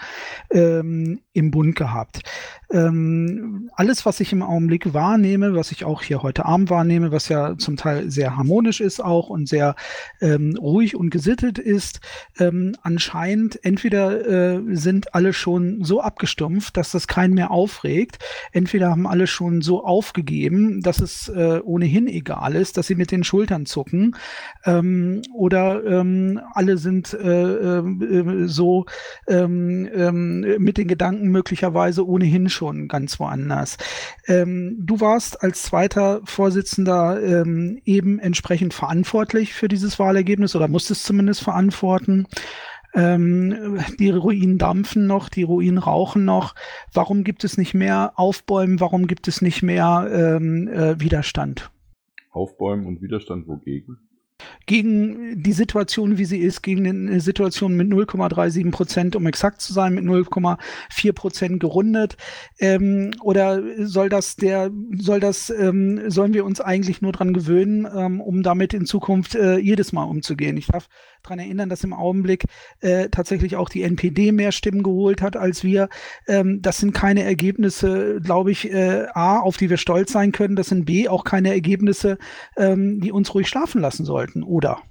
ähm, im Bund gehabt. Ähm, alles, was ich im Augenblick wahrnehme, was ich auch hier heute Abend wahrnehme, was ja zum Teil sehr harmonisch ist auch und sehr ähm, ruhig und gesittet ist, ähm, anscheinend entweder äh, sind alle schon so abgestumpft, dass das keinen mehr aufregt, entweder haben alle schon so aufgegeben, dass es äh, ohnehin egal ist, dass sie mit den Schultern zucken, ähm, oder ähm, alle sind äh, äh, so ähm, ähm, mit den Gedanken möglicherweise ohnehin schon ganz woanders. Ähm, du warst als zweiter Vorsitzender ähm, eben entsprechend verantwortlich für dieses Wahlergebnis oder musstest zumindest verantworten. Ähm, die Ruinen dampfen noch, die Ruinen rauchen noch. Warum gibt es nicht mehr Aufbäumen? Warum gibt es nicht mehr ähm, äh, Widerstand? Aufbäumen und Widerstand wogegen? Gegen die Situation, wie sie ist, gegen eine Situation mit 0,37 Prozent, um exakt zu sein, mit 0,4 Prozent gerundet? Ähm, oder soll das der, soll das, ähm, sollen wir uns eigentlich nur dran gewöhnen, ähm, um damit in Zukunft äh, jedes Mal umzugehen? Ich darf daran erinnern, dass im Augenblick äh, tatsächlich auch die NPD mehr Stimmen geholt hat als wir. Ähm, das sind keine Ergebnisse, glaube ich, äh, A, auf die wir stolz sein können. Das sind B, auch keine Ergebnisse, ähm, die uns ruhig schlafen lassen sollten, oder?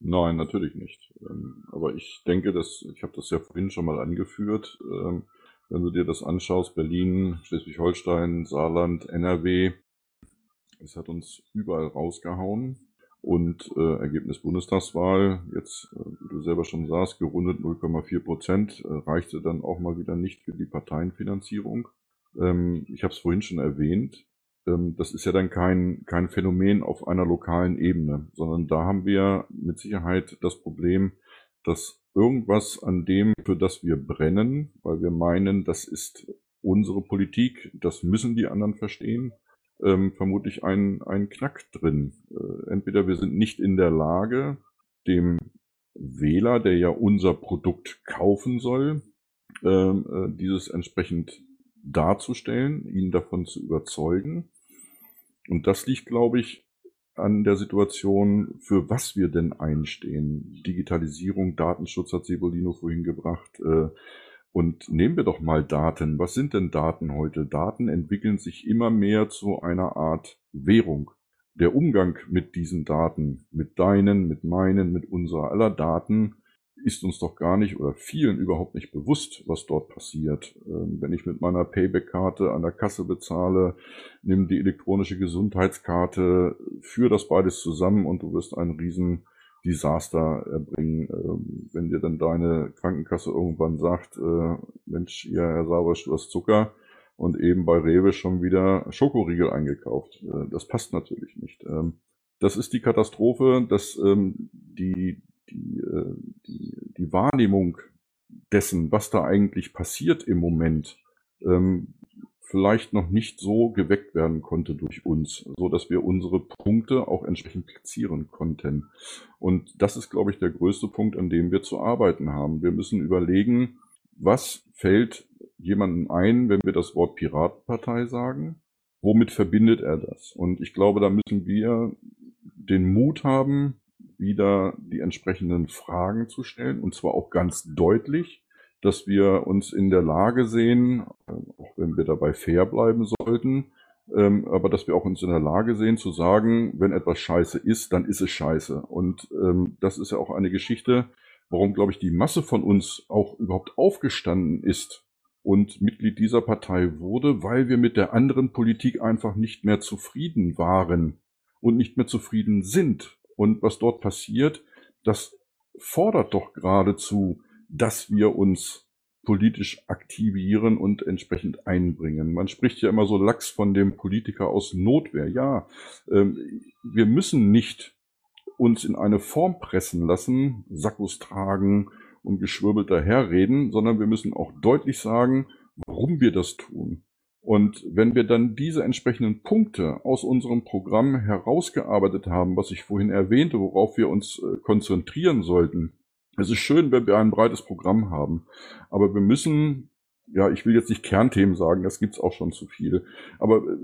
Nein, natürlich nicht. Ähm, aber ich denke, dass, ich habe das ja vorhin schon mal angeführt, ähm, wenn du dir das anschaust, Berlin, Schleswig-Holstein, Saarland, NRW, es hat uns überall rausgehauen. Und äh, Ergebnis Bundestagswahl, jetzt, äh, wie du selber schon sagst, gerundet 0,4 Prozent, äh, reichte dann auch mal wieder nicht für die Parteienfinanzierung. Ähm, ich habe es vorhin schon erwähnt, ähm, das ist ja dann kein, kein Phänomen auf einer lokalen Ebene, sondern da haben wir mit Sicherheit das Problem, dass irgendwas an dem, für das wir brennen, weil wir meinen, das ist unsere Politik, das müssen die anderen verstehen, ähm, vermutlich ein, ein Knack drin. Äh, entweder wir sind nicht in der Lage, dem Wähler, der ja unser Produkt kaufen soll, ähm, äh, dieses entsprechend darzustellen, ihn davon zu überzeugen. Und das liegt, glaube ich, an der Situation, für was wir denn einstehen. Digitalisierung, Datenschutz hat Sebolino vorhin gebracht. Äh, und nehmen wir doch mal Daten. Was sind denn Daten heute? Daten entwickeln sich immer mehr zu einer Art Währung. Der Umgang mit diesen Daten, mit deinen, mit meinen, mit unserer aller Daten, ist uns doch gar nicht oder vielen überhaupt nicht bewusst, was dort passiert. Ähm, wenn ich mit meiner Payback-Karte an der Kasse bezahle, nimm die elektronische Gesundheitskarte, führe das beides zusammen und du wirst einen riesen Desaster erbringen, ähm, wenn dir dann deine Krankenkasse irgendwann sagt, äh, Mensch, ja, Herr Sauersch, du hast Zucker und eben bei Rewe schon wieder Schokoriegel eingekauft. Äh, das passt natürlich nicht. Ähm, das ist die Katastrophe, dass ähm, die, die, äh, die, die Wahrnehmung dessen, was da eigentlich passiert im Moment, ähm, vielleicht noch nicht so geweckt werden konnte durch uns, so dass wir unsere Punkte auch entsprechend platzieren konnten. Und das ist, glaube ich, der größte Punkt, an dem wir zu arbeiten haben. Wir müssen überlegen, was fällt jemandem ein, wenn wir das Wort Piratenpartei sagen? Womit verbindet er das? Und ich glaube, da müssen wir den Mut haben, wieder die entsprechenden Fragen zu stellen, und zwar auch ganz deutlich, dass wir uns in der Lage sehen, äh, auch wenn wir dabei fair bleiben sollten, ähm, aber dass wir auch uns in der Lage sehen zu sagen, wenn etwas scheiße ist, dann ist es scheiße. Und ähm, das ist ja auch eine Geschichte, warum, glaube ich, die Masse von uns auch überhaupt aufgestanden ist und Mitglied dieser Partei wurde, weil wir mit der anderen Politik einfach nicht mehr zufrieden waren und nicht mehr zufrieden sind. Und was dort passiert, das fordert doch geradezu dass wir uns politisch aktivieren und entsprechend einbringen. Man spricht ja immer so lax von dem Politiker aus Notwehr. Ja, ähm, wir müssen nicht uns in eine Form pressen lassen, Sackos tragen und geschwirbelt daherreden, sondern wir müssen auch deutlich sagen, warum wir das tun. Und wenn wir dann diese entsprechenden Punkte aus unserem Programm herausgearbeitet haben, was ich vorhin erwähnte, worauf wir uns äh, konzentrieren sollten, es ist schön, wenn wir ein breites Programm haben, aber wir müssen, ja, ich will jetzt nicht Kernthemen sagen, das gibt's auch schon zu viel, aber äh,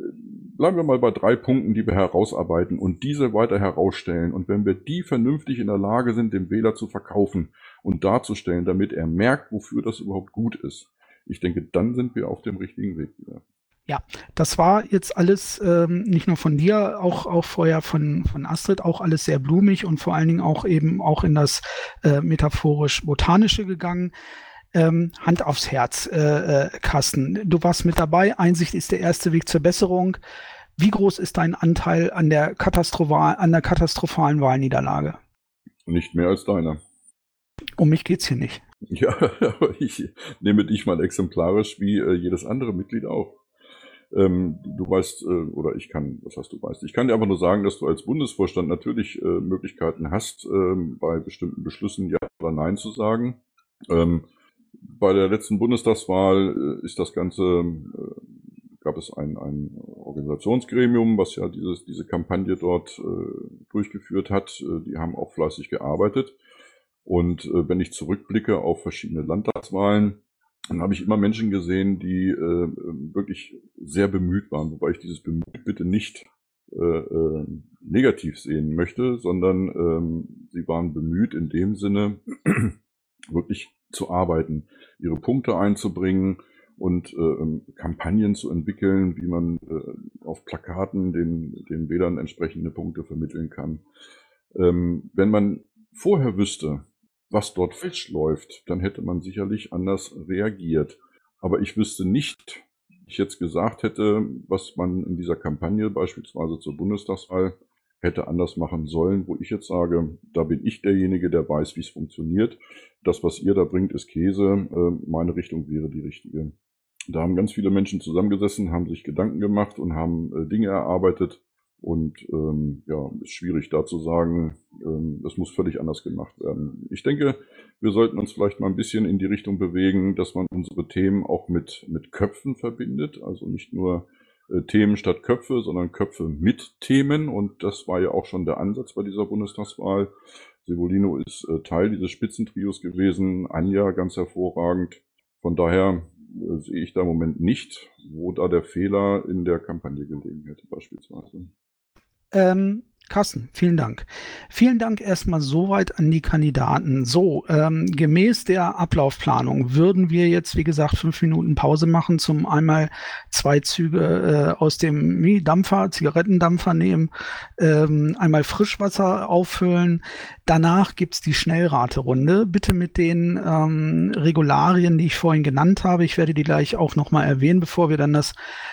bleiben wir mal bei drei Punkten, die wir herausarbeiten und diese weiter herausstellen. Und wenn wir die vernünftig in der Lage sind, dem Wähler zu verkaufen und darzustellen, damit er merkt, wofür das überhaupt gut ist, ich denke, dann sind wir auf dem richtigen Weg wieder. Ja, das war jetzt alles ähm, nicht nur von dir, auch auch vorher von von Astrid, auch alles sehr blumig und vor allen Dingen auch eben auch in das äh, metaphorisch botanische gegangen. Ähm, Hand aufs Herz, äh, äh, Carsten. Du warst mit dabei. Einsicht ist der erste Weg zur Besserung. Wie groß ist dein Anteil an der, katastrophal, an der katastrophalen Wahlniederlage? Nicht mehr als deiner. Um mich geht's hier nicht. Ja, aber ich nehme dich mal exemplarisch wie äh, jedes andere Mitglied auch. Ähm, du weißt, äh, oder ich kann, was hast du weißt, ich kann dir aber nur sagen, dass du als Bundesvorstand natürlich äh, Möglichkeiten hast, ähm, bei bestimmten Beschlüssen Ja oder Nein zu sagen. Ähm, bei der letzten Bundestagswahl äh, ist das Ganze, äh, gab es ein, ein Organisationsgremium, was ja dieses, diese Kampagne dort äh, durchgeführt hat. Äh, die haben auch fleißig gearbeitet. Und äh, wenn ich zurückblicke auf verschiedene Landtagswahlen, dann habe ich immer Menschen gesehen, die äh, wirklich sehr bemüht waren, wobei ich dieses bemüht bitte nicht äh, äh, negativ sehen möchte, sondern ähm, sie waren bemüht in dem Sinne, wirklich zu arbeiten, ihre Punkte einzubringen und äh, Kampagnen zu entwickeln, wie man äh, auf Plakaten den, den Wählern entsprechende Punkte vermitteln kann. Ähm, wenn man vorher wüsste, was dort falsch läuft, dann hätte man sicherlich anders reagiert. Aber ich wüsste nicht, ich jetzt gesagt hätte, was man in dieser Kampagne beispielsweise zur Bundestagswahl hätte anders machen sollen, wo ich jetzt sage, da bin ich derjenige, der weiß, wie es funktioniert. Das, was ihr da bringt, ist Käse. Äh, meine Richtung wäre die richtige. Da haben ganz viele Menschen zusammengesessen, haben sich Gedanken gemacht und haben äh, Dinge erarbeitet. Und ähm, ja, ist schwierig da zu sagen, ähm, das muss völlig anders gemacht werden. Ich denke, wir sollten uns vielleicht mal ein bisschen in die Richtung bewegen, dass man unsere Themen auch mit, mit Köpfen verbindet. Also nicht nur äh, Themen statt Köpfe, sondern Köpfe mit Themen. Und das war ja auch schon der Ansatz bei dieser Bundestagswahl. Sevolino ist äh, Teil dieses Spitzentrios gewesen, Anja ganz hervorragend. Von daher äh, sehe ich da im Moment nicht, wo da der Fehler in der Kampagne gelegen hätte, beispielsweise. Ähm, Carsten, vielen Dank. Vielen Dank erstmal soweit an die Kandidaten. So, ähm, gemäß der Ablaufplanung würden wir jetzt, wie gesagt, fünf Minuten Pause machen, zum einmal zwei Züge äh, aus dem Dampfer, Zigarettendampfer nehmen, ähm, einmal Frischwasser auffüllen. Danach gibt's die Schnellraterunde. Bitte mit den ähm, Regularien, die ich vorhin genannt habe. Ich werde die gleich auch nochmal erwähnen, bevor wir dann das,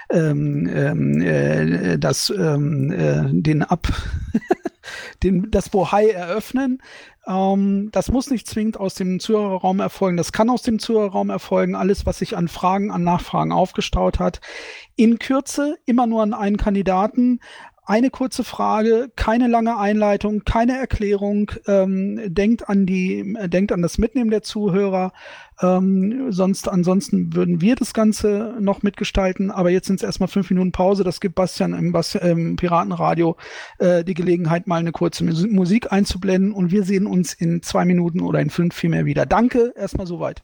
ähm, ähm äh, das ähm, äh, den Ab den, das Bohai eröffnen. Ähm, das muss nicht zwingend aus dem Zuhörerraum erfolgen. Das kann aus dem Zuhörerraum erfolgen. Alles, was sich an Fragen, an Nachfragen aufgestaut hat. In Kürze immer nur an einen Kandidaten eine kurze Frage, keine lange Einleitung, keine Erklärung. Ähm, denkt an die, äh, denkt an das Mitnehmen der Zuhörer. Ähm, sonst, ansonsten würden wir das Ganze noch mitgestalten. Aber jetzt sind es erstmal fünf Minuten Pause. Das gibt Bastian im, Bas im Piratenradio äh, die Gelegenheit, mal eine kurze Musik einzublenden. Und wir sehen uns in zwei Minuten oder in fünf vielmehr wieder. Danke. Erstmal soweit.